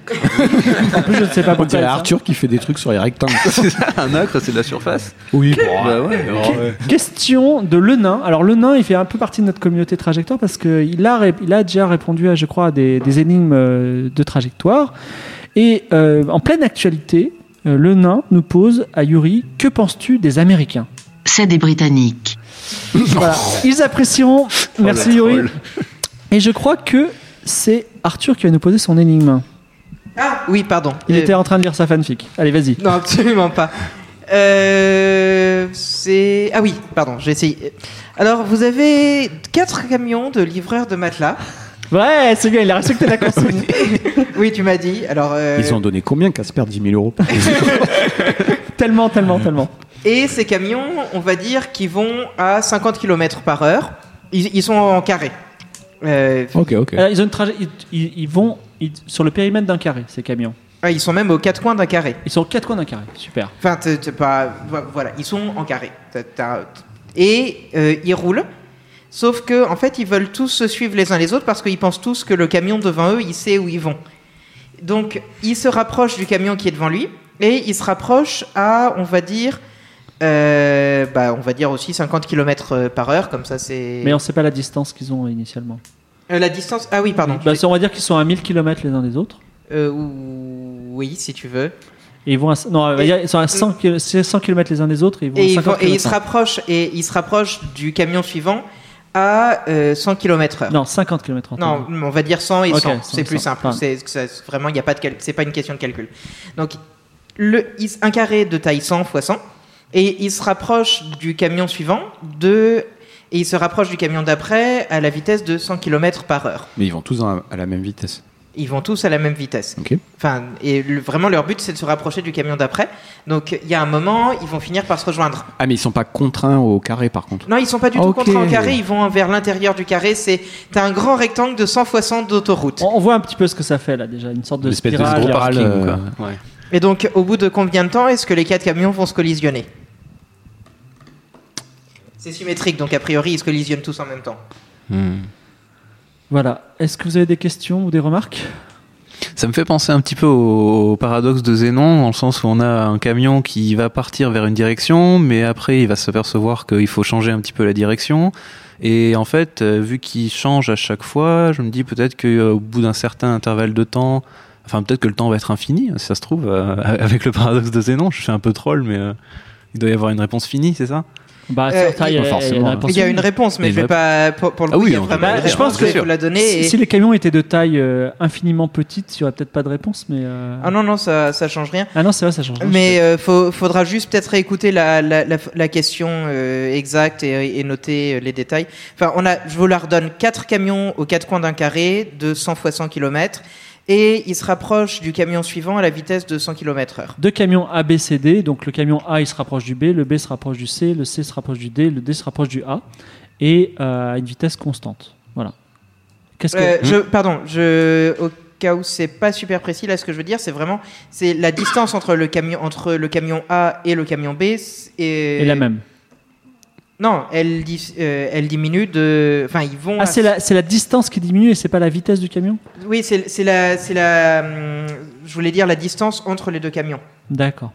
En plus, je ne sais pas On pourquoi. dirait ça. Arthur qui fait des trucs sur les rectangles. C'est ça, un acre, c'est de la surface. Oui, Bah ouais. Question de Le Nain. Alors Le Nain, il fait un peu partie de notre communauté trajectoire parce qu'il a, ré- il a déjà répondu à, je crois, à des, des énigmes euh, de trajectoire. Et euh, en pleine actualité, euh, Le Nain nous pose à Yuri, que penses-tu des Américains? C'est des Britanniques. Voilà. Ils apprécieront. Merci la Yuri. Et je crois que c'est Arthur qui va nous poser son énigme. Ah oui, pardon. Il Euh, était en train de lire sa fanfic. Allez, vas-y. Non, absolument pas. Euh, c'est ah oui, pardon, j'ai essayé. Alors vous avez quatre camions de livreurs de matelas. Ouais, c'est bien, il a respecté la consigne. Oui, tu m'as dit. Alors euh, Ils ont donné combien Casper 10 000 euros tellement, tellement, tellement. et ces camions, on va dire qu'ils vont à 50 km par heure. Ils, ils sont en carré. Euh, Ok, ok. Alors, ils, ont une trajet- ils, ils- ils vont ils- sur le périmètre d'un carré, ces camions. ah, ils sont même aux quatre coins d'un carré. Ils sont aux quatre coins d'un carré. Super. Enfin, t'es- t'es pas. vo- Voilà, ils sont en carré. T'as- t'as- Et euh, ils roulent. Sauf que, en fait, ils veulent tous se suivre les uns les autres parce qu'ils pensent tous que le camion devant eux, il sait où ils vont. Donc, il se rapproche du camion qui est devant lui et il se rapproche à, on va dire, euh, bah, on va dire aussi 50 km par heure, comme ça c'est. Mais on ne sait pas la distance qu'ils ont initialement. Euh, la distance. Ah oui, pardon. Bah, on va dire qu'ils sont à 1000 km les uns des autres. Euh, ou- oui, si tu veux. Et ils vont à, non, ils sont à 100, kil- c'est 100 km les uns des autres et ils vont Et, à ils 50 vont- et ils se rapprochent et ils se rapprochent du camion suivant à euh, 100 km heure. Non, 50 km Non, on va dire 100 et Ok, 100. 100, C'est plus 100. simple. Enfin. C'est vraiment, il n'y a pas de c'est pas une question de calcul. Donc, le, un carré de taille 100 x 100 et il se rapproche du camion suivant de et il se rapproche du camion d'après à la vitesse de 100 km par heure. Mais ils vont tous à la même vitesse. Ils vont tous à la même vitesse. Ok. Enfin, et le- vraiment leur but c'est de se rapprocher du camion d'après. Donc il y a un moment, ils vont finir par se rejoindre. Ah, mais ils sont pas contraints au carré par contre. Non, ils sont pas du tout contraints en carré, ils vont vers l'intérieur du carré. C'est un grand rectangle de 100 x 100 d'autoroute. On, on voit un petit peu ce que ça fait là déjà, une sorte de Une espèce de spirale. gros parking, euh, quoi. Ouais. Et donc, au bout de combien de temps est-ce que les quatre camions vont se collisionner C'est symétrique, donc a priori, ils se collisionnent tous en même temps. hmm. Voilà. Est-ce que vous avez des questions ou des remarques? Ça me fait penser un petit peu au, paradoxe de Zénon, dans le sens où on a un camion qui va partir vers une direction, mais après il va s'apercevoir qu'il faut changer un petit peu la direction. Et en fait, euh, vu qu'il change à chaque fois, je me dis peut-être qu'au bout d'un certain intervalle de temps, enfin peut-être que le temps va être infini, si ça se trouve, euh, avec le paradoxe de Zénon. Je suis un peu troll, mais euh, Il doit y avoir une réponse finie, c'est ça? Bah, Euh, il y a- il y une réponse Il y a une réponse, mais y je vais pas. Pour, pour le Ah coup, oui, il y a vraiment bah, je pense que- faut la donner. Si, et- si les camions étaient de taille euh, infiniment petite, il n'y aurait peut-être pas de réponse, mais. euh, Ah non, non, ça, ça change rien. Ah non, c'est vrai, ça change. rien. Mais euh, faut, faudra juste peut-être réécouter la, la, la, la question euh, exacte et, et noter euh, les détails. Enfin, on a, je vous la redonne, quatre camions aux quatre coins d'un carré de 100 fois 100 km et il se rapproche du camion suivant à la vitesse de 100 km heure. Deux camions A, B, C, D. Donc le camion A, il se rapproche du B, le B se rapproche du C, le C se rapproche du D, le D se rapproche du A, et euh, à une vitesse constante. Voilà. Qu'est-ce que. Euh, je, pardon, je, au cas où c'est pas super précis, là, ce que je veux dire, c'est vraiment, c'est la distance entre le camion, entre le camion A et le camion B est, est la même. Non, elle, dis- euh, elle diminue de, enfin, ils vont. Ah, c'est la, c'est la distance qui diminue et c'est pas la vitesse du camion? Oui, c'est la, c'est la, hum, je voulais dire la distance entre les deux camions. D'accord.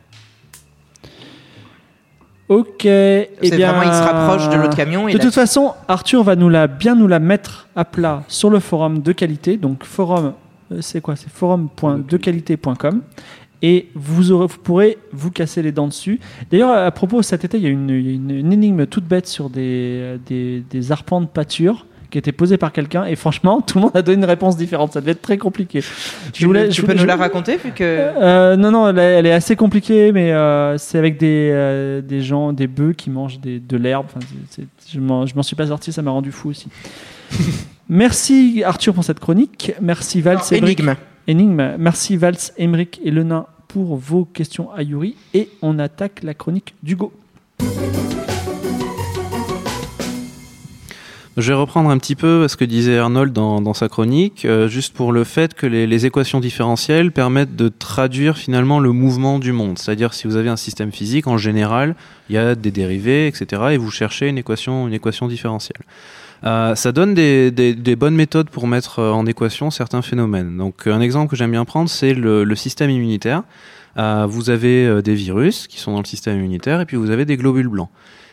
Ok. eh C'est bien, vraiment, il se rapproche de l'autre camion. Et De toute façon, Arthur va nous la, bien nous la mettre à plat sur le forum de qualité. Donc, forum, euh, c'est quoi? C'est forum.dequalité.com. Et vous, aurez, vous pourrez vous casser les dents dessus. D'ailleurs, à propos, cet été, il y a une, une- une énigme toute bête sur des, des, des arpents de pâture qui était posée par quelqu'un. Et franchement, tout le monde a donné une réponse différente. Ça devait être très compliqué. tu, voulais- tu je peux voulais- nous je- la raconter vu que. euh, non, non, elle est, elle est assez compliquée, mais euh, c'est avec des, euh, des gens, des bœufs qui mangent des- de l'herbe. Enfin, c'est- c'est- je m'en je m'en suis pas sorti, ça m'a rendu fou aussi. Merci Arthur pour cette chronique. Merci et Emric. énigme. Énigme. Merci Valls, Emric et Lenain pour vos questions à Yuri. Et on attaque la chronique d'Hugo. Je vais reprendre un petit peu ce que disait Arnold dans, sa chronique, euh, juste pour le fait que les, les équations différentielles permettent de traduire finalement le mouvement du monde. C'est-à-dire si vous avez un système physique, en général, il y a des dérivés, etc. Et vous cherchez une équation, une équation différentielle. Euh, ça donne des, bonnes méthodes pour mettre euh, en équation certains phénomènes. Donc un exemple que j'aime bien prendre, c'est le, système immunitaire. Euh, vous avez euh, des virus qui sont dans le système immunitaire et puis vous avez des globules blancs.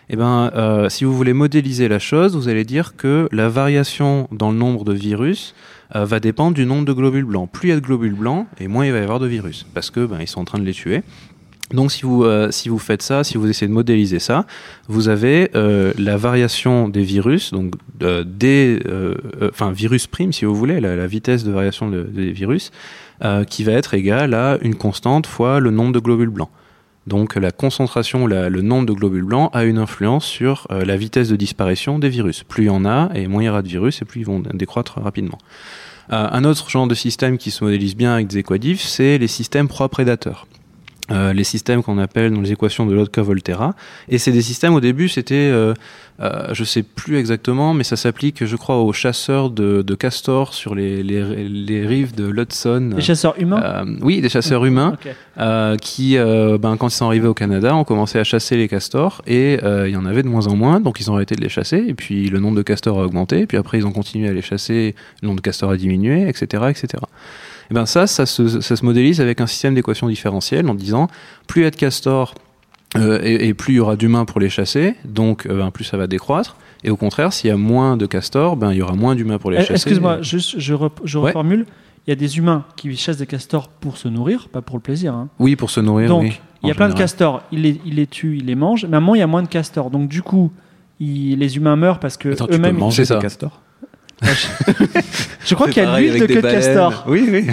Eh ben, euh, si vous voulez modéliser la chose, vous allez dire que la variation dans le nombre de virus euh, va dépendre du nombre de globules blancs. Plus il y a de globules blancs, et moins il va y avoir de virus, parce que ben, ils sont en train de les tuer. Donc si vous, euh, si vous faites ça, si vous essayez de modéliser ça, vous avez euh, la variation des virus, donc euh, des, enfin virus prime si vous voulez, la, vitesse de variation de- des virus, qui va être égale à une constante fois le nombre de globules blancs. Donc la concentration, le nombre de globules blancs a une influence sur la vitesse de disparition des virus. Plus il y en a, et moins il y aura de virus, et plus ils vont décroître rapidement. Un autre genre de système qui se modélise bien avec des équadifs, c'est les systèmes proie-prédateurs. Euh, les systèmes qu'on appelle dans les équations de Lotka-Volterra. Et c'est des systèmes, au début, c'était, euh, euh, je sais plus exactement, mais ça s'applique, je crois, aux chasseurs de, de castors sur les, les, les rives de l'Hudson. Les chasseurs humains? Euh, oui, des chasseurs humains Ok. euh, qui, euh, ben, quand ils sont arrivés au Canada, ont commencé à chasser les castors et euh, il y en avait de moins en moins, donc ils ont arrêté de les chasser. Et puis le nombre de castors a augmenté, puis après ils ont continué à les chasser, le nombre de castors a diminué, etc., etc. Et ben ça, ça se, ça se modélise avec un système d'équations différentielles en disant plus il y a de castors euh, et, et plus il y aura d'humains pour les chasser, donc euh, ben, plus ça va décroître. Et au contraire, s'il y a moins de castors, ben il y aura moins d'humains pour les Eh, chasser. Excuse-moi, juste, je, rep- je Ouais. reformule. Il y a des humains qui chassent des castors pour se nourrir, pas pour le plaisir. hein. Oui, pour se nourrir. Donc, oui, il y a plein de castors, il les, il les tue, il les mange, mais à un moment, il y a moins de castors. Donc, du coup, il- les humains meurent parce que eux-mêmes. C'est des castors Je crois qu'il y a l'huile de queue de castor. Oui, oui.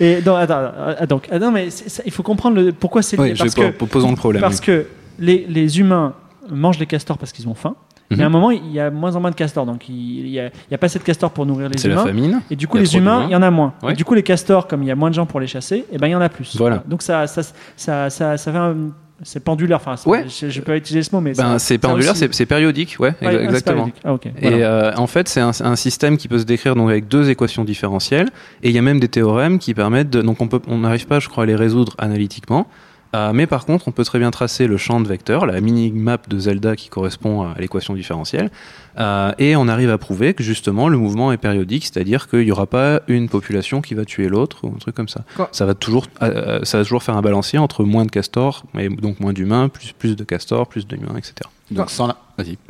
Et attends, ah, donc, ah, non, mais ça- il faut comprendre le- pourquoi c'est. Oui, je parce vais que, posons le problème. parce que les, les humains mangent les castors parce qu'ils ont faim. Mhm. Et à un moment, il y a moins en moins de castors. Donc, il n'y a, pas assez de castors pour nourrir les C'est la humains. famine. Et du coup, les humains, il y en a moins. Ouais. Et du coup, les castors, comme il y a moins de gens pour les chasser, et ben il y en a plus. Voilà. Donc ça, ça, ça, ça, ça fait un- c'est pendulaire. Enfin, Ouais. je, je peux pas utiliser ce mot, mais Ben, c'est pendulaire, aussi- c'est périodique, ouais, Ouais, ah, c'est exactement. périodique. Ah, ok. Et euh, en fait, c'est un, un système qui peut se décrire donc avec deux équations différentielles. Et il y a même des théorèmes qui permettent de. Donc on peut, on n'arrive pas, je crois, à les résoudre analytiquement. Euh, mais par contre, on peut très bien tracer le champ de vecteurs, la mini-map de Zelda qui correspond à l'équation différentielle. Euh, et on arrive à prouver que justement le mouvement est périodique, c'est-à-dire qu'il n'y aura pas une population qui va tuer l'autre ou un truc comme ça. Quoi Ça va toujours, euh, ça va toujours faire un balancier entre moins de castors, et donc moins d'humains, plus plus de castors, plus d'humains, etc. Donc sans la...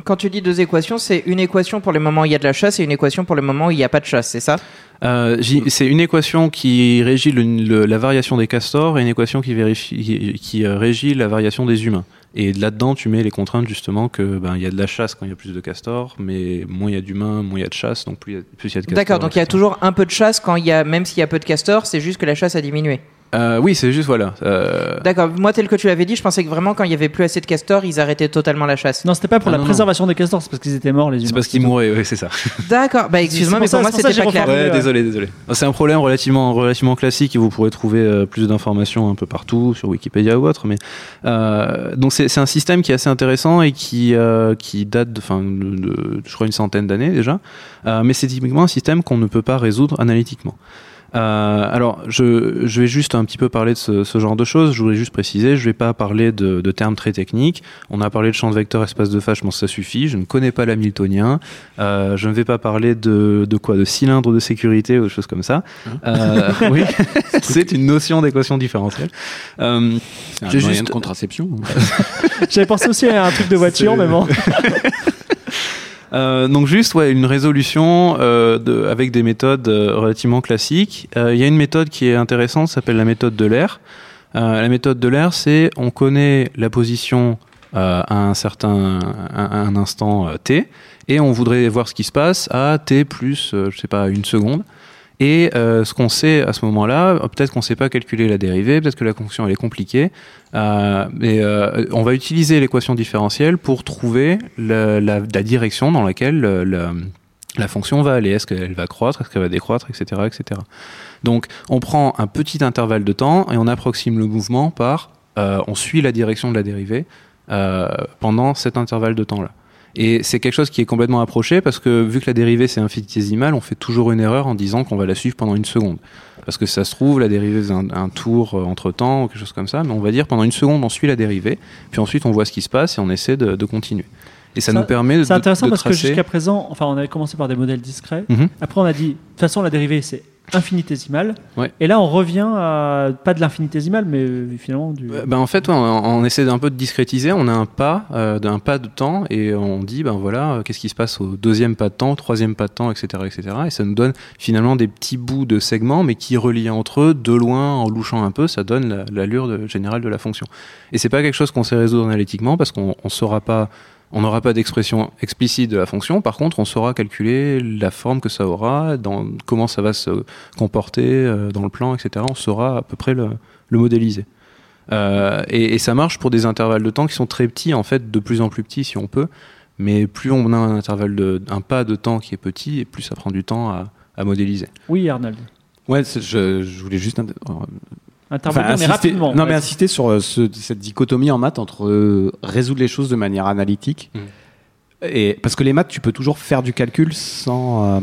Quand tu dis deux équations, c'est une équation pour les moments où il y a de la chasse et une équation pour les moments où il n'y a pas de chasse, c'est ça Euh, c'est une équation qui régit le- le- la variation des castors et une équation qui, vérifie, qui, qui, euh, régit la variation des humains. Et là-dedans, tu mets les contraintes justement que ben il y a de la chasse quand il y a plus de castors, mais moins il y a d'humains, moins il y a de chasse, donc plus il y a, plus y a de castors. D'accord, donc il y a toujours un peu de chasse quand il y a, même s'il y a peu de castors, c'est juste que la chasse a diminué. Euh, oui, c'est juste voilà. Euh, D'accord, moi tel que tu l'avais dit, je pensais que vraiment quand il y avait plus assez de castors, ils arrêtaient totalement la chasse. Non, c'était pas pour Ah, la non, non. préservation des castors, c'est parce qu'ils étaient morts les humains. c'est parce qu'ils mouraient, oui, c'est ça. D'accord, bah excuse-moi, mais pour moi c'était pas clair. Ouais, désolé, désolé. C'est un problème relativement, relativement classique et vous pourrez trouver euh, plus d'informations un peu partout sur Wikipédia ou autre. Mais euh, donc c'est c'est un système qui est assez intéressant et qui euh, qui date de, enfin, de, de- je crois une centaine d'années déjà. Euh, mais c'est typiquement un système qu'on ne peut pas résoudre analytiquement. Euh, alors, je, je vais juste un petit peu parler de ce, ce genre de choses. Je voudrais juste préciser, je vais pas parler de, de termes très techniques. On a parlé de champ de vecteur, espace de phase, je pense que ça suffit. Je ne connais pas l'hamiltonien. Euh, je ne vais pas parler de, de quoi De cylindre de sécurité ou de choses comme ça. Euh, oui, c'est une notion d'équation différentielle. Euh, J'ai moyen juste- de contraception. J'avais pensé aussi à un truc de voiture, mais bon. Euh, donc juste ouais une résolution euh, avec des méthodes euh, relativement classiques. Il y a une méthode qui est intéressante, s'appelle la méthode de l'air. La méthode de l'air, c'est on connaît la position à un certain instant t et on voudrait voir ce qui se passe à t plus je sais pas une seconde. Et euh, ce qu'on sait à ce moment-là, peut-être qu'on ne sait pas calculer la dérivée, peut-être que la fonction elle est compliquée, euh, mais euh, on va utiliser l'équation différentielle pour trouver la, direction dans laquelle euh, la, fonction va aller. Est-ce qu'elle va croître, est-ce qu'elle va décroître, etc., etc. Donc on prend un petit intervalle de temps et on approxime le mouvement par, euh, on suit la direction de la dérivée pendant cet intervalle de temps-là. Et c'est quelque chose qui est complètement approché parce que vu que la dérivée c'est infinitésimal, on fait toujours une erreur en disant qu'on va la suivre pendant une seconde. Parce que ça se trouve, la dérivée c'est un, un tour euh, entre temps ou quelque chose comme ça, mais on va dire pendant une seconde on suit la dérivée, puis ensuite on voit ce qui se passe et on essaie de, de continuer. Et ça, Ça- nous permet de, C'est intéressant de parce que jusqu'à présent, enfin, on avait commencé par des modèles discrets. Mhm. Après, on a dit, de toute façon, la dérivée, c'est infinitésimal. Ouais. Et là, on revient à, pas de l'infinitésimal, mais finalement du. Ben en fait, ouais, on, on essaie d'un peu de discrétiser. On a un pas, euh, d'un pas de temps, et on dit, ben voilà, euh, qu'est-ce qui se passe au deuxième pas de temps, troisième pas de temps, etc., etc. Et ça nous donne finalement des petits bouts de segments, mais qui relient entre eux de loin, en louchant un peu, ça donne la- l'allure générale de la fonction. Et c'est pas quelque chose qu'on sait résoudre analytiquement parce qu'on on saura pas. On n'aura pas d'expression explicite de la fonction. Par contre, on saura calculer la forme que ça aura, dans, comment ça va se comporter euh, dans le plan, etc. On saura à peu près le, le modéliser. Euh, et, et ça marche pour des intervalles de temps qui sont très petits, en fait, de plus en plus petits si on peut. Mais plus on a un intervalle de, un pas de temps qui est petit, et plus ça prend du temps à, à modéliser. Oui, Arnold. Ouais, je, je voulais juste Intervenir, Enfin, mais insister- rapidement. Non, mais insister sur euh, ce- cette dichotomie en maths entre euh, résoudre les choses de manière analytique. Mm. Et, parce que les maths, tu peux toujours faire du calcul sans. euh,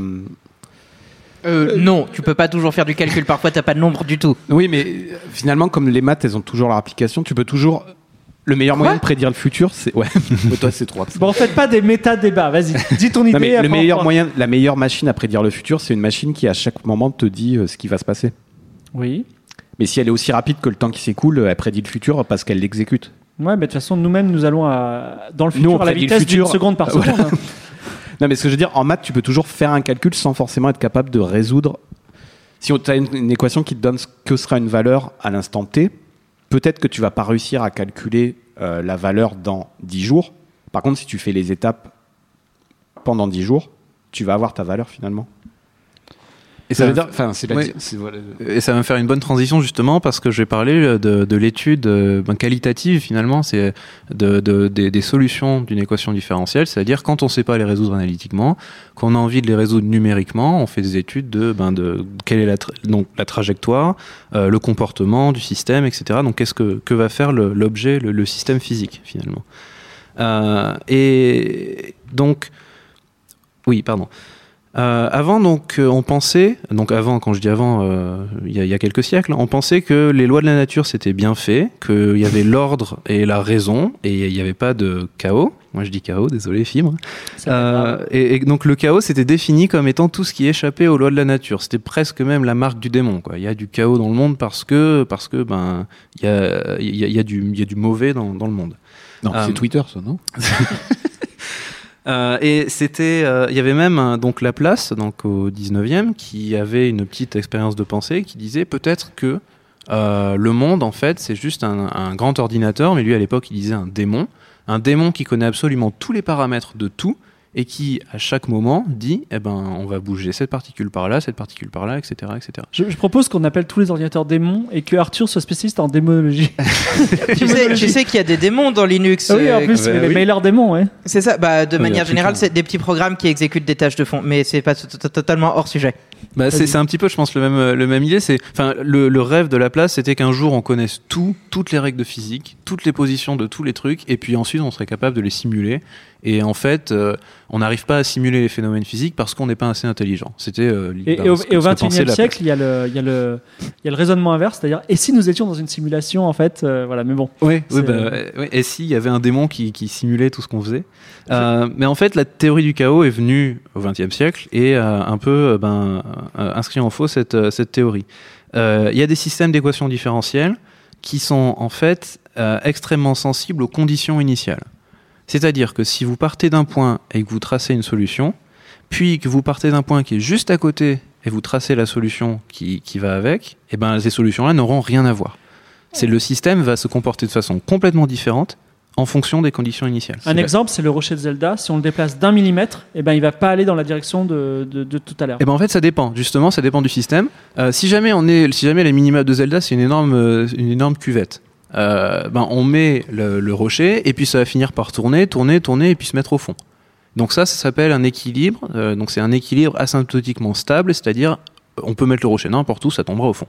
Euh, non, tu peux pas toujours faire du calcul. Parfois, t'as pas de nombre du tout. Oui, mais finalement, comme les maths, elles ont toujours leur application, tu peux toujours. Le meilleur moyen de prédire le futur, c'est. Ouais, Mais toi, c'est trop. Bon, faites pas des méta-débats. Vas-y, dis ton idée. Non, mais le meilleur moyen, la meilleure machine à prédire le futur, c'est une machine qui à chaque moment te dit euh, ce qui va se passer. Oui. Mais si elle est aussi rapide que le temps qui s'écoule, elle prédit le futur parce qu'elle l'exécute. Ouais, mais de toute façon, nous-mêmes, nous allons à- dans le Nous, on futur à la vitesse d'une seconde par Voilà. seconde. hein. Non, mais ce que je veux dire, en maths, tu peux toujours faire un calcul sans forcément être capable de résoudre. Si tu as une, une équation qui te donne ce que sera une valeur à l'instant t, peut-être que tu vas pas réussir à calculer euh, la valeur dans 10 jours. Par contre, si tu fais les étapes pendant 10 jours, tu vas avoir ta valeur finalement. Et ça veut dire, enfin, c'est la, Ouais. voilà. Et ça va me faire une bonne transition justement parce que je vais parler de, de l'étude euh, ben, qualitative finalement, c'est de, de- des, des solutions d'une équation différentielle, c'est-à-dire quand on ne sait pas les résoudre analytiquement, qu'on a envie de les résoudre numériquement, on fait des études de, ben, de quelle est la, tra- donc, la trajectoire, euh, le comportement du système, etc. Donc qu'est-ce que, que va faire le- l'objet, le, le système physique finalement? Euh, et donc, oui, pardon. Euh, avant, donc, euh, on pensait, donc avant, quand je dis avant, euh, il y, a- il y a quelques siècles, on pensait que les lois de la nature c'était bien fait, qu'il y avait l'ordre et la raison, et il n'y avait pas de chaos. Moi, je dis chaos, désolé, fibre. Euh, et, et donc, le chaos c'était défini comme étant tout ce qui échappait aux lois de la nature. C'était presque même la marque du démon. Quoi. Il y a du chaos dans le monde parce que, parce que, ben, il y a, il y a- il y a du, il y a du mauvais dans, dans le monde. Non, Euh, c'est Twitter, ça, non? Euh, et c'était, euh, il y avait même un- donc Laplace, donc au 19e, qui avait une petite expérience de pensée, qui disait peut-être que euh, le monde, en fait, c'est juste un, un grand ordinateur, mais lui à l'époque il disait un démon, un démon qui connaît absolument tous les paramètres de tout et qui à chaque moment dit, eh ben, on va bouger cette particule par là, cette particule par là, etc., etc. Je, je propose qu'on appelle tous les ordinateurs démons et que Arthur soit spécialiste en démonologie. tu sais, tu sais qu'il y a des démons dans Linux. Ah oui, en euh, plus, bah les oui. mailers démons, ouais. C'est ça, bah, de Oui, manière générale, c'est des petits programmes qui exécutent des tâches de fond, mais c'est pas totalement hors sujet. Bah, c'est un petit peu, je pense, le même, le même idée. C'est, enfin, le, le rêve de Laplace, c'était qu'un jour on connaisse tout, toutes les règles de physique, toutes les positions de tous les trucs, et puis ensuite on serait capable de les simuler. Et en fait, euh, on n'arrive pas à simuler les phénomènes physiques parce qu'on n'est pas assez intelligent. C'était euh, Et, et au, ce que- et au ce que pensait 21e Laplace. siècle, il y, a le, y y a raisonnement inverse, c'est-à-dire, et si nous étions dans une simulation, en fait, euh, voilà, mais bon. Oui, oui, bah, euh, et s'il y avait un démon qui, qui simulait tout ce qu'on faisait. Mais en fait, la théorie du chaos est venue au XXe siècle et a un peu ben, inscrit en faux cette, cette théorie. Il y a des systèmes d'équations différentielles qui sont en fait extrêmement sensibles aux conditions initiales. C'est-à-dire que si vous partez d'un point et que vous tracez une solution, puis que vous partez d'un point qui est juste à côté et vous tracez la solution qui, qui va avec, et ben ces solutions-là n'auront rien à voir. C'est le système va se comporter de façon complètement différente en fonction des conditions initiales. Un exemple, c'est le rocher de Zelda. Si on le déplace d'un millimètre, eh ben, il va pas aller dans la direction de, de, de tout à l'heure. Eh ben en fait ça dépend justement ça dépend du système. Euh, si jamais on est si jamais les minima de Zelda c'est une énorme euh, une énorme cuvette. Euh, ben on met le, rocher et puis ça va finir par tourner tourner tourner et puis se mettre au fond. Donc ça ça s'appelle un équilibre. euh, donc c'est un équilibre asymptotiquement stable c'est-à-dire on peut mettre le rocher n'importe où ça tombera au fond.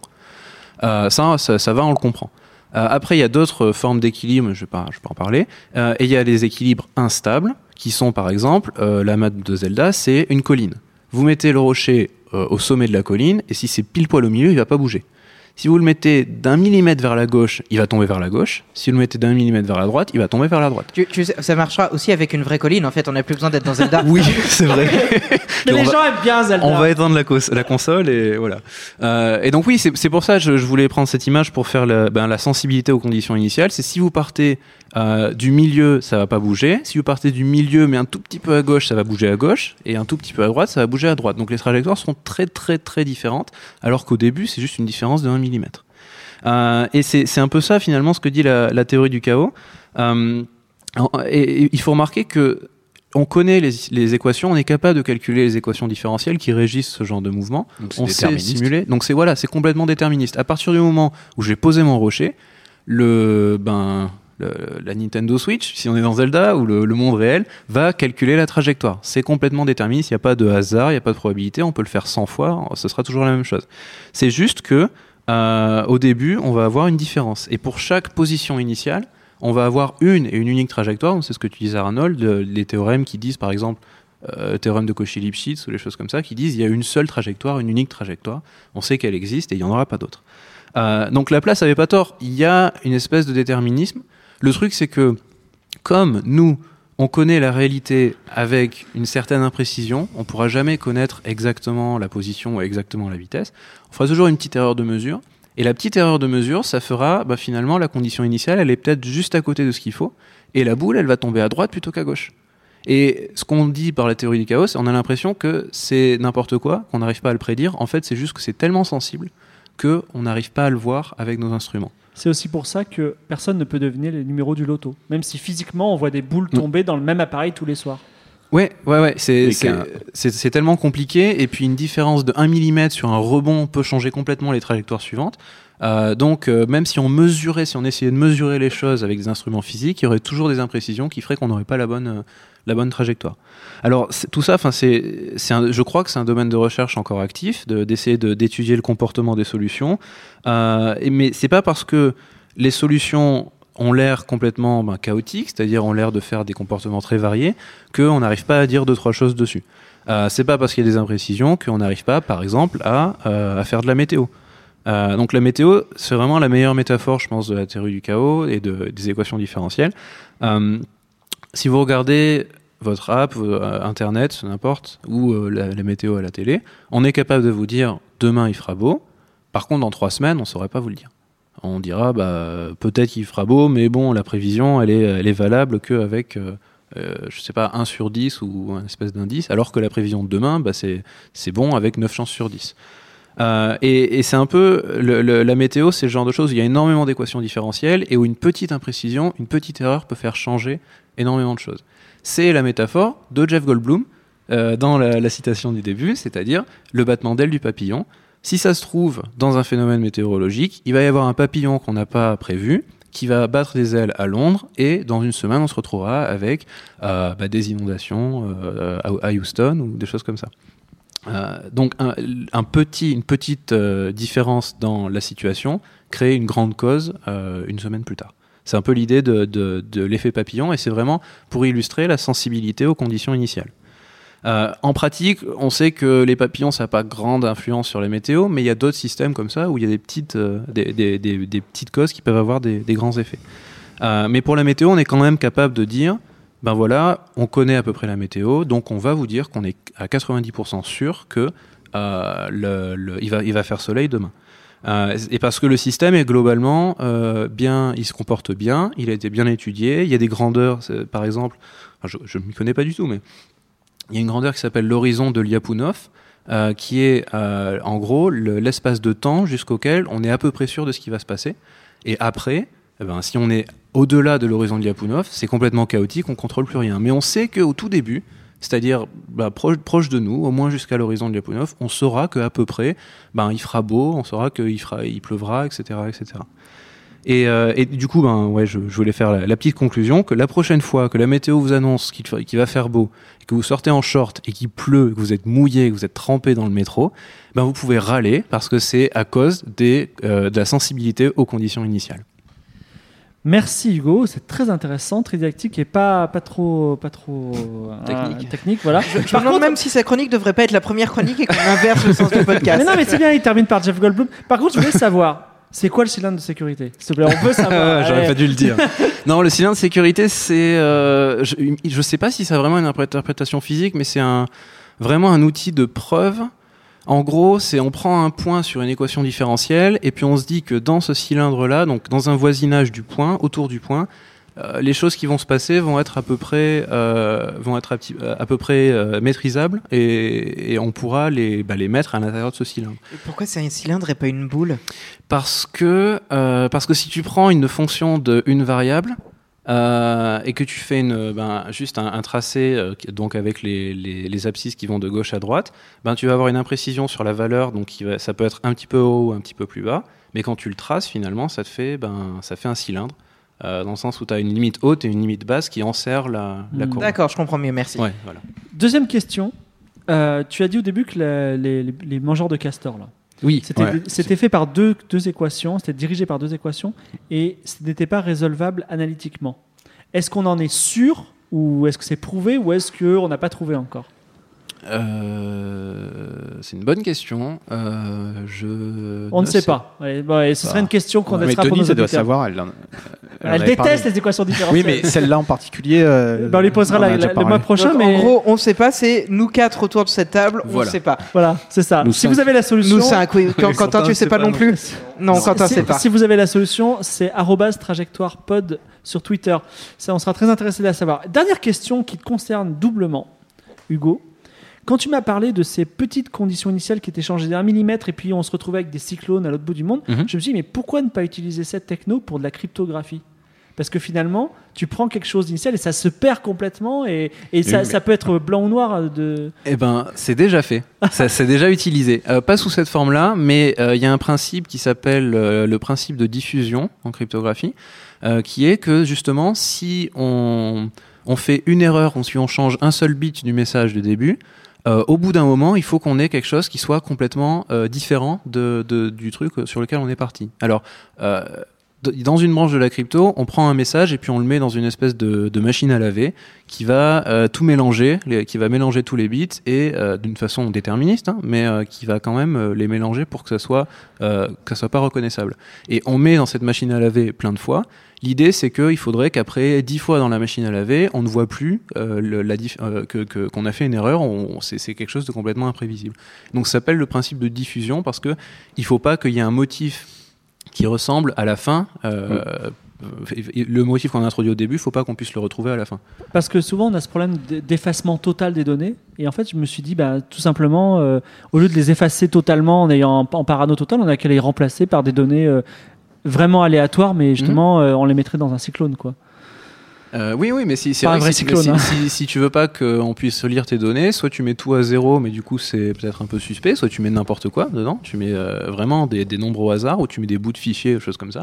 Euh, ça, ça ça va on le comprend. Après, il y a d'autres formes d'équilibre, je ne vais, pas- en parler. Et il y a les équilibres instables, qui sont par exemple, la map de Zelda, c'est une colline. Vous mettez le rocher au sommet de la colline, et si c'est pile poil au milieu, il va pas bouger. Si vous le mettez d'un millimètre vers la gauche, il va tomber vers la gauche. Si vous le mettez d'un millimètre vers la droite, il va tomber vers la droite. Tu, tu sais, ça marchera aussi avec une vraie colline, en fait, on n'a plus besoin d'être dans Zelda. Oui, c'est vrai. Mais les va- gens aiment bien Zelda. On va éteindre la, cons- la console et voilà. Euh, et donc oui, c'est c'est pour ça que je, je voulais prendre cette image pour faire la, ben, la sensibilité aux conditions initiales. C'est si vous partez euh, du milieu, ça va pas bouger. Si vous partez du milieu, mais un tout petit peu à gauche, ça va bouger à gauche. Et un tout petit peu à droite, ça va bouger à droite. Donc les trajectoires sont très très très différentes. Alors qu'au début, c'est juste une différence de 1 mm. Euh, et c'est c'est un peu ça finalement ce que dit la, la théorie du chaos. Euh, et, et il faut remarquer que on connaît les, les équations, on est capable de calculer les équations différentielles qui régissent ce genre de mouvement. Donc On sait simuler. Donc c'est voilà, c'est complètement déterministe. À partir du moment où j'ai posé mon rocher, le ben la Nintendo Switch, si on est dans Zelda ou le, monde réel, va calculer la trajectoire. C'est complètement déterministe. Il n'y a pas de hasard, il n'y a pas de probabilité. On peut le faire 100 fois, ce sera toujours la même chose. C'est juste que euh, au début, on va avoir une différence. Et pour chaque position initiale, on va avoir une et une unique trajectoire. C'est ce que tu disais, Arnold, le- les théorèmes qui disent, par exemple, euh, théorème de Cauchy-Lipschitz ou les choses comme ça, qui disent il y a une seule trajectoire, une unique trajectoire. On sait qu'elle existe et il n'y en aura pas d'autre. Euh, donc Laplace avait pas tort. Il y a une espèce de déterminisme. Le truc, c'est que comme nous, on connaît la réalité avec une certaine imprécision, on pourra jamais connaître exactement la position ou exactement la vitesse. On fera toujours une petite erreur de mesure. Et la petite erreur de mesure, ça fera bah, finalement la condition initiale, elle est peut-être juste à côté de ce qu'il faut. Et la boule, elle va tomber à droite plutôt qu'à gauche. Et ce qu'on dit par la théorie du chaos, on a l'impression que c'est n'importe quoi, qu'on n'arrive pas à le prédire. En fait, c'est juste que c'est tellement sensible qu'on n'arrive pas à le voir avec nos instruments. C'est aussi pour ça que personne ne peut deviner les numéros du loto. Même si physiquement, on voit des boules tomber dans le même appareil tous les soirs. Ouais, ouais, ouais, c'est tellement compliqué. Et puis une différence de 1 mm sur un rebond peut changer complètement les trajectoires suivantes. Euh, donc euh, même si on mesurait, si on essayait de mesurer les choses avec des instruments physiques, il y aurait toujours des imprécisions qui feraient qu'on n'aurait pas la bonne, euh, la bonne trajectoire. Alors tout ça, enfin c'est, je crois que c'est un domaine de recherche encore actif, de- d'essayer de, d'étudier le comportement des solutions. Et- mais c'est pas parce que les solutions ont l'air complètement ben, chaotiques, c'est-à-dire ont l'air de faire des comportements très variés, qu'on n'arrive pas à dire deux trois choses dessus. Euh, c'est pas parce qu'il y a des imprécisions qu'on n'arrive pas, par exemple, à faire de la météo. Euh, donc la météo, c'est vraiment la meilleure métaphore, je pense, de la théorie du chaos et de, des équations différentielles. Euh, si vous regardez votre app, euh, internet, n'importe, ou la, météo à la télé, on est capable de vous dire demain il fera beau. Par contre, dans trois semaines, on saurait pas vous le dire. on dira bah, peut-être qu'il fera beau, mais bon, la prévision, elle est, valable qu'avec, je sais pas, 1 sur 10 ou un espèce d'indice, alors que la prévision de demain, bah, c'est bon avec 9 chances sur 10. Euh, et, c'est un peu la météo, c'est le genre de choses où il y a énormément d'équations différentielles et où une petite imprécision, une petite erreur peut faire changer énormément de choses. C'est la métaphore de Jeff Goldblum euh, dans la, citation du début, c'est-à-dire le battement d'aile du papillon. Si ça se trouve dans un phénomène météorologique, il va y avoir un papillon qu'on n'a pas prévu qui va battre des ailes à Londres et dans une semaine on se retrouvera avec euh, bah, des inondations à Houston ou des choses comme ça. Euh, donc une petite euh, différence dans la situation crée une grande cause euh, une semaine plus tard. C'est un peu l'idée de, l'effet papillon et c'est vraiment pour illustrer la sensibilité aux conditions initiales. En pratique, on sait que les papillons, ça n'a pas grande influence sur les météos, mais il y a d'autres systèmes comme ça où il y a des petites, des, petites causes qui peuvent avoir des, grands effets. Mais pour la météo, on est quand même capable de dire, ben voilà, on connaît à peu près la météo, donc on va vous dire qu'on est à 90% sûr que euh, il, va, il va faire soleil demain. Euh, et parce que le système est globalement euh, bien, il se comporte bien, il a été bien étudié, il y a des grandeurs, par exemple, je ne m'y connais pas du tout, mais il y a une grandeur qui s'appelle l'horizon de Lyapunov, qui est en gros le- l'espace de temps jusqu'auquel on est à peu près sûr de ce qui va se passer. Et après, eh ben, si on est au-delà de l'horizon de Lyapunov, c'est complètement chaotique, on contrôle plus rien. Mais on sait qu'au tout début, c'est-à-dire bah, proche, de nous, au moins jusqu'à l'horizon de Lyapunov, on saura qu'à peu près, ben, il fera beau, on saura qu'il fera, il pleuvra, etc., etc. Et, euh, et du coup, ben, ouais, je, voulais faire la, petite conclusion que la prochaine fois que la météo vous annonce qu'il va faire beau, que vous sortez en short et qu'il pleut, que vous êtes mouillé, que vous êtes trempé dans le métro, ben vous pouvez râler parce que c'est à cause euh, de la sensibilité aux conditions initiales. Merci Hugo, c'est très intéressant, très didactique et pas, pas trop, pas trop euh, Technique. technique voilà. Je me demande même si sa chronique devrait pas être la première chronique et qu'on inverse le sens du podcast. Mais non, mais c'est bien, il termine par Jeff Goldblum. Par contre, je voulais savoir, c'est quoi le cylindre de sécurité? S'il te plaît, on veut savoir. J'aurais pas dû le dire. non, le cylindre de sécurité, c'est, euh, je, je sais pas si ça a vraiment une interprétation physique, mais c'est un vraiment un outil de preuve. En gros, c'est on prend un point sur une équation différentielle et puis on se dit que dans ce cylindre-là, donc dans un voisinage du point, autour du point, euh, les choses qui vont se passer vont être à peu près, euh, vont être à, petit- à peu près euh, maîtrisables et, et on pourra les, bah, les mettre à l'intérieur de ce cylindre. Et Pourquoi c'est un cylindre et pas une boule? Parce que, euh, parce que si tu prends une fonction de une variable euh, et que tu fais une, ben, juste un, un tracé, euh, donc avec les, les, les abscisses qui vont de gauche à droite, ben, tu vas avoir une imprécision sur la valeur, donc qui va, ça peut être un petit peu haut ou un petit peu plus bas, mais quand tu le traces, finalement, ça te fait, ben, ça fait un cylindre, euh, dans le sens où tu as une limite haute et une limite basse qui enserrent la, la Hmm. courbe. D'accord, je comprends mieux, merci. Ouais, voilà. Deuxième question. Euh, tu as dit au début que la- les, les- les mangeurs de castors, là, Oui, c'était Ouais. fait par deux, deux équations, c'était dirigé par deux équations, et ce n'était pas résolvable analytiquement. Est-ce qu'on en est sûr, ou est-ce que c'est prouvé, ou est-ce qu'on n'a pas trouvé encore? Euh, c'est une bonne question. Euh, je On ne sait pas. Ouais, bon, et ce serait une question qu'on laissera pour nos Denise, elle doit auditeurs. savoir. Elle, en- elle en Elle, avait déteste parlé. les équations Oui, différentielles. mais celle-là en particulier. euh, Ben, on lui posera la- déjà la- le parlé. mois prochain, Donc, mais En gros, on ne sait pas, c'est nous quatre autour de cette table, on ne Voilà. sait pas. voilà, c'est ça. Nous si cinq. vous avez la solution, Nous cinq, oui. Quand- Ils Quentin, tu pas- sais c'est pas non plus Non, Quentin, si- sait pas. si vous avez la solution, c'est arrobase trajectoire pod sur Twitter. Ça, on sera très intéressé de la savoir. Dernière question qui te concerne doublement, Hugo. Quand tu m'as parlé de ces petites conditions initiales qui étaient changées d'un millimètre et puis on se retrouvait avec des cyclones à l'autre bout du monde, Mhm. je me suis dit, mais pourquoi ne pas utiliser cette techno pour de la cryptographie? Parce que finalement, tu prends quelque chose d'initial et ça se perd complètement et, et ça, mais- ça peut être blanc ou noir de. Eh ben, c'est déjà fait. ça c'est déjà utilisé. Euh, pas sous cette forme-là, mais euh, il y a un principe qui s'appelle euh, le principe de diffusion en cryptographie, qui est que justement, si on, on fait une erreur, ou si on change un seul bit du message de début, euh, au bout d'un moment, il faut qu'on ait quelque chose qui soit complètement euh, différent de, de- du truc sur lequel on est parti. Alors, euh, dans une branche de la crypto, on prend un message et puis on le met dans une espèce de, machine à laver qui va euh, tout mélanger, qui va mélanger tous les bits et euh, d'une façon déterministe, hein, mais euh, qui va quand même les mélanger pour que ça soit que ça soit pas reconnaissable. Et on met dans cette machine à laver plein de fois. L'idée, c'est qu'il faudrait qu'après dix fois dans la machine à laver, on ne voit plus la que qu'on a fait une erreur. C'est quelque chose de complètement imprévisible. Donc, ça s'appelle le principe de diffusion parce que il faut pas qu'il y ait un motif qui ressemble à la fin. euh, euh, Le motif qu'on a introduit au début, faut pas qu'on puisse le retrouver à la fin. Parce que souvent, on a ce problème d'effacement total des données. Et en fait, je me suis dit, bah, tout simplement, euh, au lieu de les effacer totalement en ayant en parano total, on a qu'à les remplacer par des données euh, vraiment aléatoires, mais justement, euh, on les mettrait dans un cyclone, quoi. Euh, oui, oui, mais si, c'est vrai vrai que si, cyclone, si, hein. si- si tu veux pas qu'on puisse lire tes données, soit tu mets tout à zéro, mais du coup c'est peut-être un peu suspect, soit tu mets n'importe quoi dedans, tu mets euh, vraiment des, des nombres au hasard, ou tu mets des bouts de fichiers, choses comme ça.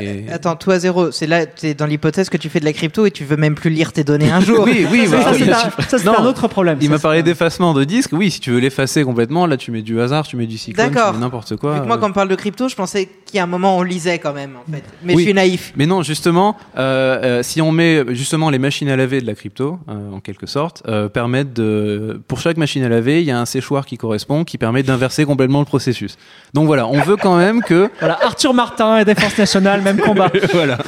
Et- Attends, toi zéro, c'est là, t'es dans l'hypothèse que tu fais de la crypto et tu veux même plus lire tes données un jour. Oui, oui, Ça, bah, ça, oui, c'est un, sûr. ça, c'est Non, un autre problème. Il m'a parlé un- d'effacement de disque. Oui, si tu veux l'effacer complètement, là tu mets du hasard, tu mets du cyclone, tu mets n'importe quoi. Vu que moi, euh. quand on parle de crypto, je pensais qu'il y a un moment on lisait quand même, en fait. Mais Oui. je suis naïf. Mais non, justement, euh, euh, si on met justement les machines à laver de la crypto, euh, en quelque sorte, euh, permettent de, pour chaque machine à laver, il y a un séchoir qui correspond, qui permet d'inverser complètement le processus. Donc voilà, on veut quand même que, Voilà, Arthur Martin et Défense Nationale, même combat. voilà.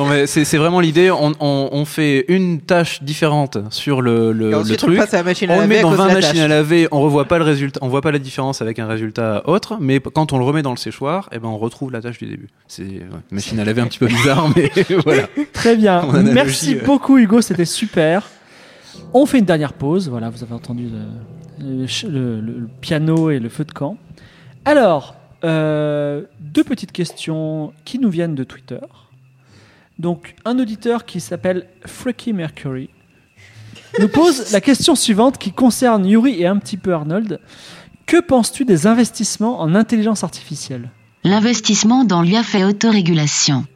Non, mais c'est c'est vraiment l'idée. On, on, on fait une tâche différente sur le, le, Et le on truc. passe à la machine à On le laver met dans cause de 20 la machines tâche. à laver, on revoit pas le résultat, on voit pas la différence avec un résultat autre, mais quand on le remet dans le séchoir, eh ben on retrouve la tâche du début. C'est ouais, une machine à laver un petit peu bizarre, mais voilà. Très bien. Merci euh. beaucoup, Hugo. C'était super. On fait une dernière pause. Voilà, vous avez entendu le, le ch- le- le piano et le feu de camp. Alors, euh, deux petites questions qui nous viennent de Twitter. Donc, un auditeur qui s'appelle Freaky Mercury nous pose la question suivante qui concerne Yuri et un petit peu Arnold. Que penses-tu des investissements en intelligence artificielle? L'investissement dans l'IA fait autorégulation.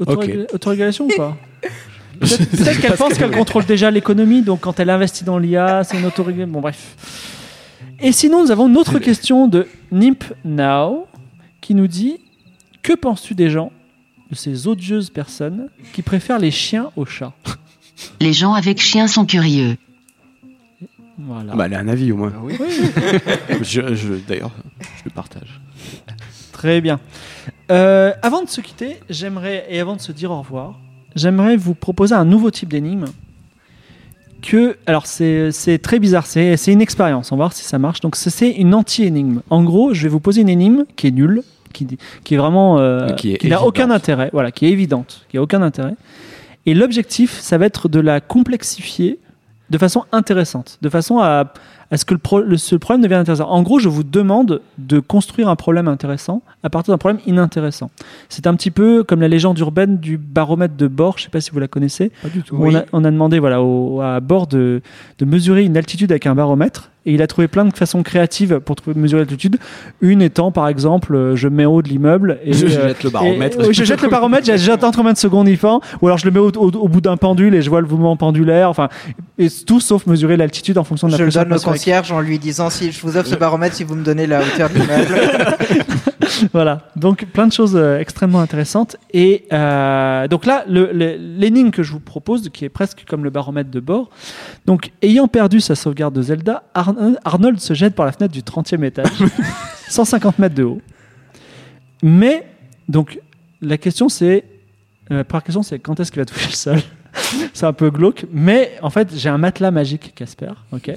Autorégula- Autorégulation ou pas? Peut-être peut-être qu'elle pense qu'elle contrôle déjà l'économie, donc quand elle investit dans l'IA, c'est une autorégulation. Bon, bref. Et sinon, nous avons une autre question de Nimp Now qui nous dit Que penses-tu des gens, de ces odieuses personnes, qui préfèrent les chiens aux chats Les gens avec chiens sont curieux. Voilà. Bah, elle a un avis au moins. je, je- D'ailleurs, je le partage. Très bien. Euh, avant de se quitter, j'aimerais, et avant de se dire au revoir, j'aimerais vous proposer un nouveau type d'énigme. Que, alors c'est c'est très bizarre, c'est c'est une expérience, on va voir si ça marche. Donc c'est une anti-énigme. En gros, je vais vous poser une énigme qui est nulle, qui, qui est vraiment, euh, qui n'a aucun intérêt, voilà, qui est évidente, qui a aucun intérêt. Et l'objectif, ça va être de la complexifier de façon intéressante, de façon à, à ce que le, pro- le- ce problème devienne intéressant? En gros, je vous demande de construire un problème intéressant à partir d'un problème inintéressant. C'est un petit peu comme la légende urbaine du baromètre de Bohr, je ne sais pas si vous la connaissez. Pas du tout. où on, a, on a demandé voilà, au- à Bohr de, de mesurer une altitude avec un baromètre. Et il a trouvé plein de façons créatives pour trouver- mesurer l'altitude. Une étant, par exemple, euh, je mets en haut de l'immeuble et Je euh, jette le baromètre. et- oui, je jette le baromètre, j'attends combien de secondes il fait, ou alors je le mets au, au- au bout d'un pendule et je vois le mouvement pendulaire. Enfin, et tout sauf mesurer l'altitude en fonction de la Je pression donne. Concierge en lui disant si je vous offre ce baromètre si vous me donnez la hauteur de l'immeuble. Voilà, donc plein de choses euh, extrêmement intéressantes. Et euh, donc là, l'énigme que je vous propose, qui est presque comme le baromètre de bord, donc ayant perdu sa sauvegarde de Zelda, Arn- Arnold se jette par la fenêtre du 30e étage, 150 mètres de haut. Mais, donc, la question c'est, euh, la première question c'est quand est-ce qu'il va toucher le sol? C'est un peu glauque, mais en fait j'ai un matelas magique Casper, ok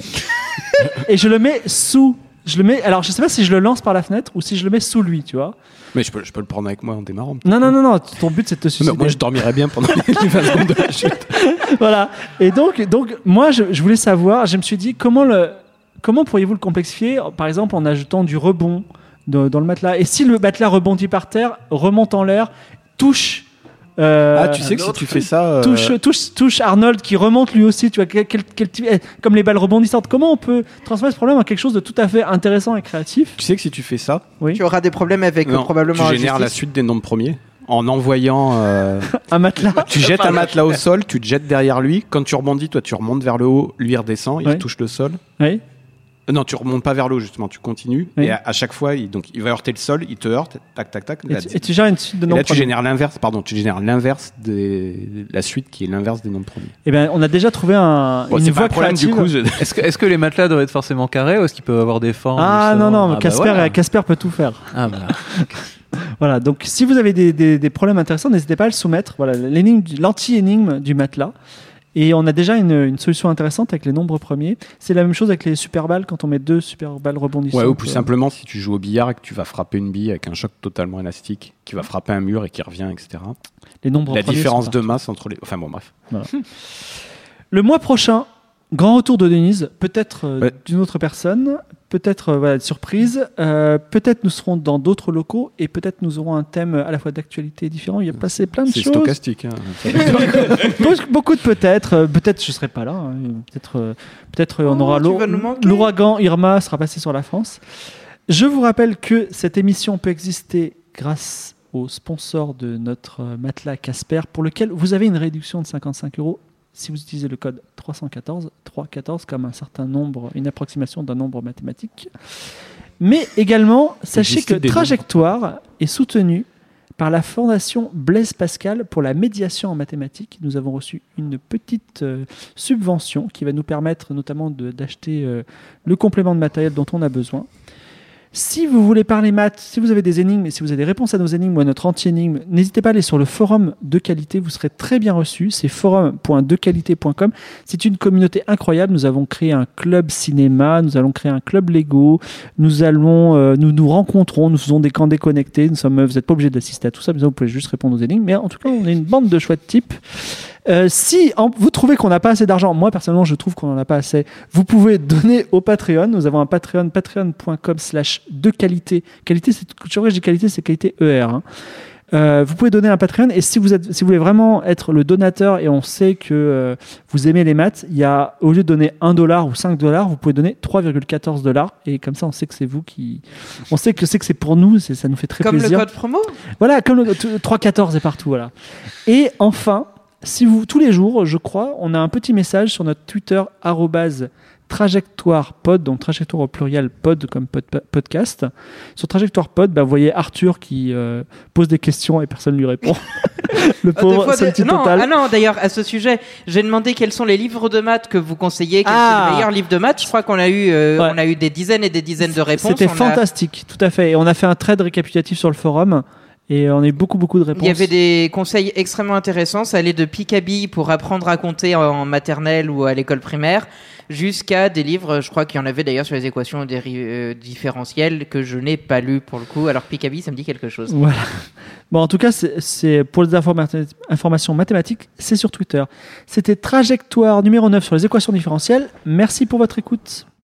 Et je le mets sous. Je le mets. Alors je sais pas si je le lance par la fenêtre ou si je le mets sous lui, tu vois. Mais je peux, je peux le prendre avec moi en démarrant. Non, non, non, non. Ton but, c'est de te Mais suicider. moi, je dormirais bien pendant les 20 secondes de la chute. voilà. Et donc, donc moi, je, je voulais savoir. Je me suis dit comment le, comment pourriez-vous le complexifier Par exemple, en ajoutant du rebond de- dans le matelas? Et si le matelas rebondit par terre, remonte en l'air, touche. Euh, Ah, tu sais que si tu fais ça. euh, Touche, touche, touche Arnold qui remonte lui aussi, tu vois, quel, quel- quel type- eh, comme les balles rebondissantes. Comment on peut transformer ce problème en quelque chose de tout à fait intéressant et créatif Tu sais que si tu fais ça, tu auras des problèmes avec euh, non, probablement tu la génères la suite des nombres premiers en envoyant. euh, Un matelas tu jettes un matelas au sol, tu te jettes derrière lui. Quand tu rebondis, toi, tu remontes vers le haut, lui redescend, il Ouais. touche le sol. Oui. Euh, Non, tu remontes pas vers le haut, justement, tu continues. Oui. Et à, à chaque fois, il, donc, il va heurter le sol, il te heurte, tac, tac, tac. Et Là, tu, et tu gères une suite de nombres là, tu génères l'inverse, pardon, tu génères l'inverse des, la suite qui est l'inverse des nombres premiers. Eh ben, on a déjà trouvé un, Bon, une voie problème du créative. coup. je- Est-ce que, les matelas doivent être forcément carrés ou est-ce qu'ils peuvent avoir des formes Ah non, justement non, bah Casper, voilà. Casper peut tout faire. Ah bah. Voilà, donc si vous avez des, des- des problèmes intéressants, n'hésitez pas à le soumettre. Voilà, l'anti-énigme du matelas. Et on a déjà une, une solution intéressante avec les nombres premiers. C'est la même chose avec les super balles quand on met deux super balles rebondissantes. Ouais, ou plus Euh, simplement si tu joues au billard et que tu vas frapper une bille avec un choc totalement élastique, qui va frapper un mur et qui revient, etc. Les nombres La différence de masse entre les. Enfin bon, bref. Le mois prochain, grand retour de Denise, peut-être euh, Ouais. d'une autre personne, peut-être euh, voilà, surprise, euh, peut-être nous serons dans d'autres locaux et peut-être nous aurons un thème à la fois d'actualité différent. Il y a passé plein de C'est choses. stochastique. hein. Beaucoup- Beaucoup de peut-être. euh, Peut-être je serai pas là. hein. Peut-être, peut-être on Oh, aura l'ouragan Irma sera passé sur la France. Je vous rappelle que cette émission peut exister grâce au sponsor de notre matelas Casper, pour lequel vous avez une réduction de 55 euros si vous utilisez le code 314, 314 comme un certain nombre, une approximation d'un nombre mathématique. Mais également, sachez que nombres. Trajectoire est soutenu par la Fondation Blaise Pascal pour la médiation en mathématiques. Nous avons reçu une petite euh, subvention qui va nous permettre notamment d'acheter euh, le complément de matériel dont on a besoin. Si vous voulez parler maths, si vous avez des énigmes si vous avez des réponses à nos énigmes ou à notre anti-énigme, n'hésitez pas à aller sur le forum de qualité, vous serez très bien reçus. C'est forum.dequalité.com. C'est une communauté incroyable. Nous avons créé un club cinéma, nous allons créer un club Lego, nous allons, euh, nous nous rencontrons, nous faisons des camps déconnectés. Nous sommes, vous n'êtes pas obligé d'assister à tout ça, mais vous pouvez juste répondre aux énigmes. Mais en tout cas, on est une bande de chouettes types. Euh, si en- vous trouvez qu'on n'a pas assez d'argent, moi personnellement je trouve qu'on n'en a pas assez, vous pouvez donner au Patreon. Nous avons un Patreon, patreon.com slash de qualité. Qualité, c'est, je dis qualité, c'est qualité ER. hein. Euh, vous pouvez donner un Patreon et si vous, êtes, si vous voulez vraiment être le donateur et on sait que euh, vous aimez les maths, il y a, au lieu de donner 1 dollar ou 5 dollars, vous pouvez donner 3,14 dollars et comme ça on sait que c'est vous qui. On sait que c'est que c'est pour nous, c'est- ça nous fait très Comme plaisir. le code promo? Voilà, comme le t- 314 est partout, voilà. Et enfin, si vous tous les jours, je crois, on a un petit message sur notre Twitter trajectoire pod, donc trajectoire au pluriel pod comme pod- podcast. Sur trajectoire pod, bah, vous voyez Arthur qui euh, pose des questions et personne lui répond. le Ah, pauvre, fois, des- non, total. ah non, d'ailleurs, à ce sujet, j'ai demandé quels sont les livres de maths que vous conseillez, quels Ah. sont les meilleurs livres de maths. Je crois qu'on a eu, euh, Ouais. on a eu des dizaines et des dizaines de réponses. C'était a- fantastique, tout à fait. Et on a fait un trade récapitulatif sur le forum et on a eu beaucoup beaucoup de réponses. Il y avait des conseils extrêmement intéressants. Ça allait de Picabee pour apprendre à compter en maternelle ou à l'école primaire jusqu'à des livres, je crois qu'il y en avait d'ailleurs sur les équations euh, différentielles que je n'ai pas lu pour le coup. Alors Picabee, ça me dit quelque chose. Voilà. Bon, en tout cas, c'est- c'est pour les informa- informations mathématiques, c'est sur Twitter. C'était trajectoire numéro 9 sur les équations différentielles. Merci pour votre écoute.